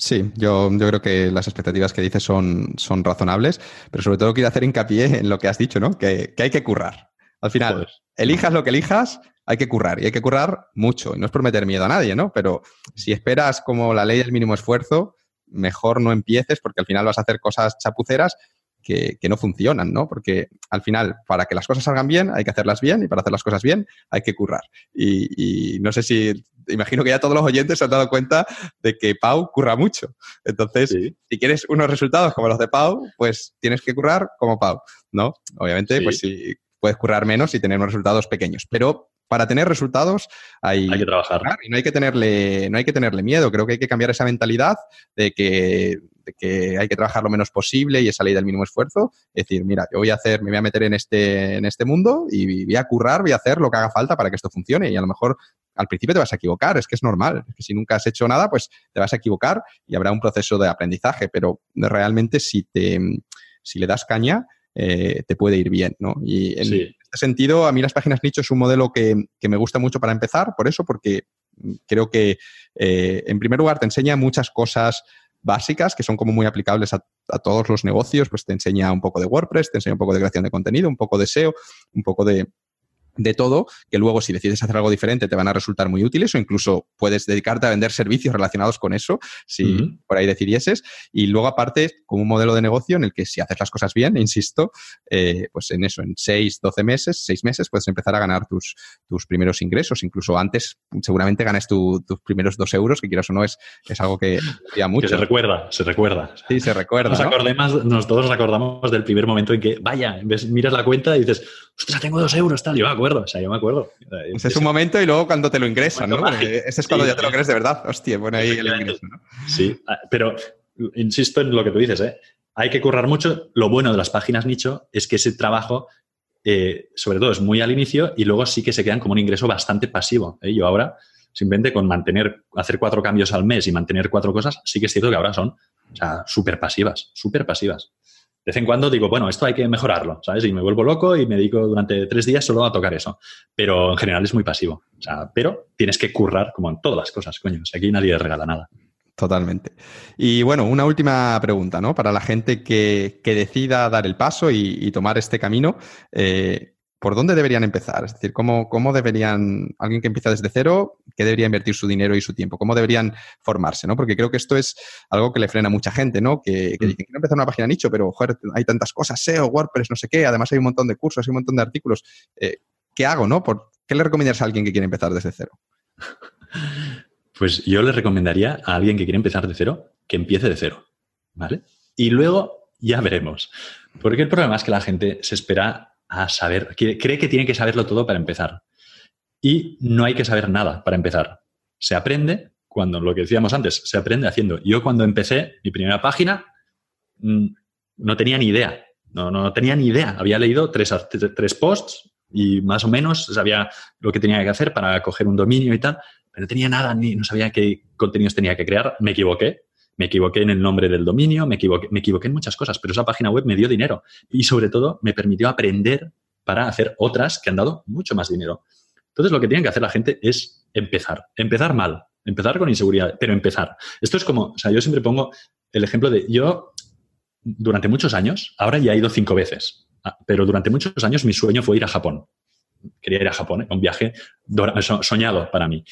Sí, yo, yo, creo que las expectativas que dices son, son razonables, pero sobre todo quiero hacer hincapié en lo que has dicho, ¿no? Que, hay que currar. Al final, elijas lo que elijas, hay que currar y hay que currar mucho. Y no es por meter miedo a nadie, ¿no? Pero si esperas como la ley del mínimo esfuerzo, mejor no empieces porque al final vas a hacer cosas chapuceras que, no funcionan, ¿no? Porque al final, para que las cosas salgan bien, hay que hacerlas bien y para hacer las cosas bien hay que currar. Y, no sé si, imagino que ya todos los oyentes se han dado cuenta de que Pau curra mucho. Entonces, si quieres unos resultados como los de Pau, pues tienes que currar como Pau, ¿no? Obviamente, pues si puedes currar menos y tener unos resultados pequeños. Pero para tener resultados hay, que trabajar. Y no hay que, tenerle, no hay que tenerle miedo. Creo que hay que cambiar esa mentalidad de que, que hay que trabajar lo menos posible y esa ley del mínimo esfuerzo. Es decir, mira, yo voy a hacer, me voy a meter en este, en este mundo y voy a currar, voy a hacer lo que haga falta para que esto funcione. Y a lo mejor al principio te vas a equivocar, es que es normal. Es que si nunca has hecho nada, pues te vas a equivocar y habrá un proceso de aprendizaje. Pero realmente si te si le das caña, eh, te puede ir bien, ¿no? Y en este sentido, a mí las páginas nicho es un modelo que, me gusta mucho para empezar, por eso, porque creo que, eh, en primer lugar, te enseña muchas cosas básicas que son como muy aplicables a, a, todos los negocios, pues te enseña un poco de WordPress, te enseña un poco de creación de contenido, un poco de SEO, un poco de, de todo, que luego si decides hacer algo diferente te van a resultar muy útiles o incluso puedes dedicarte a vender servicios relacionados con eso, si por ahí decidieses. Y luego aparte, como un modelo de negocio en el que si haces las cosas bien, insisto, eh, pues en eso, en 6, 12 meses, 6 meses, puedes empezar a ganar tus, tus primeros ingresos. Incluso antes seguramente ganes tus primeros 2 euros, que quieras o no, es, es algo que mucho. Que se recuerda, se recuerda. Sí, se recuerda. Nos, acordemos, nos todos nos acordamos del primer momento en que, vaya, ves, miras la cuenta y dices, ostras, tengo 2 euros, tal, yo me acuerdo, o sea, yo me acuerdo. Ese es un momento y luego cuando te lo ingresan, ¿no? Ese es cuando ya te lo crees de verdad. Hostia, bueno ahí el ingreso, ¿no? Sí, ah, pero insisto en lo que tú dices, ¿eh? Hay que currar mucho. Lo bueno de las páginas nicho es que ese trabajo, eh, sobre todo, es muy al inicio y luego sí que se quedan como un ingreso bastante pasivo. ¿eh? Yo ahora, simplemente con mantener, hacer cuatro cambios al mes y mantener cuatro cosas, sí que es cierto que ahora son súper pasivas, súper pasivas vez en cuando digo, bueno, esto hay que mejorarlo, ¿sabes? Y me vuelvo loco y me dedico durante tres días solo a tocar eso. Pero en general es muy pasivo. Pero tienes que currar como en todas las cosas, coño. aquí nadie regala nada. Totalmente. Y bueno, una última pregunta, ¿no? Para la gente que, decida dar el paso y, tomar este camino, eh, ¿por dónde deberían empezar? Es decir, ¿cómo, ¿cómo, deberían, alguien que empieza desde cero, qué debería invertir su dinero y su tiempo? ¿Cómo deberían formarse? ¿no? Porque creo que esto es algo que le frena a mucha gente, ¿no? Que, que mm. dicen, quiero empezar una página nicho, pero, joder, hay tantas cosas, SEO, WordPress, no sé qué, además hay un montón de cursos, hay un montón de artículos. Eh, ¿Qué hago, no? ¿Por, ¿Qué le recomendarías a alguien que quiere empezar desde cero? Pues yo le recomendaría a alguien que quiere empezar de cero que empiece de cero, ¿vale? Y luego ya veremos. Porque el problema es que la gente se espera a saber, cree que tiene que saberlo todo para empezar. Y no hay que saber nada para empezar. Se aprende cuando, lo que decíamos antes, se aprende haciendo. Yo cuando empecé mi primera página mm, no tenía ni idea. No, no, tenía ni idea. Había leído tres, tres posts y más o menos sabía lo que tenía que hacer para coger un dominio y tal, pero no tenía nada, ni no sabía qué contenidos tenía que crear. Me equivoqué, me equivoqué en el nombre del dominio, me equivoqué, me equivoqué en muchas cosas, pero esa página web me dio dinero y sobre todo me permitió aprender para hacer otras que han dado mucho más dinero. Entonces lo que tiene que hacer la gente es empezar, empezar mal, empezar con inseguridad, pero empezar. Esto es como, o sea, yo siempre pongo el ejemplo de yo durante muchos años, ahora ya he ido cinco veces, ah, pero durante muchos años mi sueño fue ir a Japón. Quería ir a Japón, un viaje soñado para mí.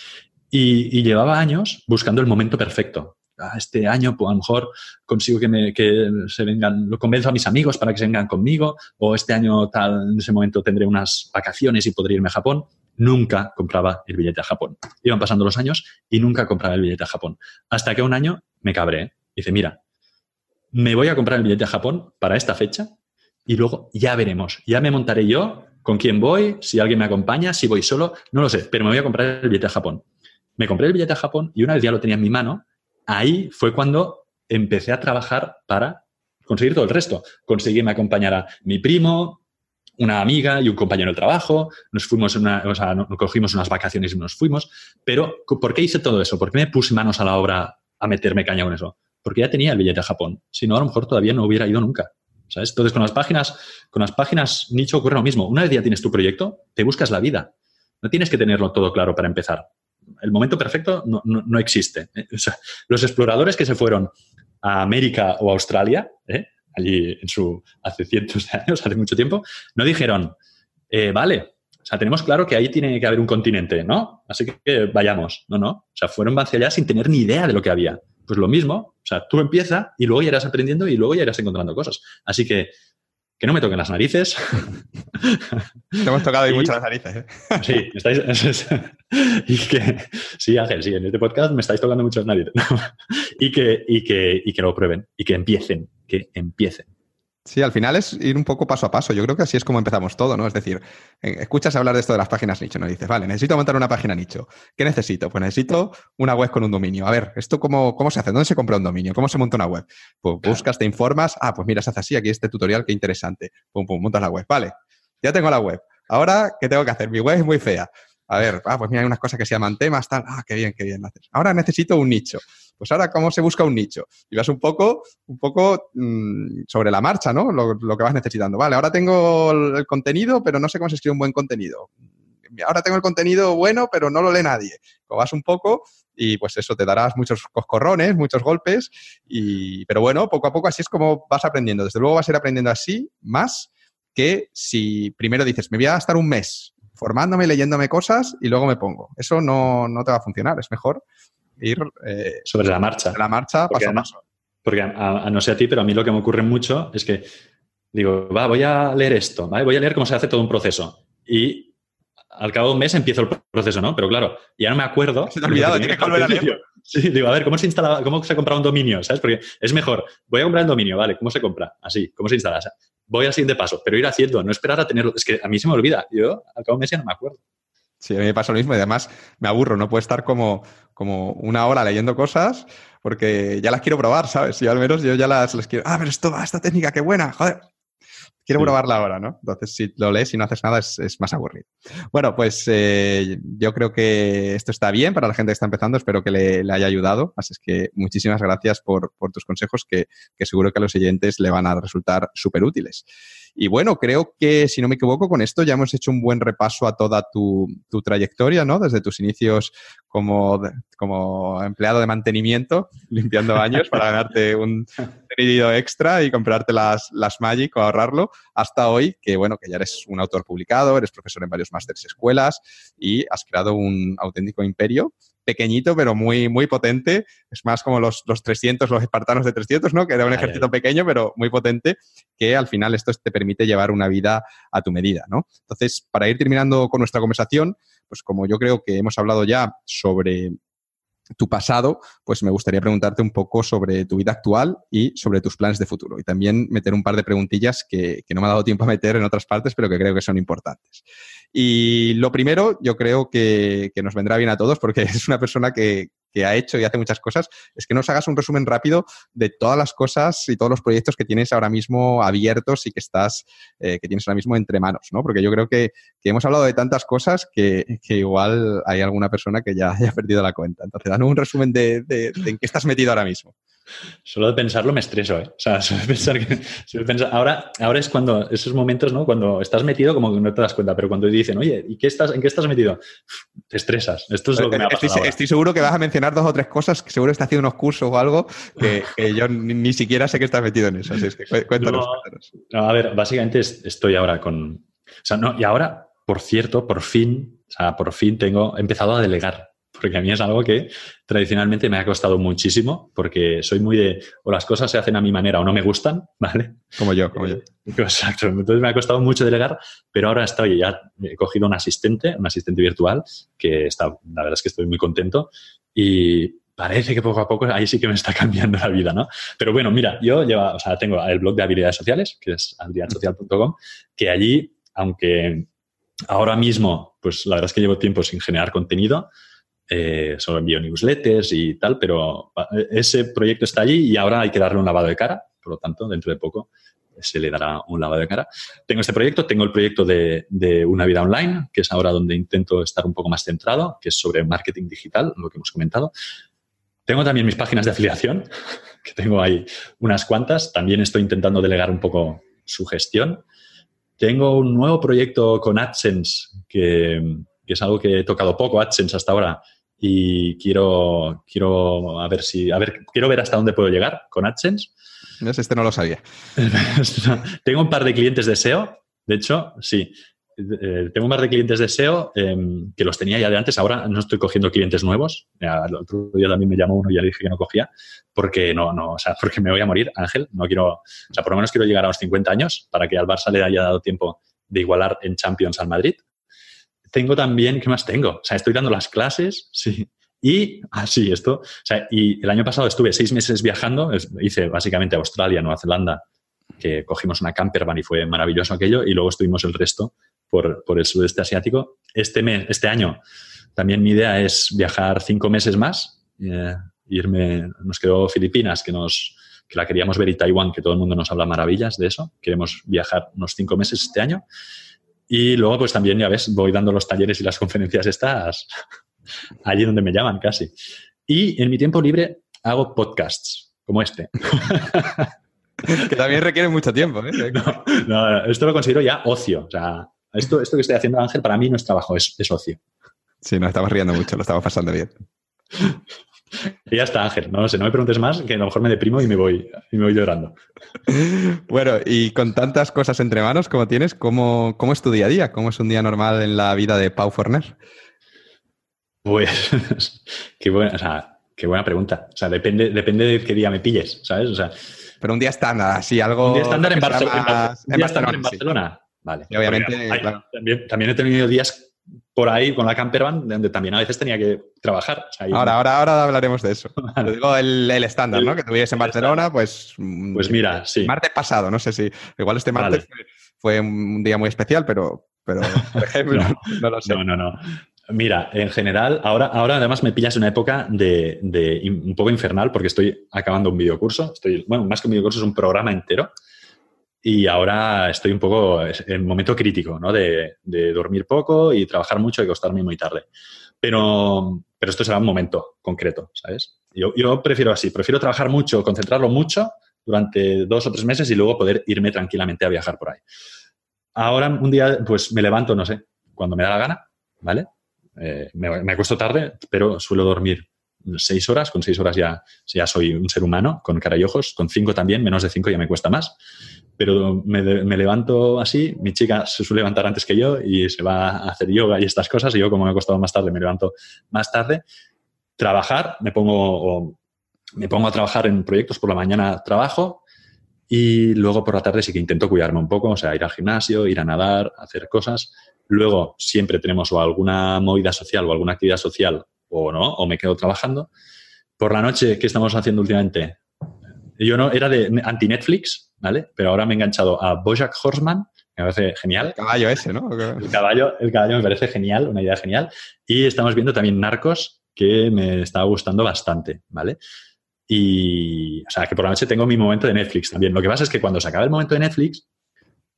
y, llevaba años buscando el momento perfecto. Este año pues a lo mejor consigo que, me, que se vengan, lo convenzo a mis amigos para que se vengan conmigo, o este año tal, en ese momento tendré unas vacaciones y podré irme a Japón. Nunca compraba el billete a Japón. Iban pasando los años y nunca compraba el billete a Japón. Hasta que un año me cabré. Dice, mira, me voy a comprar el billete a Japón para esta fecha y luego ya veremos. Ya me montaré yo con quién voy, si alguien me acompaña, si voy solo, no lo sé, pero me voy a comprar el billete a Japón. Me compré el billete a Japón y una vez ya lo tenía en mi mano, ahí fue cuando empecé a trabajar para conseguir todo el resto. Conseguí me acompañara mi primo, una amiga y un compañero de trabajo, nos fuimos, una, o sea, nos cogimos unas vacaciones y nos fuimos. Pero, ¿por qué hice todo eso? ¿Por qué me puse manos a la obra a meterme caña con eso? Porque ya tenía el billete a Japón. Si no, a lo mejor todavía no hubiera ido nunca. ¿Sabes? Entonces, con las páginas, con las páginas nicho ocurre lo mismo. Una vez ya tienes tu proyecto, te buscas la vida. No tienes que tenerlo todo claro para empezar el momento perfecto no, existe. ¿eh? los exploradores que se fueron a América o Australia, ¿eh? allí en su, hace cientos de años, hace mucho tiempo, no dijeron, eh, vale, o sea, tenemos claro que ahí tiene que haber un continente, ¿no? Así que vayamos. No, no. O sea, fueron hacia allá sin tener ni idea de lo que había. Pues lo mismo, o sea, tú empieza y luego ya irás aprendiendo y luego ya irás encontrando cosas. Así que que no me toquen las narices. Te hemos tocado ahí mucho las narices. ¿eh? Sí, estáis, y que, sí, Ángel, sí, en este podcast me estáis tocando muchas narices. y, que, y, que, y que lo prueben y que empiecen, que empiecen. Sí, al final es ir un poco paso a paso. Yo creo que así es como empezamos todo, ¿no? Es decir, eh, escuchas hablar de esto de las páginas nicho, ¿no? dices, vale, necesito montar una página nicho. ¿Qué necesito? Pues necesito una web con un dominio. A ver, ¿esto cómo, cómo se hace? ¿Dónde se compra un dominio? ¿Cómo se monta una web? Pues buscas, te informas. Ah, pues mira, se hace así, aquí este tutorial, qué interesante. Pum, pum, montas la web. Vale, ya tengo la web. Ahora, ¿qué tengo que hacer? Mi web es muy fea. A ver, ah, pues mira, hay unas cosas que se llaman temas, tal. Ah, qué bien, qué bien. Ahora necesito un nicho. Pues ahora, ¿cómo se busca un nicho? Y vas un poco, un poco mmm, sobre la marcha, ¿no? Lo, lo, que vas necesitando. Vale, ahora tengo el contenido, pero no sé cómo se escribe un buen contenido. Ahora tengo el contenido bueno, pero no lo lee nadie. Pues vas un poco y pues eso, te darás muchos coscorrones, muchos golpes, y, pero bueno, poco a poco así es como vas aprendiendo. Desde luego vas a ir aprendiendo así más que si primero dices, me voy a estar un mes formándome, leyéndome cosas y luego me pongo. Eso no, no te va a funcionar. Es mejor ir eh, sobre la marcha. la marcha, porque paso a paso. Porque a, no sé a ti, pero a mí lo que me ocurre mucho es que digo, va, voy a leer esto, ¿vale? voy a leer cómo se hace todo un proceso. Y al cabo de un mes empiezo el proceso, ¿no? Pero claro, ya no me acuerdo. Se te ha olvidado, tienes que volver a leer. Sí, digo, a ver, ¿cómo se instala, cómo se compra un dominio? ¿Sabes? Porque es mejor, voy a comprar el dominio, ¿vale? ¿Cómo se compra? Así, ¿cómo se instala? voy al siguiente paso, pero ir haciendo, no esperar a tenerlo. Es que a mí se me olvida. Yo al cabo de un mes ya no me acuerdo. Sí, a mí me pasa lo mismo y además me aburro, no puedo estar como, como una hora leyendo cosas porque ya las quiero probar, ¿sabes? Y al menos yo ya las, las quiero, ah, pero esto, esta técnica, qué buena, joder, quiero probarla ahora, ¿no? Entonces, si lo lees y no haces nada, es, es más aburrido. Bueno, pues eh, yo creo que esto está bien para la gente que está empezando, espero que le, le haya ayudado, así es que muchísimas gracias por, por tus consejos que, que seguro que a los siguientes le van a resultar súper útiles. Y bueno, creo que, si no me equivoco, con esto ya hemos hecho un buen repaso a toda tu, tu trayectoria, ¿no? Desde tus inicios como, como empleado de mantenimiento, limpiando baños para ganarte un crédito extra y comprarte las, las Magic o ahorrarlo, hasta hoy, que bueno, que ya eres un autor publicado, eres profesor en varios másteres escuelas y has creado un auténtico imperio pequeñito, pero muy, muy potente. Es más como los, los 300, los espartanos de 300, ¿no? Que era un ejército pequeño, pero muy potente, que al final esto te permite llevar una vida a tu medida, ¿no? Entonces, para ir terminando con nuestra conversación, pues como yo creo que hemos hablado ya sobre tu pasado, pues me gustaría preguntarte un poco sobre tu vida actual y sobre tus planes de futuro. Y también meter un par de preguntillas que, que, no me ha dado tiempo a meter en otras partes, pero que creo que son importantes. Y lo primero, yo creo que, que nos vendrá bien a todos porque es una persona que, que ha hecho y hace muchas cosas, es que nos hagas un resumen rápido de todas las cosas y todos los proyectos que tienes ahora mismo abiertos y que estás, eh, que tienes ahora mismo entre manos, ¿no? Porque yo creo que, que hemos hablado de tantas cosas que, que, igual hay alguna persona que ya haya perdido la cuenta. Entonces, danos un resumen de, de, de en qué estás metido ahora mismo. Solo de pensarlo me estreso, ¿eh? O sea, solo de pensar que... Solo de pensar, ahora, ahora es cuando, esos momentos, ¿no? Cuando estás metido, como que no te das cuenta, pero cuando dicen, oye, ¿y qué estás, en qué estás metido? Te estresas. Esto es lo que me ha pasado estoy, estoy, seguro que vas a mencionar dos o tres cosas, que seguro estás haciendo unos cursos o algo que, que yo ni, ni, siquiera sé que estás metido en eso. Así es que cuéntanos. No, cuéntanos. No, a ver, básicamente estoy ahora con... O sea, no, y ahora, por cierto, por fin, o sea, por fin tengo, he empezado a delegar porque a mí es algo que tradicionalmente me ha costado muchísimo, porque soy muy de, o las cosas se hacen a mi manera o no me gustan, ¿vale? Como yo, como yo. Exacto, entonces me ha costado mucho delegar, pero ahora estoy, ya he cogido un asistente, un asistente virtual, que está, la verdad es que estoy muy contento y parece que poco a poco ahí sí que me está cambiando la vida, ¿no? Pero bueno, mira, yo llevo, o sea, tengo el blog de habilidades sociales, que es adriansocial.com, que allí, aunque ahora mismo, pues la verdad es que llevo tiempo sin generar contenido, eh, envío newsletters y tal, pero ese proyecto está allí y ahora hay que darle un lavado de cara, por lo tanto, dentro de poco se le dará un lavado de cara. Tengo este proyecto, tengo el proyecto de, Una Vida Online, que es ahora donde intento estar un poco más centrado, que es sobre marketing digital, lo que hemos comentado. Tengo también mis páginas de afiliación, que tengo ahí unas cuantas. También estoy intentando delegar un poco su gestión. Tengo un nuevo proyecto con AdSense, que es algo que he tocado poco, AdSense hasta ahora, y quiero, quiero a ver si, a ver, quiero ver hasta dónde puedo llegar con AdSense. Este no lo sabía. tengo un par de clientes de SEO, de hecho, sí. Eh, tengo un par de clientes de SEO eh, que los tenía ya de antes. Ahora no estoy cogiendo clientes nuevos. El otro día también me llamó uno y ya le dije que no cogía porque no, no, o sea, porque me voy a morir, Ángel. No quiero, o sea, por lo menos quiero llegar a los 50 años para que al Barça le haya dado tiempo de igualar en Champions al Madrid tengo también, ¿qué más tengo? O sea, estoy dando las clases, sí. Y, ah, sí, esto, o sea, y el año pasado estuve seis meses viajando, hice básicamente Australia, Nueva Zelanda, que cogimos una campervan y fue maravilloso aquello, y luego estuvimos el resto por, por el sudeste asiático. Este, mes, este año también mi idea es viajar cinco meses más, eh, irme, nos quedó Filipinas, que nos que la queríamos ver y Taiwán, que todo el mundo nos habla maravillas de eso. Queremos viajar unos cinco meses este año. Y luego, pues también, ya ves, voy dando los talleres y las conferencias estas allí donde me llaman casi. Y en mi tiempo libre hago podcasts como este. que también requiere mucho tiempo. ¿eh? No, no, esto lo considero ya ocio. O sea, esto, esto que estoy haciendo, Ángel, para mí no es trabajo, es, es ocio. Sí, nos estamos riendo mucho, lo estamos pasando bien. Y ya está, Ángel. No, sé, no me preguntes más, que a lo mejor me deprimo y me voy, y me voy llorando. Bueno, y con tantas cosas entre manos como tienes, ¿cómo, ¿cómo, es tu día a día? ¿Cómo es un día normal en la vida de Pau Forner? Pues, qué buena, o sea, qué buena pregunta. O sea, depende, depende de qué día me pilles, ¿sabes? O sea, Pero un día estándar, así, algo. Un día estándar en, Barce más... en, Barcelona. En Barcelona. Vale. Y obviamente. Hay, claro. también, también he tenido días por ahí con la campervan, donde también a veces tenía que trabajar. O sea, ahora, ahora, ahora hablaremos de eso. Vale. digo el, el estándar, ¿no? Que tuvieras en Barcelona, pues... Pues mira, sí. Martes pasado, no sé si... Igual este martes vale. fue, fue, un día muy especial, pero, pero por ejemplo, no, no, lo sé. No, no, no. Mira, en general, ahora, ahora además me pillas en una época de, de, un poco infernal porque estoy acabando un videocurso. Estoy, bueno, más que un videocurso, es un programa entero y ahora estoy un poco en momento crítico, ¿no? De, de, dormir poco y trabajar mucho y acostarme muy tarde. Pero, pero esto será un momento concreto, ¿sabes? Yo, yo prefiero así, prefiero trabajar mucho, concentrarlo mucho durante dos o tres meses y luego poder irme tranquilamente a viajar por ahí. Ahora, un día, pues me levanto, no sé, cuando me da la gana, ¿vale? Eh, me, me, acuesto tarde, pero suelo dormir seis horas. Con seis horas ya, ya soy un ser humano, con cara y ojos. Con cinco también, menos de cinco ya me cuesta más. Pero me, levanto así. Mi chica se suele levantar antes que yo y se va a hacer yoga y estas cosas. Y yo, como me he costado más tarde, me levanto más tarde. Trabajar, me pongo, me pongo a trabajar en proyectos. Por la mañana trabajo y luego por la tarde sí que intento cuidarme un poco, o sea, ir al gimnasio, ir a nadar, hacer cosas. Luego siempre tenemos o alguna movida social o alguna actividad social o no, o me quedo trabajando. Por la noche, ¿qué estamos haciendo últimamente? Yo no, era de anti-Netflix, ¿vale? Pero ahora me he enganchado a Bojack Horseman, me parece genial. El caballo ese, ¿no? El caballo, el caballo me parece genial, una idea genial. Y estamos viendo también Narcos, que me está gustando bastante, ¿vale? Y, o sea, que por la noche tengo mi momento de Netflix también. Lo que pasa es que cuando se acaba el momento de Netflix,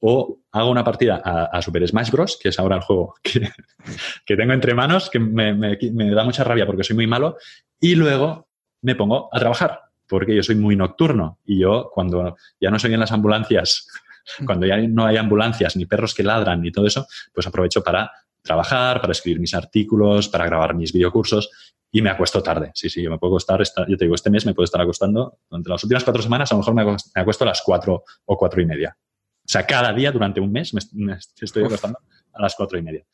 o hago una partida a, Super Smash Bros., que es ahora el juego que, que tengo entre manos, que me, me, me, da mucha rabia porque soy muy malo, y luego me pongo a trabajar, porque yo soy muy nocturno. Y yo, cuando ya no soy en las ambulancias, cuando ya no hay ambulancias, ni perros que ladran, ni todo eso, pues aprovecho para trabajar, para escribir mis artículos, para grabar mis videocursos y me acuesto tarde. Sí, sí, yo me puedo acostar, yo te digo, este mes me puedo estar acostando, durante las últimas cuatro semanas a lo mejor me acuesto, a las cuatro o cuatro y media. O sea, cada día durante un mes me, estoy acostando a las cuatro y media.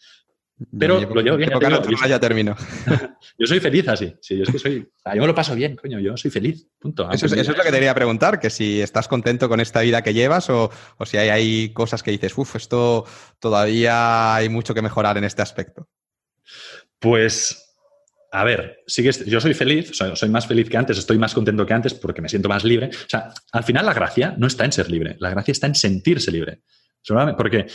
Pero lo llevo bien. Ya, ya termino. yo soy feliz así. Sí, yo es que soy. Yo me lo paso bien, coño. Yo soy feliz. Punto. Eso es, eso es, lo que te quería preguntar: que si estás contento con esta vida que llevas o, o si hay, hay cosas que dices, uff, esto todavía hay mucho que mejorar en este aspecto. Pues a ver, sí que yo soy feliz, soy más feliz que antes, estoy más contento que antes porque me siento más libre. O sea, al final la gracia no está en ser libre, la gracia está en sentirse libre. Porque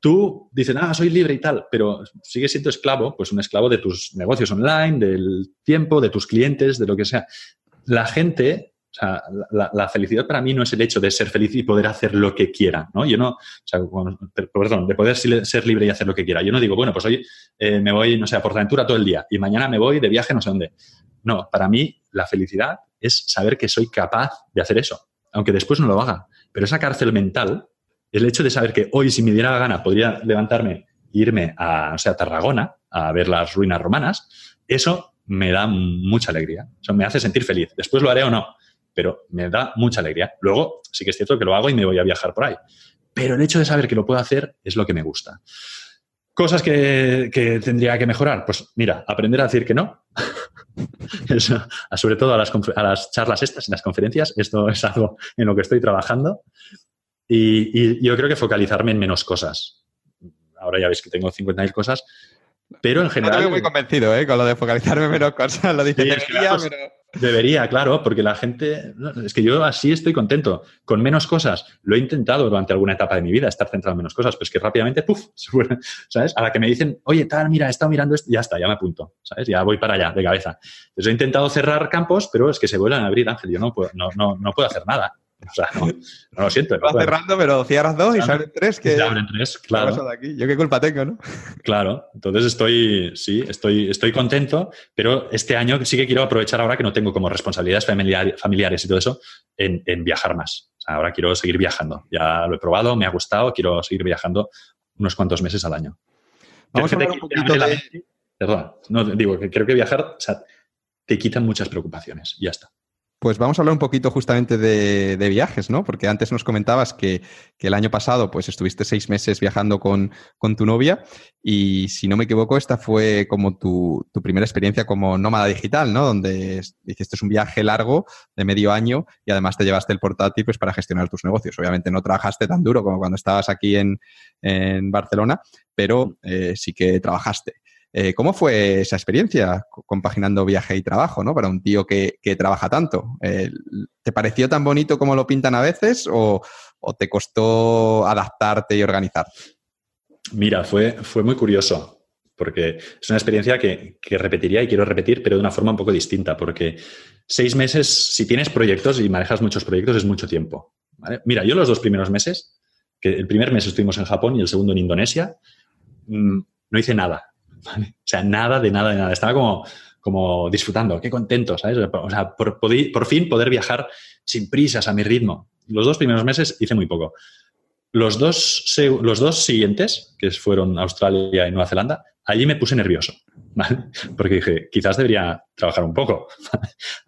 tú dices, ah, soy libre y tal, pero sigues siendo esclavo, pues un esclavo de tus negocios online, del tiempo, de tus clientes, de lo que sea. La gente o sea, la, felicidad para mí no es el hecho de ser feliz y poder hacer lo que quiera, ¿no? Yo no, o sea, perdón, de poder ser libre y hacer lo que quiera. Yo no digo, bueno, pues hoy eh, me voy, no sé, a Portaventura todo el día y mañana me voy de viaje no sé dónde. No, para mí la felicidad es saber que soy capaz de hacer eso, aunque después no lo haga. Pero esa cárcel mental, el hecho de saber que hoy, si me diera la gana, podría levantarme e irme a, sea, a Tarragona a ver las ruinas romanas, eso me da mucha alegría. Eso me hace sentir feliz. Después lo haré o no pero me da mucha alegría. Luego, sí que es cierto que lo hago y me voy a viajar por ahí. Pero el hecho de saber que lo puedo hacer es lo que me gusta. Cosas que, tendría que mejorar. Pues mira, aprender a decir que no. sobre todo a las, charlas estas, en las conferencias. Esto es algo en lo que estoy trabajando. Y, yo creo que focalizarme en menos cosas. Ahora ya veis que tengo 50.000 cosas, pero en general. estoy muy convencido, ¿eh? Con lo de focalizarme en menos cosas. Lo debería, pero. Debería, claro, porque la gente. Es que yo así estoy contento. Con menos cosas. Lo he intentado durante alguna etapa de mi vida, estar centrado en menos cosas, pero es que rápidamente, ¡puf! ¿Sabes? A la que me dicen, oye, tal, mira, he estado mirando esto, ya está, ya me apunto, ¿sabes? Ya voy para allá, de cabeza. Entonces he intentado cerrar campos, pero es que se vuelven a abrir, Ángel. Yo no puedo, no, no, no puedo hacer nada. O sea, no, lo siento. Vas cerrando, pero cierras dos y salen tres. Que... abren tres, claro. Yo qué culpa tengo, ¿no? Claro. Entonces estoy, sí, estoy, estoy contento, pero este año sí que quiero aprovechar ahora que no tengo como responsabilidades familiares y todo eso en, viajar más. ahora quiero seguir viajando. Ya lo he probado, me ha gustado, quiero seguir viajando unos cuantos meses al año. Vamos a hablar un poquito de... Perdón, no, digo que creo que viajar o sea, te quita muchas preocupaciones. Ya está. Pues vamos a hablar un poquito justamente de, viajes, ¿no? Porque antes nos comentabas que, el año pasado pues estuviste seis meses viajando con, tu novia y si no me equivoco esta fue como tu, primera experiencia como nómada digital, ¿no? Donde hiciste un viaje largo de medio año y además te llevaste el portátil pues para gestionar tus negocios. Obviamente no trabajaste tan duro como cuando estabas aquí en, Barcelona, pero eh, sí que trabajaste. Eh, ¿Cómo fue esa experiencia compaginando viaje y trabajo, ¿no? Para un tío que, trabaja tanto. Eh, ¿Te pareció tan bonito como lo pintan a veces o, te costó adaptarte y organizar? Mira, fue, fue muy curioso, porque es una experiencia que, repetiría y quiero repetir, pero de una forma un poco distinta, porque seis meses, si tienes proyectos y manejas muchos proyectos, es mucho tiempo. Mira, yo los dos primeros meses, que el primer mes estuvimos en Japón y el segundo en Indonesia, mm, no hice nada. O sea, nada de nada de nada. Estaba como, como disfrutando, qué contento, ¿sabes? O sea, por, por fin poder viajar sin prisas, a mi ritmo. Los dos primeros meses hice muy poco. Los dos, los dos siguientes, que fueron Australia y Nueva Zelanda, allí me puse nervioso, ¿vale? Porque dije, quizás debería trabajar un poco.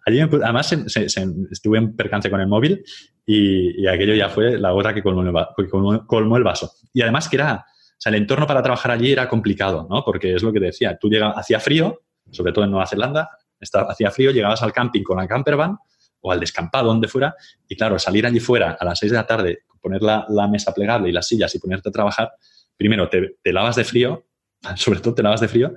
allí además estuve en percance con el móvil y, aquello ya fue la gota que colmó, el, vaso. Y además que era, sea, el entorno para trabajar allí era complicado, ¿no? Porque es lo que decía, tú llegas, hacía frío, sobre todo en Nueva Zelanda, hacía frío, llegabas al camping con la campervan o al descampado, donde fuera, y claro, salir allí fuera a las 6 de la tarde poner la, mesa plegable y las sillas y ponerte a trabajar, primero te, lavas de frío, sobre todo te lavas de frío,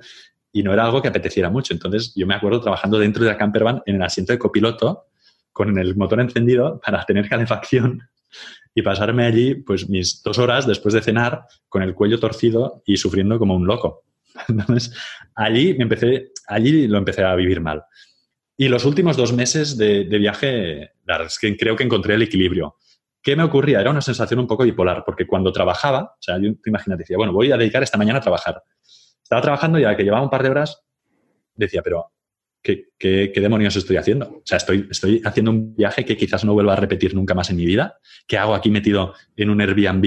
y no era algo que apeteciera mucho. Entonces yo me acuerdo trabajando dentro de la campervan en el asiento de copiloto con el motor encendido para tener calefacción y pasarme allí pues mis dos horas después de cenar con el cuello torcido y sufriendo como un loco. Entonces allí me empecé, allí lo empecé a vivir mal. Y los últimos dos meses de, de viaje, es que creo que encontré el equilibrio. ¿Qué me ocurría? Era una sensación un poco bipolar, porque cuando trabajaba, o sea, yo imagínate, decía, bueno, voy a dedicar esta mañana a trabajar. Estaba trabajando y a que llevaba un par de horas, decía, pero ¿qué, qué, demonios estoy haciendo? O sea, estoy, estoy haciendo un viaje que quizás no vuelva a repetir nunca más en mi vida. ¿Qué hago aquí metido en un Airbnb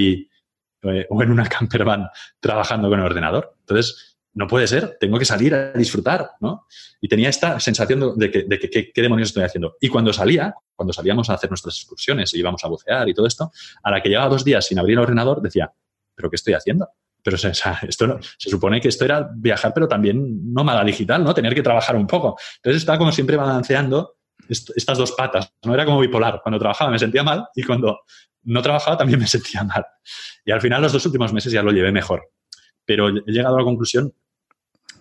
eh, o en una campervan trabajando con el ordenador? Entonces, no puede ser, tengo que salir a disfrutar, ¿no? Y tenía esta sensación de que, de que ¿qué, demonios estoy haciendo. Y cuando salía, cuando salíamos a hacer nuestras excursiones y íbamos a bucear y todo esto, a la que llevaba dos días sin abrir el ordenador, decía, ¿pero qué estoy haciendo? Pero esto se supone que esto era viajar, pero también nómada digital, ¿no? Tener que trabajar un poco. Entonces estaba como siempre balanceando estas dos patas. No era como bipolar. Cuando trabajaba me sentía mal y cuando no trabajaba también me sentía mal. Y al final los dos últimos meses ya lo llevé mejor. Pero he llegado a la conclusión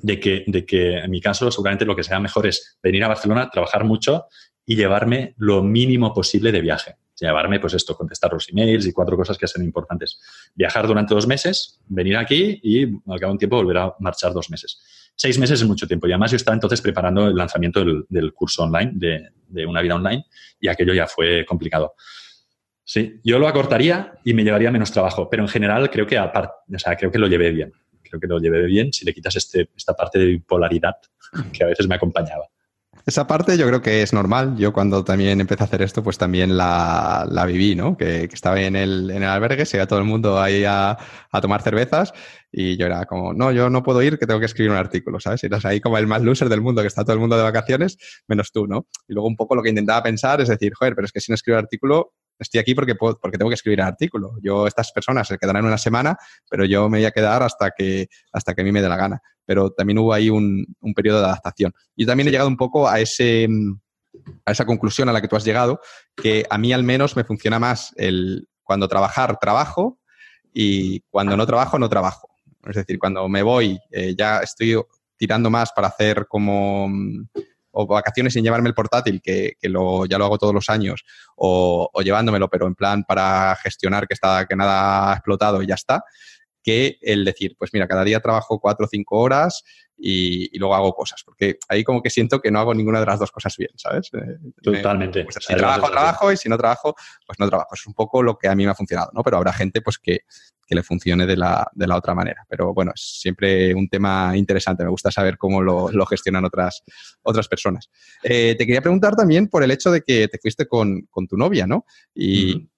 de que, de que en mi caso seguramente lo que sea mejor es venir a Barcelona, trabajar mucho y llevarme lo mínimo posible de viaje. Llevarme, pues esto, contestar los emails y cuatro cosas que son importantes. Viajar durante dos meses, venir aquí y al cabo de un tiempo volver a marchar dos meses. Seis meses es mucho tiempo. Y además yo estaba entonces preparando el lanzamiento del, curso online, de, de, una vida online, y aquello ya fue complicado. Sí, yo lo acortaría y me llevaría menos trabajo, pero en general creo que, apart, o sea, creo que lo llevé bien creo que lo llevé bien si le quitas este, esta parte de bipolaridad que a veces me acompañaba. Esa parte yo creo que es normal. Yo cuando también empecé a hacer esto, pues también la, la viví, ¿no? Que, estaba en el, en el albergue, se iba todo el mundo ahí a, a, tomar cervezas y yo era como, no, yo no puedo ir, que tengo que escribir un artículo, ¿sabes? Y eras ahí como el más loser del mundo, que está todo el mundo de vacaciones, menos tú, ¿no? Y luego un poco lo que intentaba pensar es decir, joder, pero es que si no escribo artículo, estoy aquí porque, porque tengo que escribir el artículo. Yo, estas personas se quedarán una semana, pero yo me voy a quedar hasta que, hasta que a mí me dé la gana. Pero también hubo ahí un, un periodo de adaptación. Y también he llegado un poco a ese a esa conclusión a la que tú has llegado, que a mí al menos me funciona más el cuando trabajar, trabajo y cuando no trabajo, no trabajo. Es decir, cuando me voy, eh, ya estoy tirando más para hacer como o vacaciones sin llevarme el portátil, que, lo, ya lo hago todos los años, o, llevándomelo, pero en plan para gestionar que, está, que nada ha explotado y ya está, que el decir, pues mira, cada día trabajo cuatro o cinco horas y, luego hago cosas, porque ahí como que siento que no hago ninguna de las dos cosas bien, ¿sabes? Eh, Totalmente. si trabajo, trabajo y si no trabajo, pues no trabajo. Es un poco lo que a mí me ha funcionado, ¿no? Pero habrá gente pues que, que le funcione de la, de la, otra manera. Pero bueno, es siempre un tema interesante. Me gusta saber cómo lo, lo gestionan otras, otras personas. Eh, te quería preguntar también por el hecho de que te fuiste con, con tu novia, ¿no? Y,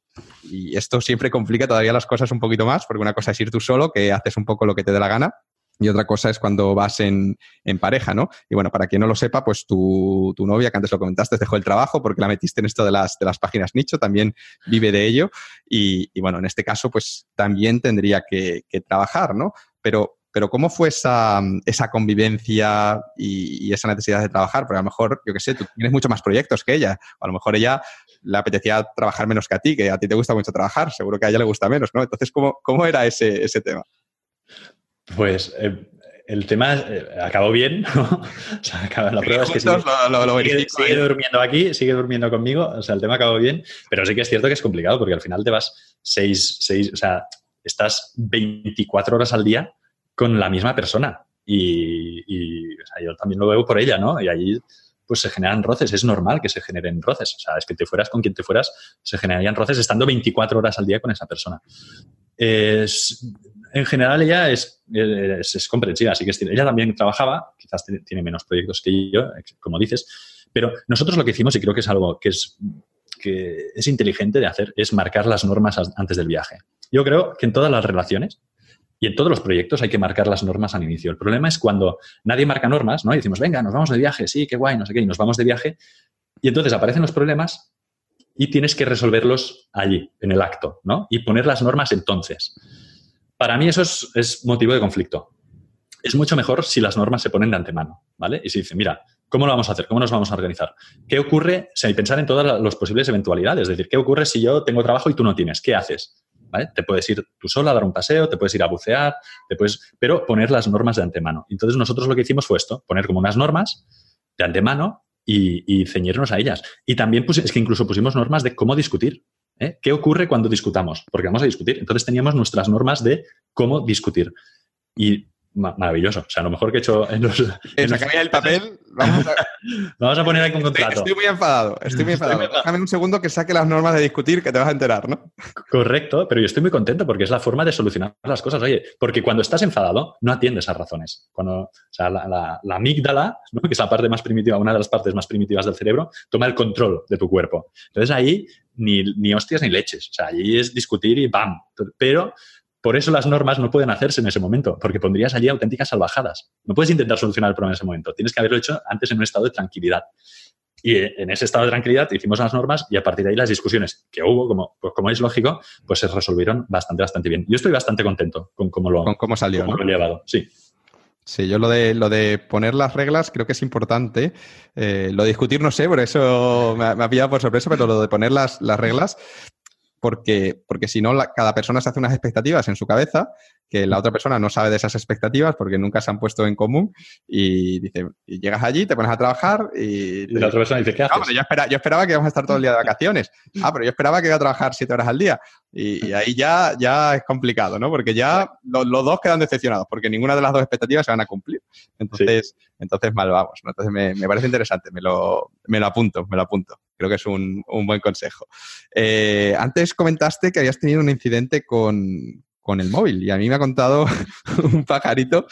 y, esto siempre complica todavía las cosas un poquito más, porque una cosa es ir tú solo, que haces un poco lo que te dé la gana, y otra cosa es cuando vas en, en, pareja, ¿no? Y bueno, para quien no lo sepa, pues tu, tu, novia, que antes lo comentaste, dejó el trabajo porque la metiste en esto de las, de las páginas nicho, también vive de ello. Y, y bueno, en este caso, pues también tendría que, trabajar, ¿no? Pero, pero ¿cómo fue esa, esa convivencia y, y, esa necesidad de trabajar? Porque a lo mejor, yo qué sé, tú tienes mucho más proyectos que ella. A lo mejor ella le apetecía trabajar menos que a ti, que a ti te gusta mucho trabajar, seguro que a ella le gusta menos, ¿no? Entonces, ¿cómo, cómo era ese, ese tema? Pues eh, el tema eh, acabó bien, ¿no? O sea, la prueba es que sigue, sigue, durmiendo aquí, sigue durmiendo conmigo, o sea, el tema acabó bien, pero sí que es cierto que es complicado porque al final te vas seis, seis, o sea, estás 24 horas al día con la misma persona y, y o sea, yo también lo veo por ella, ¿no? Y allí pues se generan roces, es normal que se generen roces, o sea, es que te fueras con quien te fueras, se generarían roces estando 24 horas al día con esa persona. Es, en general ella es, es, comprensiva, así que ella también trabajaba, quizás tiene menos proyectos que yo, como dices, pero nosotros lo que hicimos, y creo que es algo que es, que es inteligente de hacer, es marcar las normas antes del viaje. Yo creo que en todas las relaciones y en todos los proyectos hay que marcar las normas al inicio. El problema es cuando nadie marca normas, ¿no? Y decimos, venga, nos vamos de viaje, sí, qué guay, no sé qué, y nos vamos de viaje. Y entonces aparecen los problemas y tienes que resolverlos allí, en el acto, ¿no? Y poner las normas entonces. Para mí eso es, motivo de conflicto. Es mucho mejor si las normas se ponen de antemano, ¿vale? Y se dice, mira, ¿cómo lo vamos a hacer? ¿Cómo nos vamos a organizar? ¿Qué ocurre? si hay pensar en todas las posibles eventualidades. Es decir, ¿qué ocurre si yo tengo trabajo y tú no tienes? ¿Qué haces? Te puedes ir tú sola a dar un paseo, te puedes ir a bucear, te puedes, pero poner las normas de antemano. Entonces nosotros lo que hicimos fue esto, poner como unas normas de antemano y, ceñirnos a ellas. Y también es que incluso pusimos normas de cómo discutir. ¿Eh? ¿Qué ocurre cuando discutamos? Porque vamos a discutir. Entonces teníamos nuestras normas de cómo discutir. Y maravilloso. O sea, lo mejor que he hecho en los. En el papel. Vamos a, poner aquí un contrato. Estoy, muy enfadado. Estoy muy enfadado. Déjame un segundo que saque las normas de discutir que te vas a enterar, ¿no? Correcto, pero yo estoy muy contento porque es la forma de solucionar las cosas. Oye, porque cuando estás enfadado, no atiendes a razones. Cuando, o sea, la, amígdala, que es la parte más primitiva, una de las partes más primitivas del cerebro, toma el control de tu cuerpo. Entonces ahí ni, ni hostias ni leches. O sea, allí es discutir y ¡bam! Pero por eso las normas no pueden hacerse en ese momento, porque pondrías allí auténticas salvajadas. No puedes intentar solucionar el problema en ese momento. Tienes que haberlo hecho antes en un estado de tranquilidad. Y en ese estado de tranquilidad hicimos las normas y a partir de ahí las discusiones que hubo, como, pues como es lógico, pues se resolvieron bastante, bastante bien. Yo estoy bastante contento con cómo lo, con cómo salió, lo he llevado. Sí. Sí, yo lo de, lo de poner las reglas creo que es importante. Eh, lo de discutir no sé, por eso me ha, pillado por sorpresa, pero lo de poner las, las reglas porque, porque si no, cada persona se hace unas expectativas en su cabeza que la otra persona no sabe de esas expectativas porque nunca se han puesto en común y dice, y llegas allí, te pones a trabajar y... y la otra persona dice, ¿qué haces? yo, esperaba que íbamos a estar todo el día de vacaciones. Ah, pero yo esperaba que iba a trabajar siete horas al día. Y, ahí ya, ya es complicado, ¿no? Porque ya los, dos quedan decepcionados porque ninguna de las dos expectativas se van a cumplir. Entonces, entonces mal vamos. Entonces me, parece interesante, me lo, me lo apunto, me lo apunto. Creo que es un, buen consejo. Eh, antes comentaste que habías tenido un incidente con, con el móvil. Y a mí me ha contado un pajarito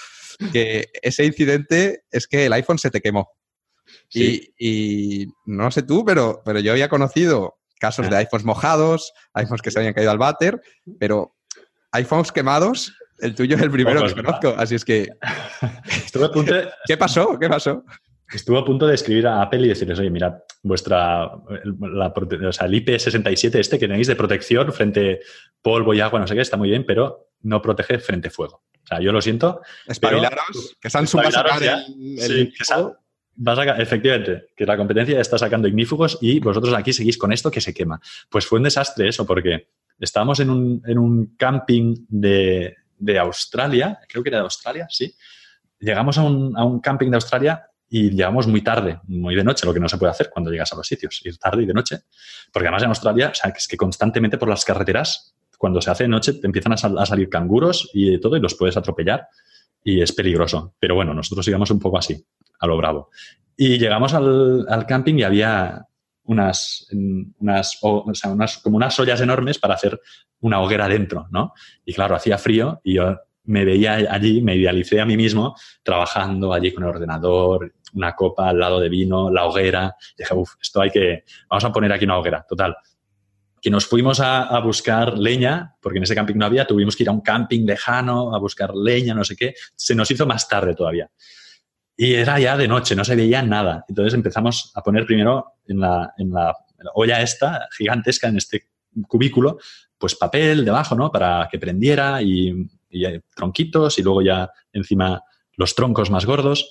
que ese incidente es que el iPhone se te quemó. Y, no sé tú, pero, pero yo había conocido casos de ah. iPhones mojados, iPhones que se habían caído al váter, pero iPhones quemados, el tuyo es el primero que conozco. Así es que. ¿Qué pasó? ¿Qué pasó? Estuvo a punto de escribir a Apple y decirles, oye, mirad, vuestra, la, o sea, el IP67 este que tenéis de protección frente polvo y agua, no sé qué, está muy bien, pero no protege frente fuego. O sea, yo lo siento. Espabilaros, que Samsung va a sacar el, efectivamente, que la competencia está sacando ignífugos y vosotros aquí seguís con esto que se quema. Pues fue un desastre eso, porque estábamos en un, en un camping de, de, Australia, creo que era de Australia, sí. Llegamos a un, a un camping de Australia y llegamos muy tarde, muy de noche, lo que no se puede hacer cuando llegas a los sitios, ir tarde y de noche. Porque además en Australia, o sea, es que constantemente por las carreteras, cuando se hace de noche, te empiezan a, salir canguros y todo y los puedes atropellar y es peligroso. Pero bueno, nosotros íbamos un poco así, a lo bravo. Y llegamos al, al camping y había unas, unas, o, sea, unas, como unas ollas enormes para hacer una hoguera dentro, ¿no? Y claro, hacía frío y yo me veía allí, me idealicé a mí mismo trabajando allí con el ordenador, una copa al lado de vino, la hoguera. dije, uff, esto hay que, vamos a poner aquí una hoguera, total. Que nos fuimos a, buscar leña, porque en ese camping no había, tuvimos que ir a un camping lejano a buscar leña, no sé qué. Se nos hizo más tarde todavía. Y era ya de noche, no se veía nada. Entonces empezamos a poner primero en la, en la olla esta gigantesca, en este cubículo, pues papel debajo, ¿no? Para que prendiera y y tronquitos y luego ya encima los troncos más gordos.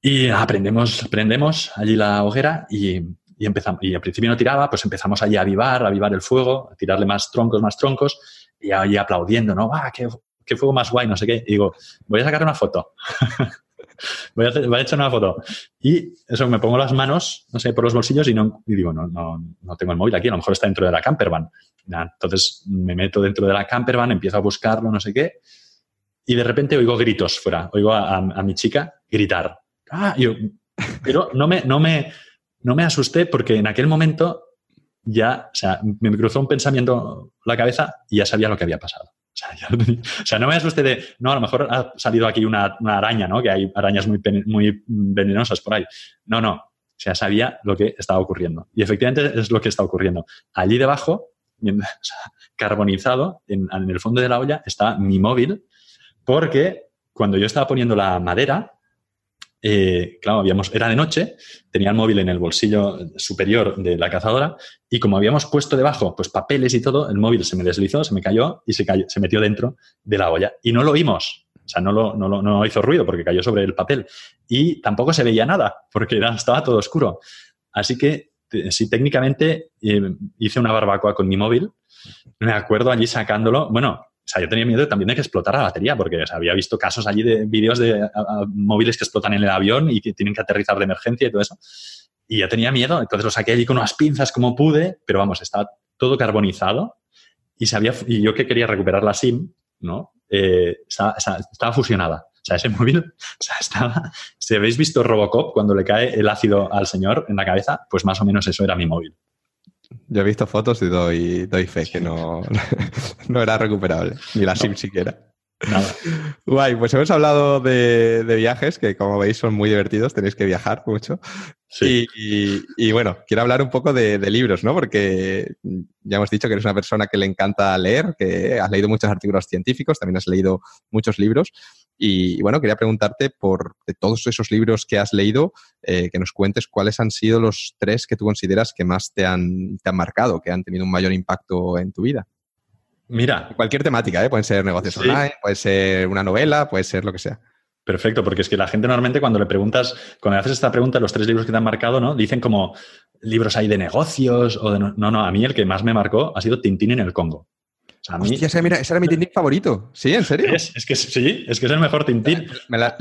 Y aprendemos, prendemos allí la hoguera y, y, empezamos. Y al principio no tiraba, pues empezamos allí a avivar, a avivar el fuego, a tirarle más troncos, más troncos y allí aplaudiendo, ¿no? ¡Ah, qué, qué fuego más guay! No sé qué. Y digo, voy a sacar una foto. voy, a hacer, echar una foto. Y eso, me pongo las manos, no sé, por los bolsillos y, no, y digo, no, no, no tengo el móvil aquí, a lo mejor está dentro de la campervan. Entonces me meto dentro de la campervan, empiezo a buscarlo, no sé qué, y de repente oigo gritos fuera, oigo a, mi chica gritar. Ah, yo, pero no me, no, me, no me asusté porque en aquel momento ya, o sea, me cruzó un pensamiento la cabeza y ya sabía lo que había pasado. O sea, no me asuste de, no, a lo mejor ha salido aquí una, araña, ¿no? Que hay arañas muy, muy venenosas por ahí. No, no. O sea, sabía lo que estaba ocurriendo. Y efectivamente es lo que está ocurriendo. Allí debajo, carbonizado, en, en el fondo de la olla, está mi móvil, porque cuando yo estaba poniendo la madera, eh, claro, habíamos, era de noche, tenía el móvil en el bolsillo superior de la cazadora y como habíamos puesto debajo pues papeles y todo, el móvil se me deslizó, se me cayó y se, cayó, se metió dentro de la olla. Y no lo oímos, o sea, no, lo, no, no hizo ruido porque cayó sobre el papel. Y tampoco se veía nada porque era, estaba todo oscuro. Así que sí, técnicamente eh, hice una barbacoa con mi móvil. Me acuerdo allí sacándolo. Bueno, o sea, yo tenía miedo también de que explotara la batería, porque había visto casos allí de vídeos de móviles que explotan en el avión y que tienen que aterrizar de emergencia y todo eso. Y yo tenía miedo, entonces lo saqué allí con unas pinzas como pude, pero vamos, estaba todo carbonizado y, sabía, y yo que quería recuperar la SIM, ¿no? Eh, estaba, estaba, fusionada. O sea, ese móvil, o sea, estaba... Si habéis visto Robocop cuando le cae el ácido al señor en la cabeza, pues más o menos eso era mi móvil. Yo he visto fotos y doy, doy fe que no, no era recuperable, ni la SIM siquiera. Nada. Guay, pues hemos hablado de, viajes, que como veis son muy divertidos, tenéis que viajar mucho. Sí. Y, bueno, quiero hablar un poco de, libros, ¿no? Porque ya hemos dicho que eres una persona que le encanta leer, que has leído muchos artículos científicos, también has leído muchos libros. Y, bueno, quería preguntarte por de todos esos libros que has leído, eh, que nos cuentes cuáles han sido los tres que tú consideras que más te han, te han marcado, que han tenido un mayor impacto en tu vida. Mira. Cualquier temática, ¿eh? Pueden ser negocios online, puede ser una novela, puede ser lo que sea. Perfecto, porque es que la gente normalmente cuando le preguntas, cuando le haces esta pregunta, los tres libros que te han marcado, ¿no? Dicen como libros ahí de negocios o de... No, no, a mí el que más me marcó ha sido Tintín en el Congo. O Hostia, mira, ese era mi Tintín favorito. Sí, ¿en serio? Es, que sí, es que es el mejor Tintín.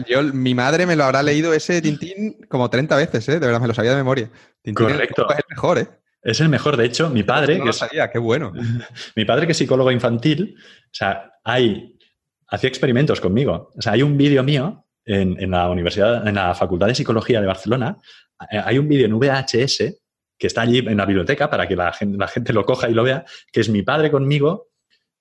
yo, mi madre me lo habrá leído ese Tintín como 30 veces, ¿eh? De verdad, me lo sabía de memoria. Tintín Correcto. Es el mejor, ¿eh? Es el mejor, de hecho, mi padre. No que sabía, qué bueno. mi padre, que es psicólogo infantil, o sea, hay, hacía experimentos conmigo. O sea, hay un vídeo mío en, la universidad, en la Facultad de Psicología de Barcelona. Eh, hay un vídeo en VHS que está allí en la biblioteca para que la gente, la gente lo coja y lo vea, que es mi padre conmigo.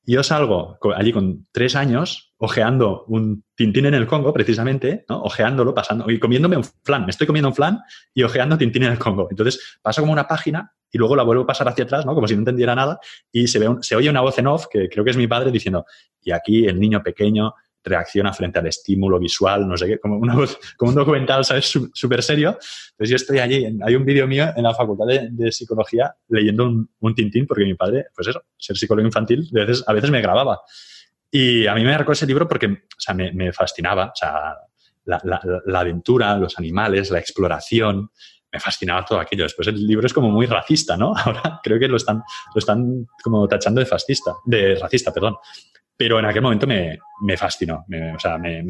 Yo salgo allí con tres años, ojeando un Tintín en el Congo, precisamente, ¿no? ojeándolo, pasando y comiéndome un flan. Me estoy comiendo un flan y ojeando Tintín en el Congo. Entonces paso como una página y luego la vuelvo a pasar hacia atrás, ¿no? Como si no entendiera nada, y se, ve se oye una voz en off, que creo que es mi padre, diciendo, y aquí el niño pequeño reacciona frente al estímulo visual, no sé qué, como, una como un documental, ¿sabes? Súper serio. Entonces yo estoy allí, hay un vídeo mío en la facultad de, psicología leyendo un, un, tintín, porque mi padre, pues eso, ser psicólogo infantil, a veces, a veces me grababa. Y a mí me marcó ese libro porque, o sea, me, me fascinaba, o sea, la, la, la, aventura, los animales, la exploración, me fascinaba todo aquello. Después el libro es como muy racista, ¿no? Ahora creo que lo están, lo están como tachando de fascista, de racista, perdón. Pero en aquel momento me, me fascinó, o sea, me,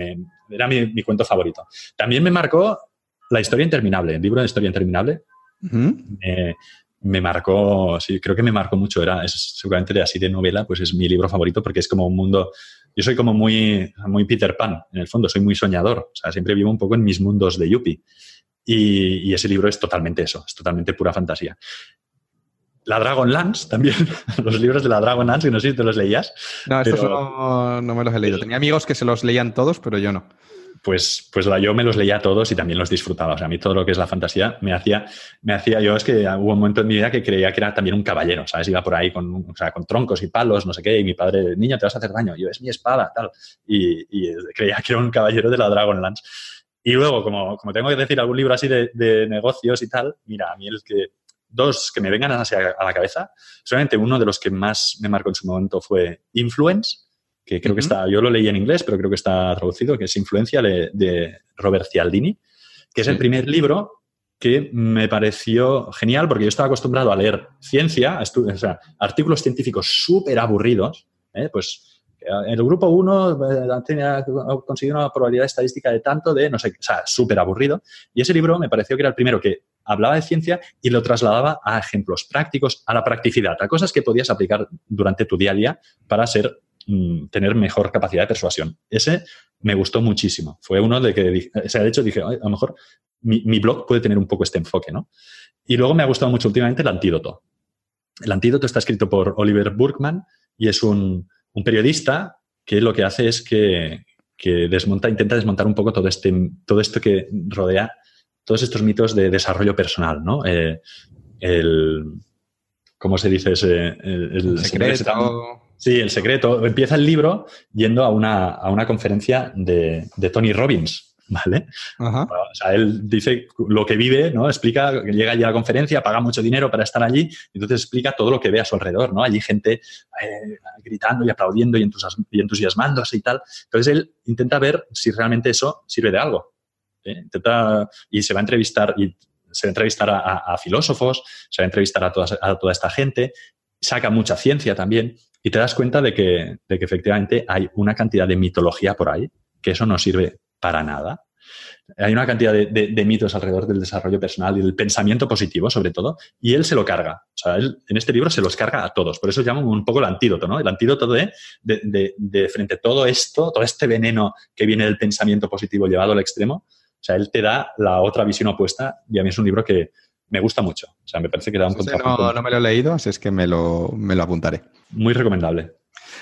era mi, mi, cuento favorito. También me marcó La historia interminable, el libro de Historia interminable. me, marcó, sí, creo que me marcó mucho. Era, es seguramente de así de novela, pues es mi libro favorito porque es como un mundo. Yo soy como muy, muy Peter Pan, en el fondo, soy muy soñador. O sea, siempre vivo un poco en mis mundos de Yuppie. Y, ese libro es totalmente eso, es totalmente pura fantasía. La Dragonlance también, los libros de la Dragonlance, que no sé si te los leías. No, estos no, me los he leído. Tenía amigos que se los leían todos, pero yo no. Pues, pues yo me los leía todos y también los disfrutaba. O sea, a mí todo lo que es la fantasía me hacía, me hacía yo, es que hubo un momento en mi vida que creía que era también un caballero, ¿sabes? Iba por ahí con, o sea, con troncos y palos, no sé qué, y mi padre, niño, te vas a hacer daño. yo, es mi espada, tal. Y, y creía que era un caballero de la Dragonlance. Y luego, como, como tengo que decir algún libro así de, de, negocios y tal, mira, a mí el que, dos que me vengan a la cabeza, solamente uno de los que más me marcó en su momento fue Influence, que creo que está, yo lo leí en inglés, pero creo que está traducido, que es Influencia de, Robert Cialdini, que es el primer libro que me pareció genial porque yo estaba acostumbrado a leer ciencia, o sea, artículos científicos súper aburridos, ¿eh? pues el grupo 1 eh, ha conseguido una probabilidad estadística de tanto de, no sé, o sea, súper aburrido. Y ese libro me pareció que era el primero que hablaba de ciencia y lo trasladaba a ejemplos prácticos, a la practicidad, a cosas que podías aplicar durante tu día a día para ser, mm, tener mejor capacidad de persuasión. Ese me gustó muchísimo. Fue uno de que, sea, de hecho dije, a lo mejor mi, blog puede tener un poco este enfoque, ¿no? Y luego me ha gustado mucho últimamente el antídoto. El antídoto está escrito por Oliver Burkman y es un, periodista que lo que hace es que, desmonta, intenta desmontar un poco todo, este, todo esto que rodea todos estos mitos de desarrollo personal, ¿no? Eh, el, ¿Cómo se dice ese? El, secreto. Sí, el secreto. Empieza el libro yendo a una, a una conferencia de, de Tony Robbins, ¿vale? O sea, él dice lo que vive, ¿no? Explica, llega allí a la conferencia, paga mucho dinero para estar allí, y entonces explica todo lo que ve a su alrededor, ¿no? Allí gente eh, gritando y aplaudiendo y, entusiasmándose y tal. Entonces él intenta ver si realmente eso sirve de algo. ¿Eh? Y se va a entrevistar, y se va a entrevistar a, filósofos, se va a entrevistar a, a toda esta gente, saca mucha ciencia también, y te das cuenta de que, de que efectivamente hay una cantidad de mitología por ahí, que eso no sirve para nada. Hay una cantidad de, mitos alrededor del desarrollo personal y del pensamiento positivo, sobre todo, y él se lo carga. O sea, él en este libro se los carga a todos. Por eso llaman un poco el antídoto, ¿no? El antídoto de, de, frente a todo esto, todo este veneno que viene del pensamiento positivo llevado al extremo. O sea, él te da la otra visión opuesta y a mí es un libro que me gusta mucho. O sea, me parece que da un no, no, me lo he leído, así es que me lo, me lo apuntaré. Muy recomendable.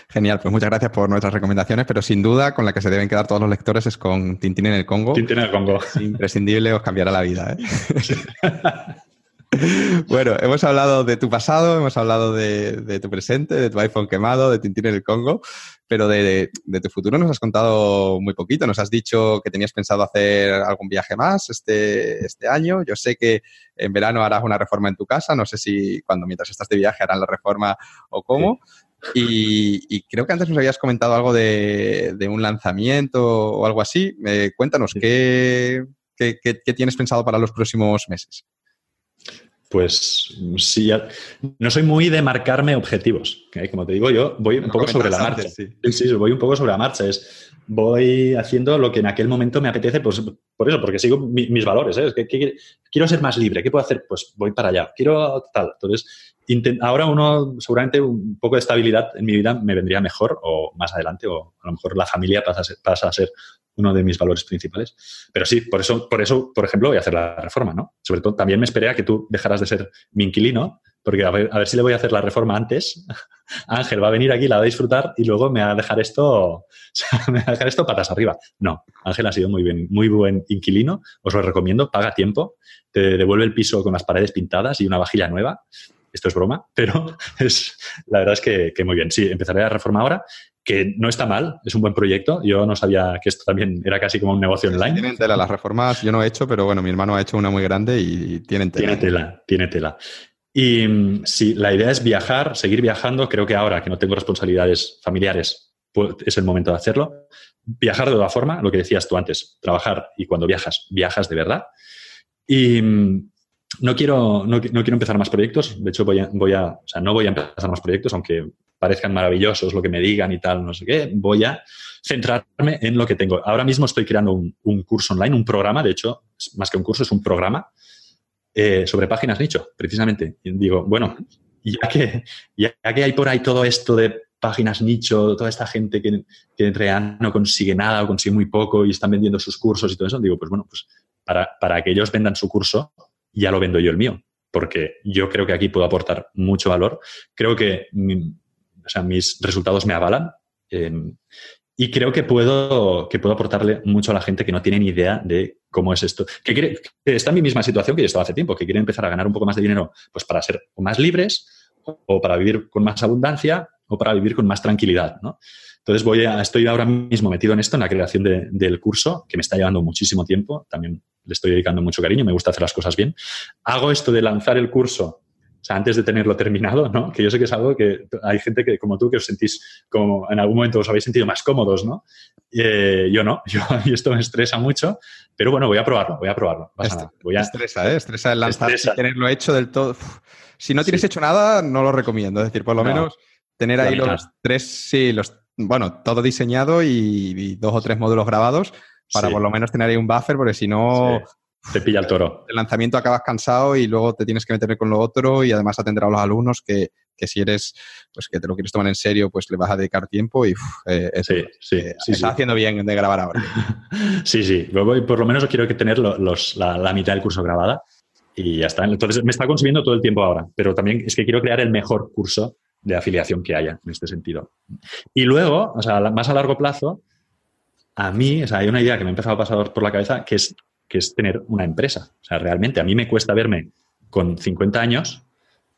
Genial, pues muchas gracias por nuestras recomendaciones, pero sin duda con la que se deben quedar todos los lectores es con Tintín en el Congo. Tintín en el Congo. imprescindible, os cambiará la vida. ¿eh? bueno, hemos hablado de tu pasado, hemos hablado de, tu presente, de tu iPhone quemado, de Tintín en el Congo, pero de, tu futuro nos has contado muy poquito. Nos has dicho que tenías pensado hacer algún viaje más este, este año. Yo sé que en verano harás una reforma en tu casa, no sé si cuando mientras estás de viaje harán la reforma o cómo. Y, creo que antes nos habías comentado algo de, un lanzamiento o algo así. Eh, cuéntanos, ¿qué, tienes pensado para los próximos meses? Pues sí, no soy muy de marcarme objetivos. Como te digo, yo voy un poco sobre la marcha. sí. sí, voy un poco sobre la marcha. Es, voy haciendo lo que en aquel momento me apetece, pues por eso, porque sigo mis valores. ¿eh? que, quiero ser más libre. ¿Qué puedo hacer? Pues voy para allá. Quiero tal. Entonces, ahora uno, seguramente un poco de estabilidad en mi vida me vendría mejor o más adelante, o a lo mejor la familia pasa a ser, pasa a ser uno de mis valores principales. Pero sí, por eso, por eso, por ejemplo, voy a hacer la reforma, ¿no? Sobre todo, también me esperé a que tú dejaras de ser mi inquilino, porque a ver, a ver si le voy a hacer la reforma antes. Ángel va a venir aquí, la va a disfrutar y luego me va a dejar esto, me va a dejar esto patas arriba. No, Ángel ha sido muy bien, muy buen inquilino, os lo recomiendo, paga tiempo, te devuelve el piso con las paredes pintadas y una vajilla nueva esto es broma, pero es, la verdad es que, muy bien. Sí, empezaré la reforma ahora, que no está mal, es un buen proyecto. Yo no sabía que esto también era casi como un negocio online. Tienen tela, las reformas yo no he hecho, pero bueno, mi hermano ha hecho una muy grande y tienen tela. Tiene tela, tiene tela. Y mm, si la idea es viajar, seguir viajando. Creo que ahora que no tengo responsabilidades familiares, pues, es el momento de hacerlo. Viajar de toda forma, lo que decías tú antes, trabajar y cuando viajas, viajas de verdad. Y, mm, no quiero, no, quiero empezar más proyectos. De hecho, voy a, voy a, o sea, no voy a empezar más proyectos, aunque parezcan maravillosos lo que me digan y tal, no sé qué. Voy a centrarme en lo que tengo. Ahora mismo estoy creando un, curso online, un programa, de hecho, más que un curso, es un programa eh, sobre páginas nicho, precisamente. Y digo, bueno, ya que, ya que hay por ahí todo esto de páginas nicho, toda esta gente que, que en no consigue nada o consigue muy poco y están vendiendo sus cursos y todo eso, digo, pues bueno, pues para, para que ellos vendan su curso, ya lo vendo yo el mío, porque yo creo que aquí puedo aportar mucho valor. Creo que mis resultados me avalan em, y creo que puedo, que puedo aportarle mucho a la gente que no tiene ni idea de cómo es esto. Que está en mi misma situación que yo estaba hace tiempo, que quiere empezar a ganar un poco más de dinero pues para ser más libres o para vivir con más abundancia o para vivir con más tranquilidad. ¿no? Entonces voy a, estoy ahora mismo metido en esto, en la creación del curso, que me está llevando muchísimo tiempo. También le estoy dedicando mucho cariño, me gusta hacer las cosas bien. Hago esto de lanzar el curso o sea, antes de tenerlo terminado, ¿no? Que yo sé que es algo que hay gente que, como tú, que os sentís como en algún momento os habéis sentido más cómodos, ¿no? Eh, yo no, yo, y esto me estresa mucho, pero bueno, voy a probarlo, voy a probarlo. Voy a... Estresa, ¿eh? Estresa el lanzar y tenerlo hecho del todo. Si no tienes hecho nada, no lo recomiendo. Es decir, por lo menos tener ahí los tres, sí, los bueno, todo diseñado y, dos o tres módulos grabados para por lo menos tener ahí un buffer, porque si no... Te pilla el toro. El lanzamiento acabas cansado y luego te tienes que meter con lo otro y además atender a los alumnos que, si eres, pues que te lo quieres tomar en serio, pues le vas a dedicar tiempo y eh, sí, sí, eh, está haciendo bien de grabar ahora. sí, sí. Por lo menos quiero que tener los, la, la, mitad del curso grabada y ya está. Entonces me está consumiendo todo el tiempo ahora, pero también es que quiero crear el mejor curso de afiliación que haya en este sentido. Y luego, o sea, más a largo plazo, a mí, o sea, hay una idea que me ha empezado a pasar por la cabeza que es, que es tener una empresa. O sea, realmente a mí me cuesta verme con 50 años,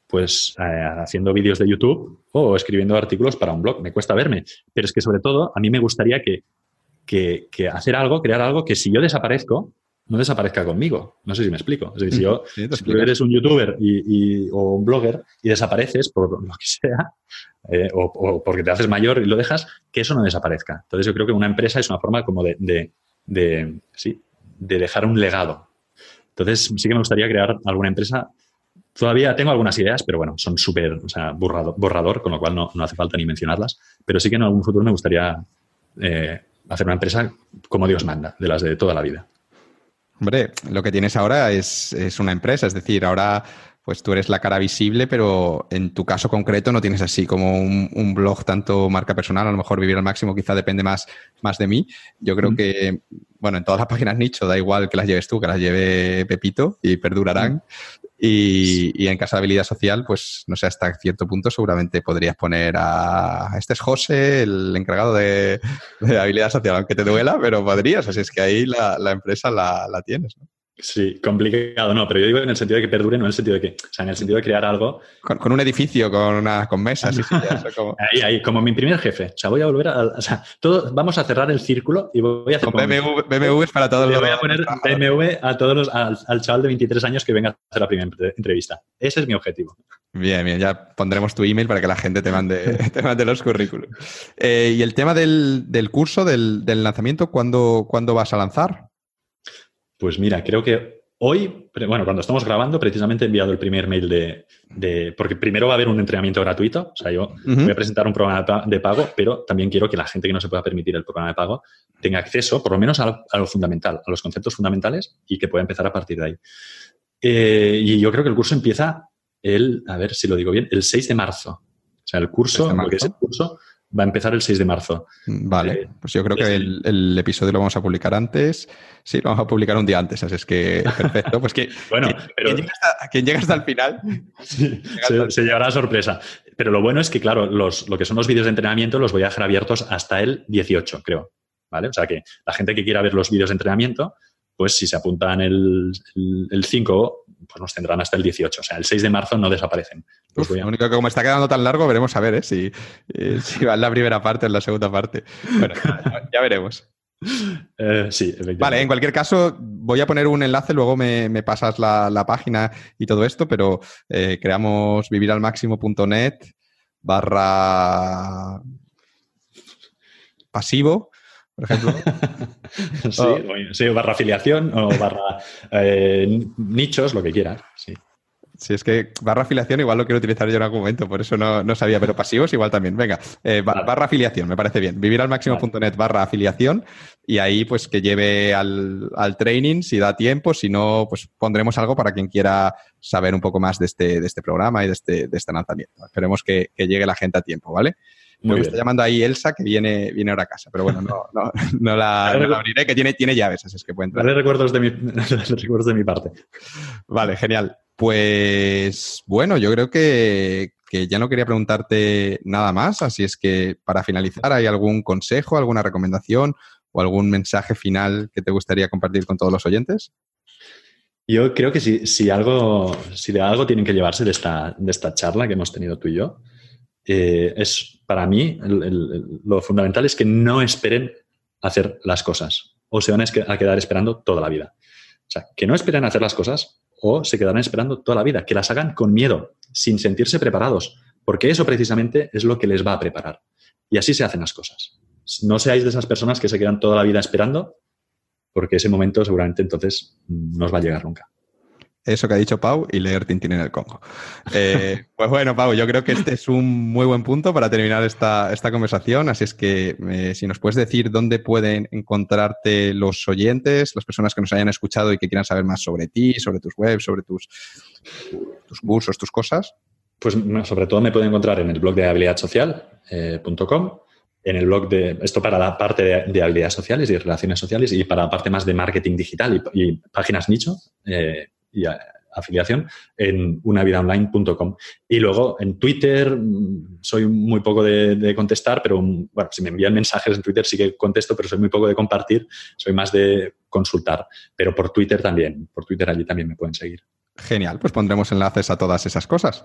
pues eh, haciendo vídeos de YouTube o escribiendo artículos para un blog. Me cuesta verme. Pero es que sobre todo a mí me gustaría que, que, que hacer algo, crear algo que si yo desaparezco, no desaparezca conmigo. No sé si me explico. Es decir, si, yo, si eres un youtuber y, o un blogger y desapareces por lo que sea, eh, o, porque te haces mayor y lo dejas, que eso no desaparezca. Entonces yo creo que una empresa es una forma como de, de, de, sí, de dejar un legado. Entonces sí que me gustaría crear alguna empresa. Todavía tengo algunas ideas, pero bueno, son súper o borrador, con lo cual no, no, hace falta ni mencionarlas. Pero sí que en algún futuro me gustaría eh, hacer una empresa como Dios manda, de las de toda la vida. Hombre, lo que tienes ahora es, es, una empresa, es decir, ahora pues tú eres la cara visible, pero en tu caso concreto no tienes así como un, blog tanto marca personal, a lo mejor vivir al máximo quizá depende más, más de mí. Yo creo que, bueno, en todas las páginas nicho da igual que las lleves tú, que las lleve Pepito y perdurarán. Y, en casa de habilidad social, pues no sé, hasta cierto punto seguramente podrías poner a. Este es José, el encargado de, habilidad social, aunque te duela, pero podrías. Así es que ahí la, empresa la, la tienes. ¿no? Sí, complicado, no, pero yo digo en el sentido de que perdure, no en el sentido de que, o sea, en el sentido de crear algo. Con, un edificio, con, una, con mesas y como... Ahí, ahí, como mi primer jefe. O sea, voy a volver a. O sea, todo, vamos a cerrar el círculo y voy a hacer. Con BMW, BMWs para todos los. Voy a poner BMW a todos los, al, chaval de 23 años que venga a hacer la primera entrevista. Ese es mi objetivo. Bien, bien, ya pondremos tu email para que la gente te mande, te mande los currículos. Eh, y el tema del, del curso, del, del lanzamiento, ¿cuándo, ¿cuándo vas a lanzar? Pues mira, creo que hoy, bueno, cuando estamos grabando, precisamente he enviado el primer mail de, porque primero va a haber un entrenamiento gratuito, o sea, yo voy a presentar un programa de pago, pero también quiero que la gente que no se pueda permitir el programa de pago tenga acceso, por lo menos a lo, fundamental, a los conceptos fundamentales y que pueda empezar a partir de ahí. Eh, y yo creo que el curso empieza el, a ver si lo digo bien, el 6 de marzo. O sea, el curso, lo que es el curso, va a empezar el 6 de marzo. Vale, eh, pues yo creo que el, episodio lo vamos a publicar antes. Sí, lo vamos a publicar un día antes, así es que perfecto. Pues que, bueno, pero... quien, llega hasta, el final se, llevará a sorpresa. Pero lo bueno es que, claro, los, lo que son los vídeos de entrenamiento los voy a dejar abiertos hasta el 18, creo. ¿Vale? O sea que la gente que quiera ver los vídeos de entrenamiento, pues si se apuntan el, el 5, pues nos tendrán hasta el 18. O sea, el 6 de marzo no desaparecen. Lo único que como está quedando tan largo, veremos a ver ¿eh? si, eh, si va en la primera parte o en la segunda parte. Bueno, ya, veremos. Eh, sí, Vale, en cualquier caso, voy a poner un enlace, luego me, pasas la, página y todo esto, pero creamos viviralmáximo.net barra pasivo por ejemplo. sí, barra afiliación o barra eh, nichos, lo que quieras. Sí. Si es que barra afiliación igual lo quiero utilizar yo en algún momento, por eso no, sabía, pero pasivos igual también. Venga, eh, barra afiliación, me parece bien. Viviralmáximo.net barra afiliación y ahí pues que lleve al, training si da tiempo, si no, pues pondremos algo para quien quiera saber un poco más de este, de este programa y de este, de este lanzamiento. Esperemos que, que llegue la gente a tiempo, ¿vale? Me está llamando ahí Elsa que viene, viene ahora a casa, pero bueno, no, no, no, la, abriré, que tiene, tiene llaves, así es que puede entrar. Dale recuerdos de, mi, recuerdos de mi parte. Vale, genial. Pues bueno, yo creo que, que ya no quería preguntarte nada más, así es que para finalizar, ¿hay algún consejo, alguna recomendación o algún mensaje final que te gustaría compartir con todos los oyentes? Yo creo que si, si, algo, si de algo tienen que llevarse de esta, de esta charla que hemos tenido tú y yo, eh, es para mí lo fundamental es que no esperen hacer las cosas o se van a quedar esperando toda la vida. O sea, que no esperen hacer las cosas o se quedarán esperando toda la vida, que las hagan con miedo, sin sentirse preparados, porque eso precisamente es lo que les va a preparar. Y así se hacen las cosas. No seáis de esas personas que se quedan toda la vida esperando, porque ese momento seguramente entonces no os va a llegar nunca eso que ha dicho Pau y leer Tintín en el Congo. Eh, pues bueno, Pau, yo creo que este es un muy buen punto para terminar esta, esta conversación. Así es que eh, si nos puedes decir dónde pueden encontrarte los oyentes, las personas que nos hayan escuchado y que quieran saber más sobre ti, sobre tus webs, sobre tus, tus cursos, tus cosas. Pues sobre todo me pueden encontrar en el blog de habilidadsocial.com. Eh, en el blog de esto para la parte de, habilidades sociales y relaciones sociales y para la parte más de marketing digital y, páginas nicho, y afiliación en unavidaonline.com. Y luego en Twitter mm, soy muy poco de, contestar, pero mm, bueno, si me envían mensajes en Twitter sí que contesto, pero soy muy poco de compartir, soy más de consultar. Pero por Twitter también, por Twitter allí también me pueden seguir. Genial, pues pondremos enlaces a todas esas cosas.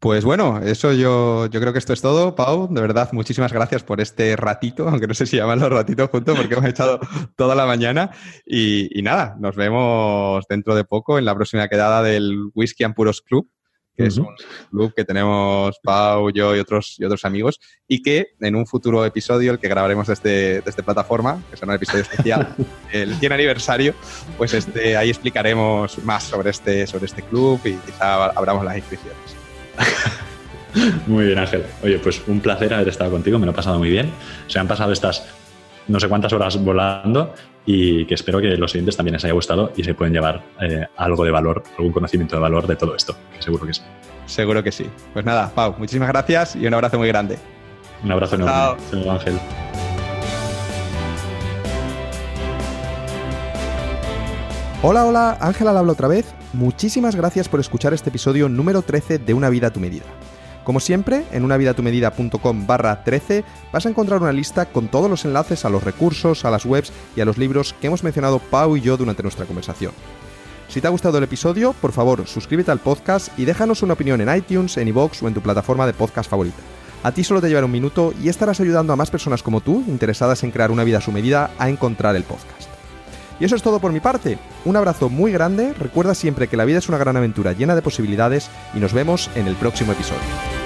Pues bueno, eso yo, yo creo que esto es todo, Pau. De verdad, muchísimas gracias por este ratito, aunque no sé si llaman los ratitos juntos porque hemos echado toda la mañana. Y, y, nada, nos vemos dentro de poco en la próxima quedada del Whisky and Puros Club, que es un club que tenemos Pau, yo y otros, y otros amigos, y que en un futuro episodio, el que grabaremos desde, desde plataforma, que será un episodio especial, el 100 aniversario, pues este, ahí explicaremos más sobre este, sobre este club y quizá abramos las inscripciones. Muy bien, Ángel. Oye, pues un placer haber estado contigo, me lo he pasado muy bien. Se han pasado estas no sé cuántas horas volando y que espero que los siguientes también les haya gustado y se pueden llevar eh, algo de valor, algún conocimiento de valor de todo esto, seguro que sí. Seguro que sí. Pues nada, Pau, muchísimas gracias y un abrazo muy grande. Un abrazo enorme, señor Ángel. Hola, hola, Ángel al habla otra vez. Muchísimas gracias por escuchar este episodio número 13 de Una vida a tu medida. Como siempre, en unavidatumedida.com barra 13 vas a encontrar una lista con todos los enlaces a los recursos, a las webs y a los libros que hemos mencionado Pau y yo durante nuestra conversación. Si te ha gustado el episodio, por favor, suscríbete al podcast y déjanos una opinión en iTunes, en iVoox o en tu plataforma de podcast favorita. A ti solo te llevará un minuto y estarás ayudando a más personas como tú, interesadas en crear una vida a su medida, a encontrar el podcast. Y eso es todo por mi parte. Un abrazo muy grande, recuerda siempre que la vida es una gran aventura llena de posibilidades y nos vemos en el próximo episodio.